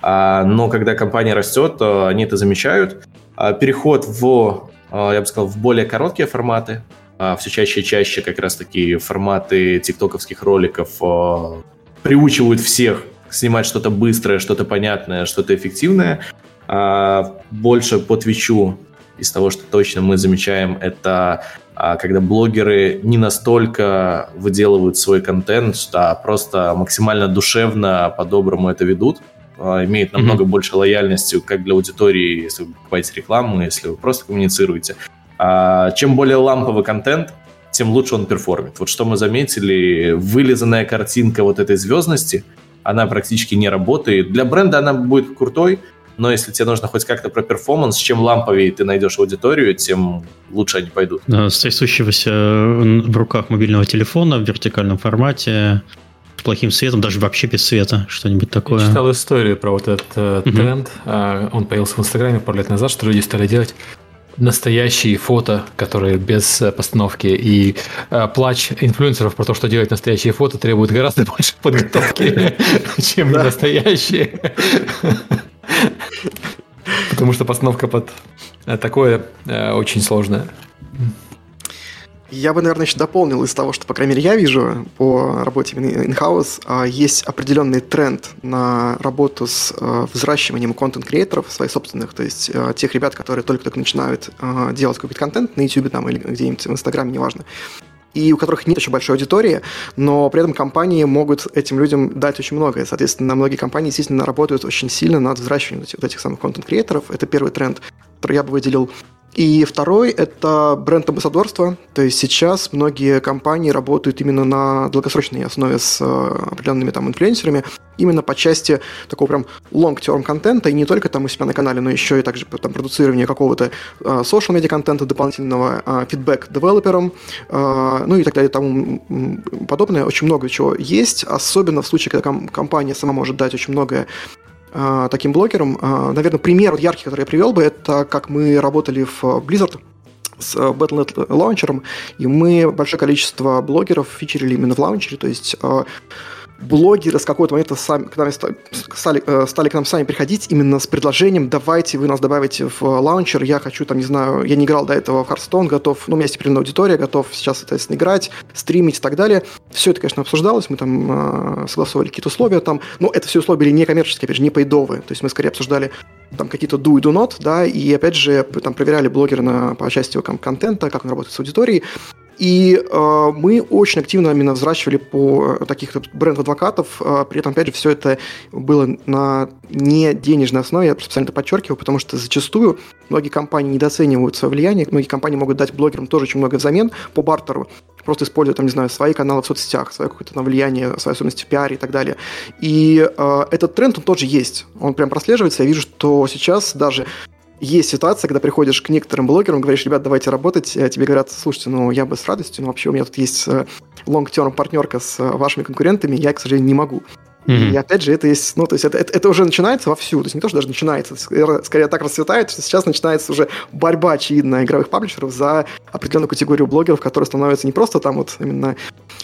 А, но когда компания растет, они это замечают. А, переход в, а, я бы сказал, в более короткие форматы, а, все чаще и чаще как раз таки форматы тиктоковских роликов а, приучивают всех снимать что-то быстрое, что-то понятное, что-то эффективное. А, больше по Твичу из того, что точно мы замечаем, это когда блогеры не настолько выделывают свой контент, а просто максимально душевно, по-доброму это ведут, а, имеет намного mm-hmm. больше лояльности как для аудитории, если вы покупаете рекламу, если вы просто коммуницируете. А чем более ламповый контент, тем лучше он перформит. Вот что мы заметили, вылизанная картинка вот этой звездности, она практически не работает. Для бренда она будет крутой, но если тебе нужно хоть как-то про перформанс, чем ламповее ты найдешь аудиторию, тем лучше они пойдут. С трясущегося в руках мобильного телефона в вертикальном формате, с плохим светом, даже вообще без света, что-нибудь такое. Я читал историю про вот этот э, uh тренд. Э, он появился в Инстаграме пару лет назад, что люди стали делать настоящие фото, которые без э, постановки, и э, плач инфлюенсеров про то, что делать настоящие фото, требует гораздо больше подготовки, чем настоящие. Потому что постановка под э, такое э, очень сложная. Я бы, наверное, еще дополнил из того, что, по крайней мере, я вижу по работе in-house, а, есть определенный тренд на работу с э, взращиванием контент-креаторов своих собственных, то есть тех ребят, которые только-только начинают делать какой-то контент на YouTube там, или где-нибудь в Инстаграме, неважно и у которых нет очень большой аудитории, но при этом компании могут этим людям дать очень многое. Соответственно, многие компании действительно работают очень сильно над взращиванием вот этих самых контент-креаторов. Это первый тренд, который я бы выделил. И второй – это бренд-амбассадорство. То есть сейчас многие компании работают именно на долгосрочной основе с э, определенными там инфлюенсерами, именно по части такого прям long-term контента, и не только там у себя на канале, но еще и также там продуцирование какого-то uh, social media контента дополнительного, фидбэк девелоперам, uh, ну и так далее, тому подобное. Очень много чего есть, особенно в случае, когда ком- компания сама может дать очень многое таким блогером. А, наверное, пример вот яркий, который я привел бы, это как мы работали в Blizzard с Battle.net лаунчером, и мы большое количество блогеров фичерили именно в лаунчере, то есть а, блогеры с какого-то момента сами, к нам стали, э, стали к нам сами приходить именно с предложением «давайте вы нас добавите в лаунчер, я хочу, там, не знаю, я не играл до этого в Hearthstone, готов, ну, у меня есть определенная аудитория, готов сейчас, соответственно, играть, стримить и так далее». Все это, конечно, обсуждалось, мы там э, согласовывали какие-то условия там, но это все условия были не коммерческие, опять же, не пейдовые, то есть мы скорее обсуждали там какие-то do и do not, да, и опять же там проверяли блогера на, по части его контента, как он работает с аудиторией, И э, мы очень активно именно взращивали по э, таких бренд-адвокатов. Э, при этом, опять же, все это было на не денежной основе. Я специально это подчеркиваю, потому что зачастую многие компании недооценивают свое влияние. Многие компании могут дать блогерам тоже очень много взамен по бартеру просто используя, там, не знаю, свои каналы в соцсетях, свое какое-то там влияние, свои особенности в пиаре и так далее. И э, этот тренд, он тоже есть. Он прям прослеживается. Я вижу, что сейчас даже есть ситуация, когда приходишь к некоторым блогерам, говоришь, ребят, давайте работать, а тебе говорят, слушайте, ну я бы с радостью, но вообще у меня тут есть э, long-term партнерка с э, вашими конкурентами, я, к сожалению, не могу. Mm-hmm. И опять же, это есть, ну, то есть это, это, это уже начинается вовсю, то есть не то, что даже начинается, скорее, скорее так расцветает, что сейчас начинается уже борьба очевидно игровых паблишеров за определенную категорию блогеров, которые становятся не просто там вот именно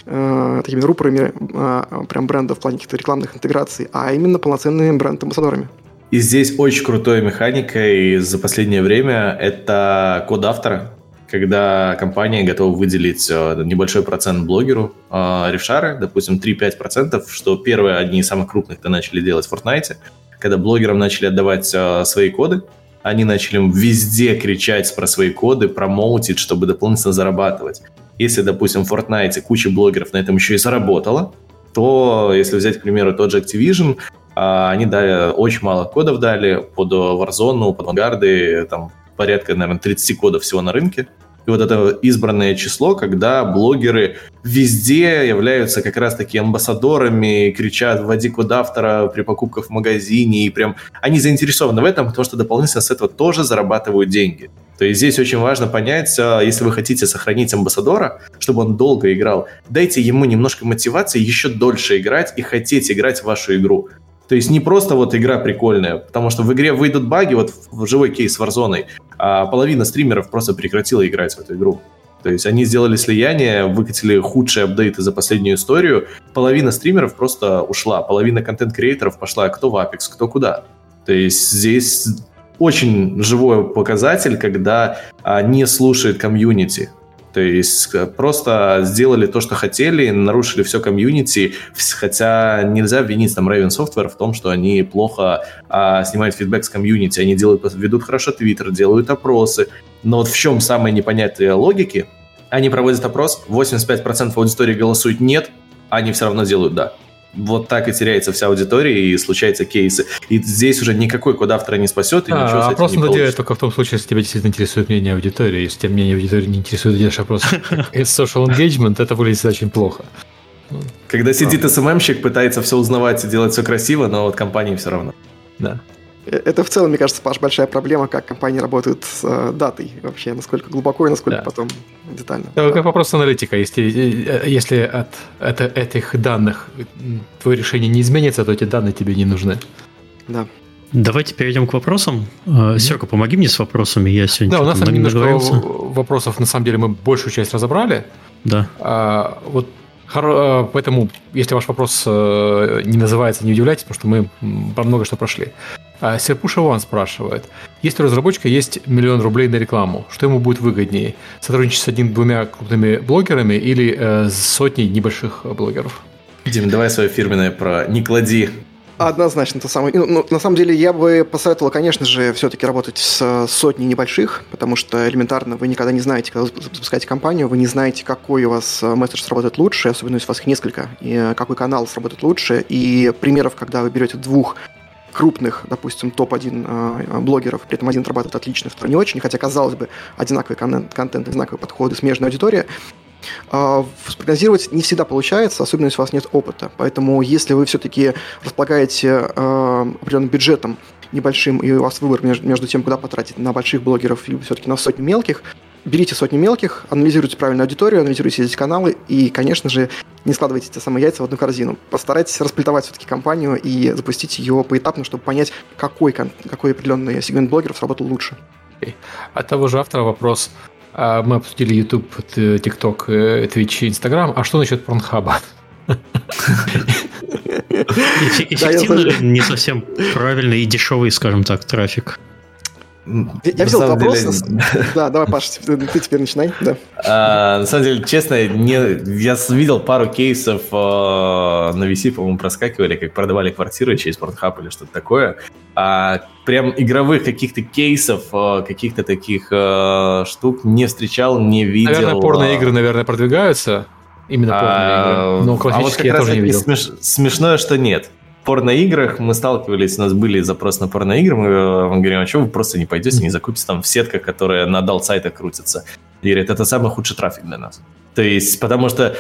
э, такими рупорами э, прям бренда в плане каких-то рекламных интеграций, а именно полноценными бренд-амбассадорами. И здесь очень крутой механикой за последнее время это код автора, когда компания готова выделить э, небольшой процент блогеру э, рефшары, допустим, 3-5%, что первые одни из самых крупных-то начали делать в Fortnite, когда блогерам начали отдавать э, свои коды, они начали везде кричать про свои коды, промоутить, чтобы дополнительно зарабатывать. Если, допустим, в Fortnite куча блогеров на этом еще и заработала, то, если взять, к примеру, тот же Activision, они дали очень мало кодов дали под Warzone, под Vanguard, там порядка, наверное, 30 кодов всего на рынке. И вот это избранное число, когда блогеры везде являются как раз-таки амбассадорами, кричат «вводи код автора» при покупках в магазине, и прям они заинтересованы в этом, потому что дополнительно с этого тоже зарабатывают деньги. То есть здесь очень важно понять, а, если вы хотите сохранить амбассадора, чтобы он долго играл, дайте ему немножко мотивации еще дольше играть и хотеть играть в вашу игру. То есть не просто вот игра прикольная, потому что в игре выйдут баги, вот в живой кейс Warzone, а половина стримеров просто прекратила играть в эту игру. То есть они сделали слияние, выкатили худшие апдейты за последнюю историю. Половина стримеров просто ушла, половина контент-креаторов пошла кто в Apex, кто куда. То есть здесь очень живой показатель, когда а, не слушает комьюнити. То есть э, просто сделали то, что хотели, нарушили все комьюнити, хотя нельзя обвинить там Raven Software в том, что они плохо а, снимают фидбэк с комьюнити, они делают, ведут хорошо Твиттер, делают опросы, но вот в чем самая непонятная логики? Они проводят опрос, 85% аудитории голосуют «нет», а они все равно делают «да» вот так и теряется вся аудитория, и случаются кейсы. И здесь уже никакой код автора не спасет, и а, ничего с этим не получится. только в том случае, если тебя действительно интересует мнение аудитории. Если тебя мнение аудитории не интересует, делаешь опрос social engagement, это выглядит очень плохо. Когда сидит СММщик, пытается все узнавать и делать все красиво, но вот компании все равно. Да. Это в целом, мне кажется, Паш, большая проблема, как компании работают с э, датой вообще, насколько глубоко и насколько да. потом детально. Это как вопрос аналитика. Если, э, если от, от этих данных твое решение не изменится, то эти данные тебе не нужны. Да. Давайте перейдем к вопросам. Mm-hmm. Серега, помоги мне с вопросами. Я сегодня да, у нас там немножко вопросов, на самом деле, мы большую часть разобрали. Да. А, вот э, Поэтому, если ваш вопрос не называется, не удивляйтесь, потому что мы про много что прошли. А Серпуша Ван спрашивает. Если у разработчика есть миллион рублей на рекламу, что ему будет выгоднее? Сотрудничать с одним-двумя крупными блогерами или э, с сотней небольших блогеров? Дим, давай свое фирменное про «не клади». Однозначно, то самое. Ну, ну, на самом деле, я бы посоветовал, конечно же, все-таки работать с сотней небольших, потому что элементарно вы никогда не знаете, когда вы запускаете компанию, вы не знаете, какой у вас э, месседж сработает лучше, особенно если у вас их несколько, и э, какой канал сработает лучше. И примеров, когда вы берете двух крупных, допустим, топ-1 э, блогеров, при этом один отрабатывает отлично, второй не очень, хотя, казалось бы, одинаковый контент, контент одинаковые подходы, смежная аудитория, э, спрогнозировать не всегда получается, особенно если у вас нет опыта. Поэтому если вы все-таки располагаете э, определенным бюджетом небольшим, и у вас выбор между, между тем, куда потратить, на больших блогеров или все-таки на сотни мелких, берите сотни мелких, анализируйте правильную аудиторию, анализируйте эти каналы и, конечно же, не складывайте те самые яйца в одну корзину. Постарайтесь расплетовать все-таки компанию и запустить ее поэтапно, чтобы понять, какой, какой определенный сегмент блогеров сработал лучше. От того же автора вопрос. А, мы обсудили YouTube, TikTok, э, Twitch и Instagram. А что насчет Порнхаба? Эффективно не совсем правильный и дешевый, скажем так, трафик. Я взял вопрос. Да, давай, Паш, ты теперь начинай. Да. А, на самом деле, честно, не... я видел пару кейсов а, на VC, по-моему, проскакивали, как продавали квартиры через Pornhub или что-то такое. А прям игровых каких-то кейсов, а, каких-то таких штук не встречал, не видел. Наверное, порно-игры, наверное, продвигаются. Именно порно-игры. Но классические а вот я тоже не видел. Смеш... Смешное, что нет порноиграх мы сталкивались, у нас были запросы на порноигры, мы вам говорим, а что вы просто не пойдете, не закупите там в сетках, которые на дал сайтах крутятся. И говорят, это самый худший трафик для нас. То есть, потому что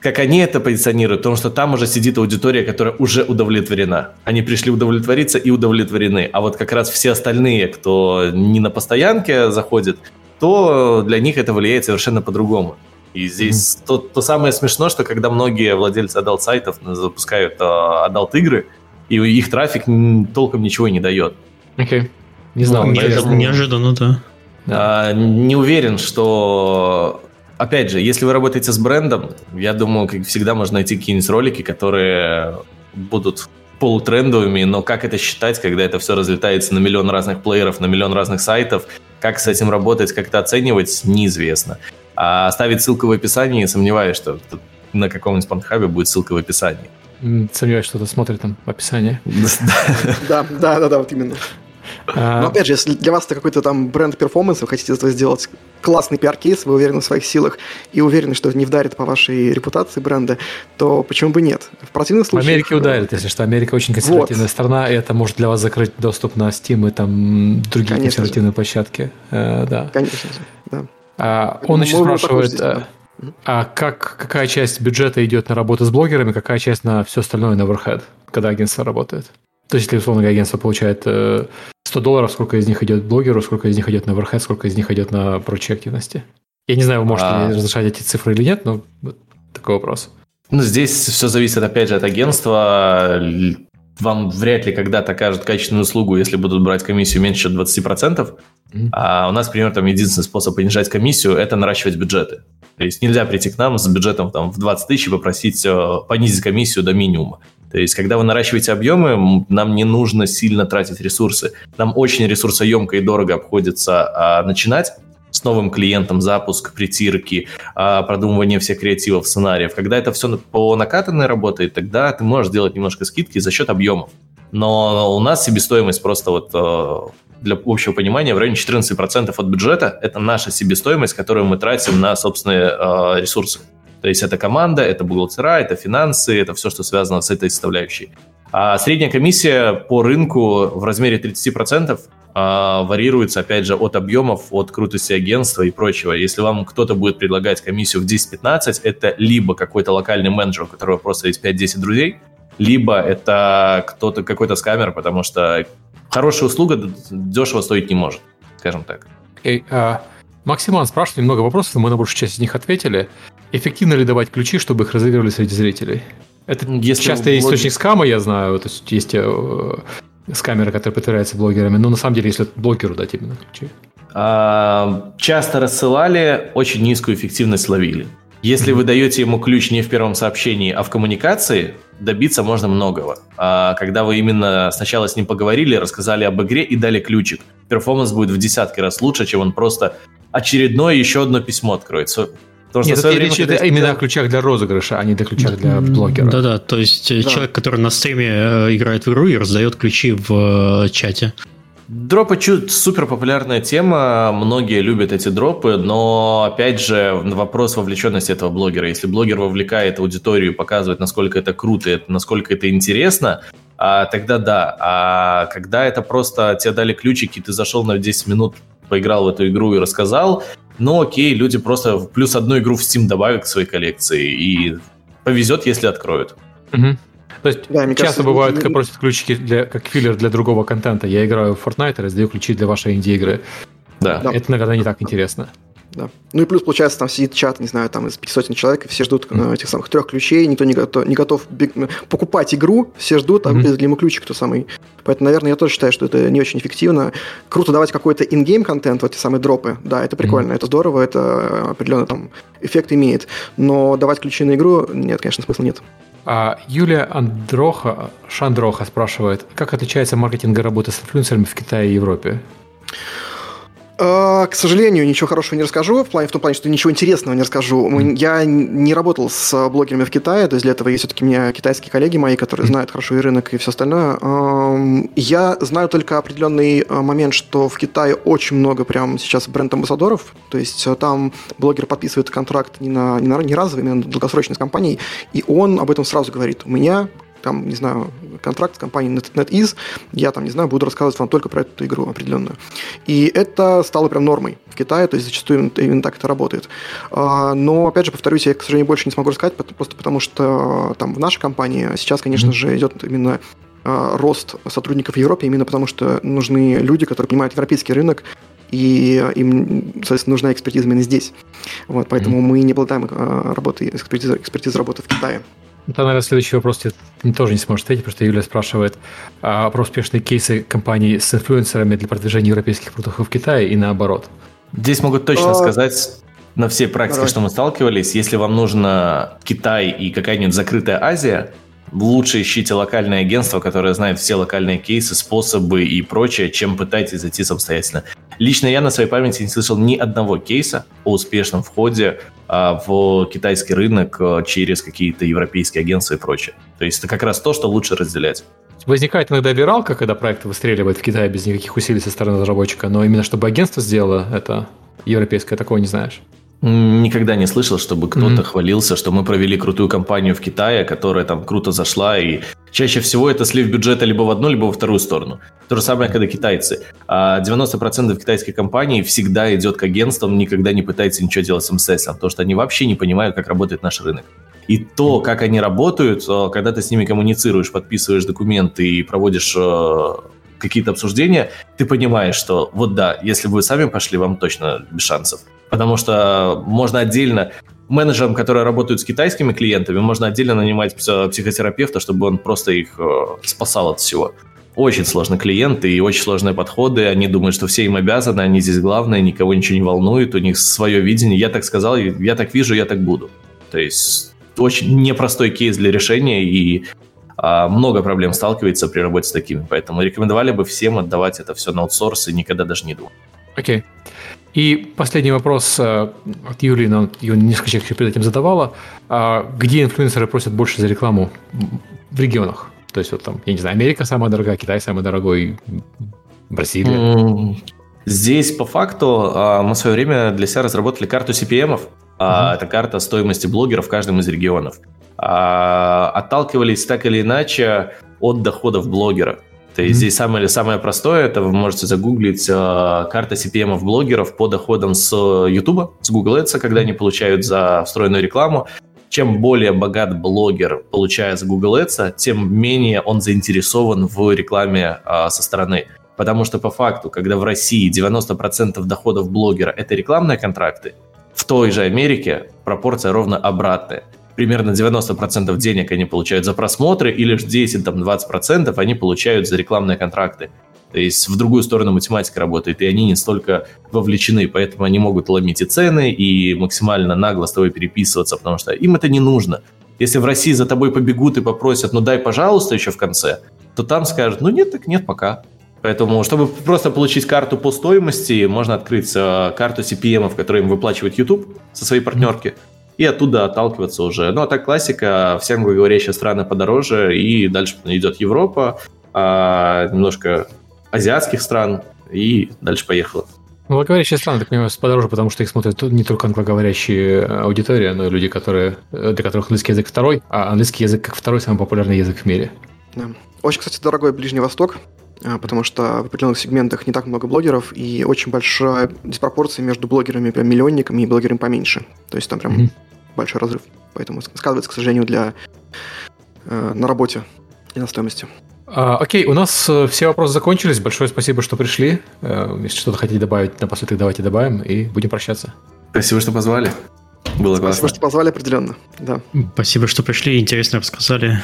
как они это позиционируют, потому что там уже сидит аудитория, которая уже удовлетворена. Они пришли удовлетвориться и удовлетворены. А вот как раз все остальные, кто не на постоянке заходит, то для них это влияет совершенно по-другому. И здесь mm-hmm. то, то самое смешно, что когда многие владельцы adult сайтов запускают adult игры, и их трафик толком ничего не дает. Окей. Okay. Не знал. Ну, неожиданно, неожиданно, да. А, не уверен, что опять же, если вы работаете с брендом, я думаю, как всегда можно найти какие-нибудь ролики, которые будут полутрендовыми, но как это считать, когда это все разлетается на миллион разных плееров, на миллион разных сайтов, как с этим работать, как это оценивать, неизвестно. А оставить ссылку в описании, сомневаюсь, что на каком-нибудь спанхабе будет ссылка в описании. Сомневаюсь, что кто-то смотрит там в описании. Да, да, да, да, вот именно. А, Но опять же, если для вас это какой-то там бренд перформанс, вы хотите это сделать классный пиар-кейс, вы уверены в своих силах и уверены, что это не вдарит по вашей репутации бренда, то почему бы нет? В противном случае... В Америке ударит, если что. Америка очень консервативная вот. страна, и это может для вас закрыть доступ на Steam и там другие Конечно консервативные же. площадки. Э, да. Конечно же, да. А, он еще спрашивает, а, а как, какая часть бюджета идет на работу с блогерами, какая часть на все остальное на overhead, когда агентство работает? То есть, если, условно говоря, агентство получает 100 э, долларов, сколько из них идет блогеру, сколько из них идет на overhead, сколько из них идет на прочие активности? Я не знаю, вы можете а... разрешать эти цифры или нет, но вот такой вопрос. Ну, здесь все зависит, опять же, от агентства. Вам вряд ли когда-то окажут качественную услугу, если будут брать комиссию меньше 20%. А у нас, например, там единственный способ понижать комиссию – это наращивать бюджеты. То есть нельзя прийти к нам с бюджетом там, в 20 тысяч и попросить э, понизить комиссию до минимума. То есть, когда вы наращиваете объемы, нам не нужно сильно тратить ресурсы. Нам очень ресурсоемко и дорого обходится а, начинать с новым клиентом, запуск, притирки, а, продумывание всех креативов, сценариев. Когда это все по накатанной работает, тогда ты можешь делать немножко скидки за счет объемов. Но у нас себестоимость просто вот э, для общего понимания, в районе 14% от бюджета – это наша себестоимость, которую мы тратим на собственные э, ресурсы. То есть это команда, это бухгалтера, это финансы, это все, что связано с этой составляющей. А средняя комиссия по рынку в размере 30% а, варьируется, опять же, от объемов, от крутости агентства и прочего. Если вам кто-то будет предлагать комиссию в 10-15, это либо какой-то локальный менеджер, у которого просто есть 5-10 друзей, либо это кто-то, какой-то скамер, потому что хорошая услуга дешево стоить не может, скажем так. Okay, uh, Максиман спрашивает много вопросов, мы на большую часть из них ответили. Эффективно ли давать ключи, чтобы их разыгрывали среди зрителей? Это Если часто есть источник скама, я знаю, то есть есть э, скамеры, которые притворяются блогерами, но на самом деле, если блогеру дать именно ключи. А, часто рассылали, очень низкую эффективность ловили. Если вы даете ему ключ не в первом сообщении, а в коммуникации, добиться можно многого. А когда вы именно сначала с ним поговорили, рассказали об игре и дали ключик, перформанс будет в десятки раз лучше, чем он просто очередное еще одно письмо откроет. Потому Нет, это речь идет именно о ключах для розыгрыша, а не для ключах для блогера. Да-да, то есть э, да. человек, который на стриме э, играет в игру и раздает ключи в э, чате. Дропы чуть супер популярная тема, многие любят эти дропы, но опять же вопрос вовлеченности этого блогера. Если блогер вовлекает аудиторию, показывает, насколько это круто, насколько это интересно, а, тогда да. А когда это просто тебе дали ключики, ты зашел на 10 минут, поиграл в эту игру и рассказал, ну окей, люди просто плюс одну игру в Steam добавят к своей коллекции и повезет, если откроют. Угу. То есть да, часто кажется, бывают, как просят ключики для, как филлер для другого контента. Я играю в Fortnite и раздаю ключи для вашей инди-игры. Да. Это, наверное, не так интересно. Да. Ну и плюс, получается, там сидит чат, не знаю, там из пяти сотен человек, и все ждут mm-hmm. этих самых трех ключей, никто не готов, не готов бег... покупать игру, все ждут, а mm-hmm. ему ключик кто самый. Поэтому, наверное, я тоже считаю, что это не очень эффективно. Круто давать какой-то ингейм контент, вот эти самые дропы. Да, это прикольно, mm-hmm. это здорово, это определенно там эффект имеет. Но давать ключи на игру, нет, конечно, смысла нет. А Юлия Андроха, Шандроха спрашивает, как отличается маркетинговая работа с инфлюенсерами в Китае и Европе? Э, к сожалению, ничего хорошего не расскажу, в плане в том плане, что ничего интересного не расскажу. Я не работал с блогерами в Китае, то есть для этого есть все-таки у меня китайские коллеги мои, которые знают хорошо и рынок, и все остальное. Я знаю только определенный э, момент, что в Китае очень много прям сейчас бренд-амбассадоров, то есть там блогер подписывает контракт не, на, не, на, не разовый, а на долгосрочный с компанией, и он об этом сразу говорит. У меня там, не знаю, контракт с компанией NetEase, я там, не знаю, буду рассказывать вам только про эту игру определенную. И это стало прям нормой в Китае, то есть зачастую именно так это работает. А, но, опять же, повторюсь, я, к сожалению, больше не смогу рассказать, просто потому что там в нашей компании сейчас, конечно же, идет именно а, рост сотрудников в Европе, именно потому что нужны люди, которые понимают европейский рынок, и им, соответственно, нужна экспертиза именно здесь. Вот, поэтому mm-hmm. мы не обладаем а, работой, экспертизой, экспертизой работы в Китае. Это, наверное, следующий вопрос ты тоже не сможешь ответить, потому что Юлия спрашивает а, про успешные кейсы компаний с инфлюенсерами для продвижения европейских продуктов в Китае и наоборот. Здесь могу точно а... сказать на всей практике, Давай. что мы сталкивались, если вам нужно Китай и какая-нибудь закрытая Азия, лучше ищите локальное агентство, которое знает все локальные кейсы, способы и прочее, чем пытайтесь зайти самостоятельно. Лично я на своей памяти не слышал ни одного кейса о успешном входе в китайский рынок а, через какие-то европейские агентства и прочее. То есть это как раз то, что лучше разделять. Возникает иногда виралка, когда проект выстреливает в Китае без никаких усилий со стороны разработчика, но именно чтобы агентство сделало это европейское, такого не знаешь. Никогда не слышал, чтобы кто-то mm-hmm. хвалился, что мы провели крутую кампанию в Китае, которая там круто зашла, и чаще всего это слив бюджета либо в одну, либо во вторую сторону. То же самое, когда китайцы. 90% а китайских компаний всегда идет к агентствам, никогда не пытается ничего делать самостоятельно, потому что они вообще не понимают, как работает наш рынок. И то, как они работают, а, когда ты с ними коммуницируешь, подписываешь документы и проводишь а, какие-то обсуждения, ты понимаешь, что вот да, если бы вы сами пошли, вам точно без шансов. Потому что можно отдельно менеджерам, которые работают с китайскими клиентами, можно отдельно нанимать психотерапевта, чтобы он просто их э, спасал от всего. Очень сложные клиенты и очень сложные подходы. Они думают, что все им обязаны, они здесь главные, никого ничего не волнует, у них свое видение. Я так сказал, я так вижу, я так буду. То есть очень непростой кейс для решения, и а, много проблем сталкивается при работе с такими. Поэтому рекомендовали бы всем отдавать это все на аутсорс и никогда даже не думать. Окей. Okay. И последний вопрос э, от Юлии, нам ее несколько человек перед этим задавала. А где инфлюенсеры просят больше за рекламу в регионах? То есть вот там, я не знаю, Америка самая дорогая, Китай самый дорогой, Бразилия. Здесь по факту а, мы в свое время для себя разработали карту CPM. -ов. Uh-huh. Это карта стоимости блогеров в каждом из регионов. А, отталкивались так или иначе от доходов блогера. То есть mm-hmm. здесь самое, самое простое, это вы можете загуглить э, карта CPM блогеров по доходам с YouTube, с Google Ads, когда они получают за встроенную рекламу. Чем более богат блогер, получая с Google Ads, тем менее он заинтересован в рекламе э, со стороны. Потому что по факту, когда в России 90% доходов блогера это рекламные контракты, в той же Америке пропорция ровно обратная примерно 90% денег они получают за просмотры, и лишь 10-20% они получают за рекламные контракты. То есть в другую сторону математика работает, и они не столько вовлечены, поэтому они могут ломить и цены, и максимально нагло с тобой переписываться, потому что им это не нужно. Если в России за тобой побегут и попросят, ну дай, пожалуйста, еще в конце, то там скажут, ну нет, так нет, пока. Поэтому, чтобы просто получить карту по стоимости, можно открыть э, карту CPM, в которой им выплачивает YouTube со своей партнерки. Mm-hmm и оттуда отталкиваться уже. Ну, а так классика, все англоговорящие страны подороже, и дальше идет Европа, а, немножко азиатских стран, и дальше поехало. Ну, англоговорящие страны, так понимаю, подороже, потому что их смотрят не только англоговорящие аудитория, но и люди, которые, для которых английский язык второй, а английский язык как второй самый популярный язык в мире. Да. Очень, кстати, дорогой Ближний Восток, а, потому что в определенных сегментах не так много блогеров, и очень большая диспропорция между блогерами прям миллионниками и блогерами поменьше. То есть там прям mm-hmm большой разрыв. Поэтому сказывается, к сожалению, для э, на работе и на стоимости. А, окей, у нас э, все вопросы закончились. Большое спасибо, что пришли. Э, если что-то хотите добавить напоследок, давайте добавим и будем прощаться. Спасибо, что позвали. Было Спасибо, классно. что позвали определенно. Да. Спасибо, что пришли, интересно рассказали.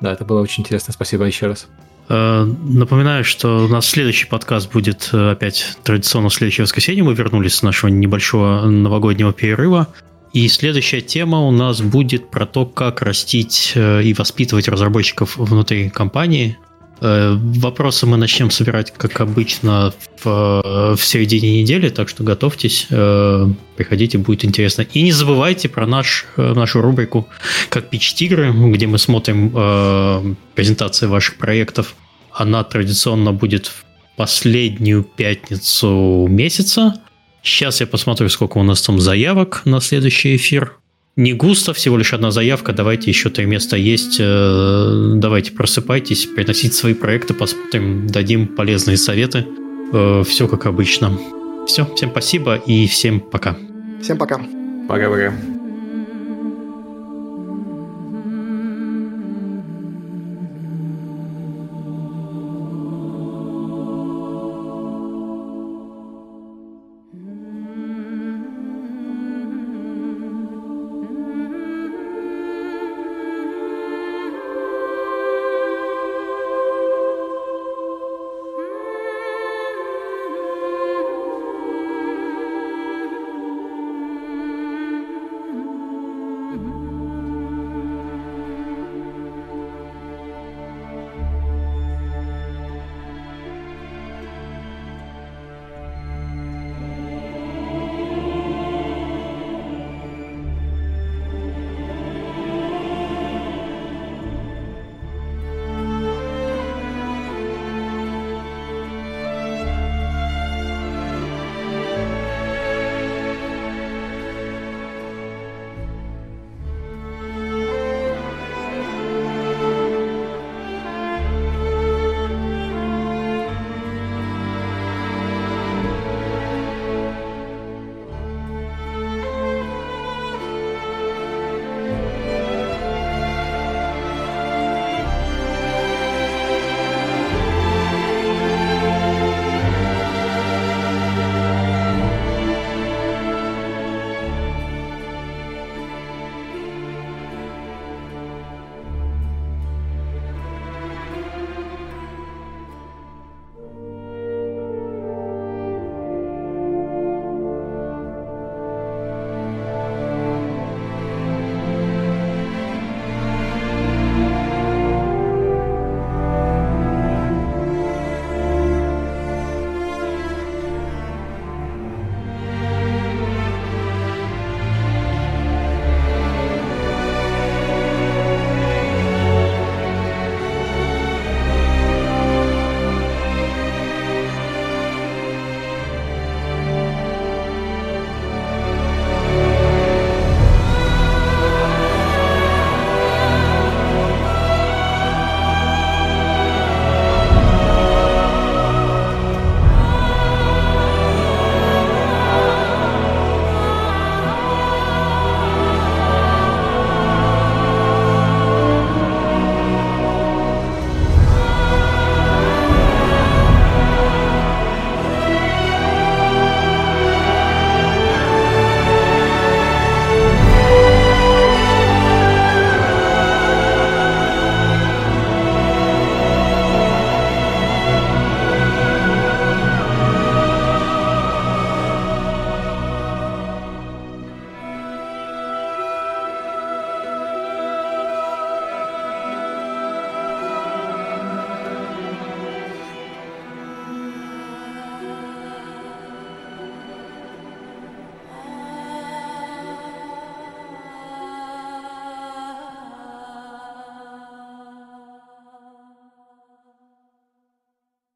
Да, это было очень интересно. Спасибо еще раз. Э, напоминаю, что у нас следующий подкаст будет опять традиционно в следующее воскресенье. Мы вернулись с нашего небольшого новогоднего перерыва. И следующая тема у нас будет про то, как растить э, и воспитывать разработчиков внутри компании. Э, вопросы мы начнем собирать, как обычно, в, в середине недели, так что готовьтесь, э, приходите, будет интересно. И не забывайте про наш, э, нашу рубрику «Как пич тигры», где мы смотрим презентации ваших проектов. Она традиционно будет в последнюю пятницу месяца. Сейчас я посмотрю, сколько у нас там заявок на следующий эфир не густо, всего лишь одна заявка, давайте еще три места есть, э, давайте просыпайтесь, приносите свои проекты, посмотрим, дадим полезные советы. Э, Все как обычно. Все, всем спасибо и всем пока. Всем пока. Пока-пока.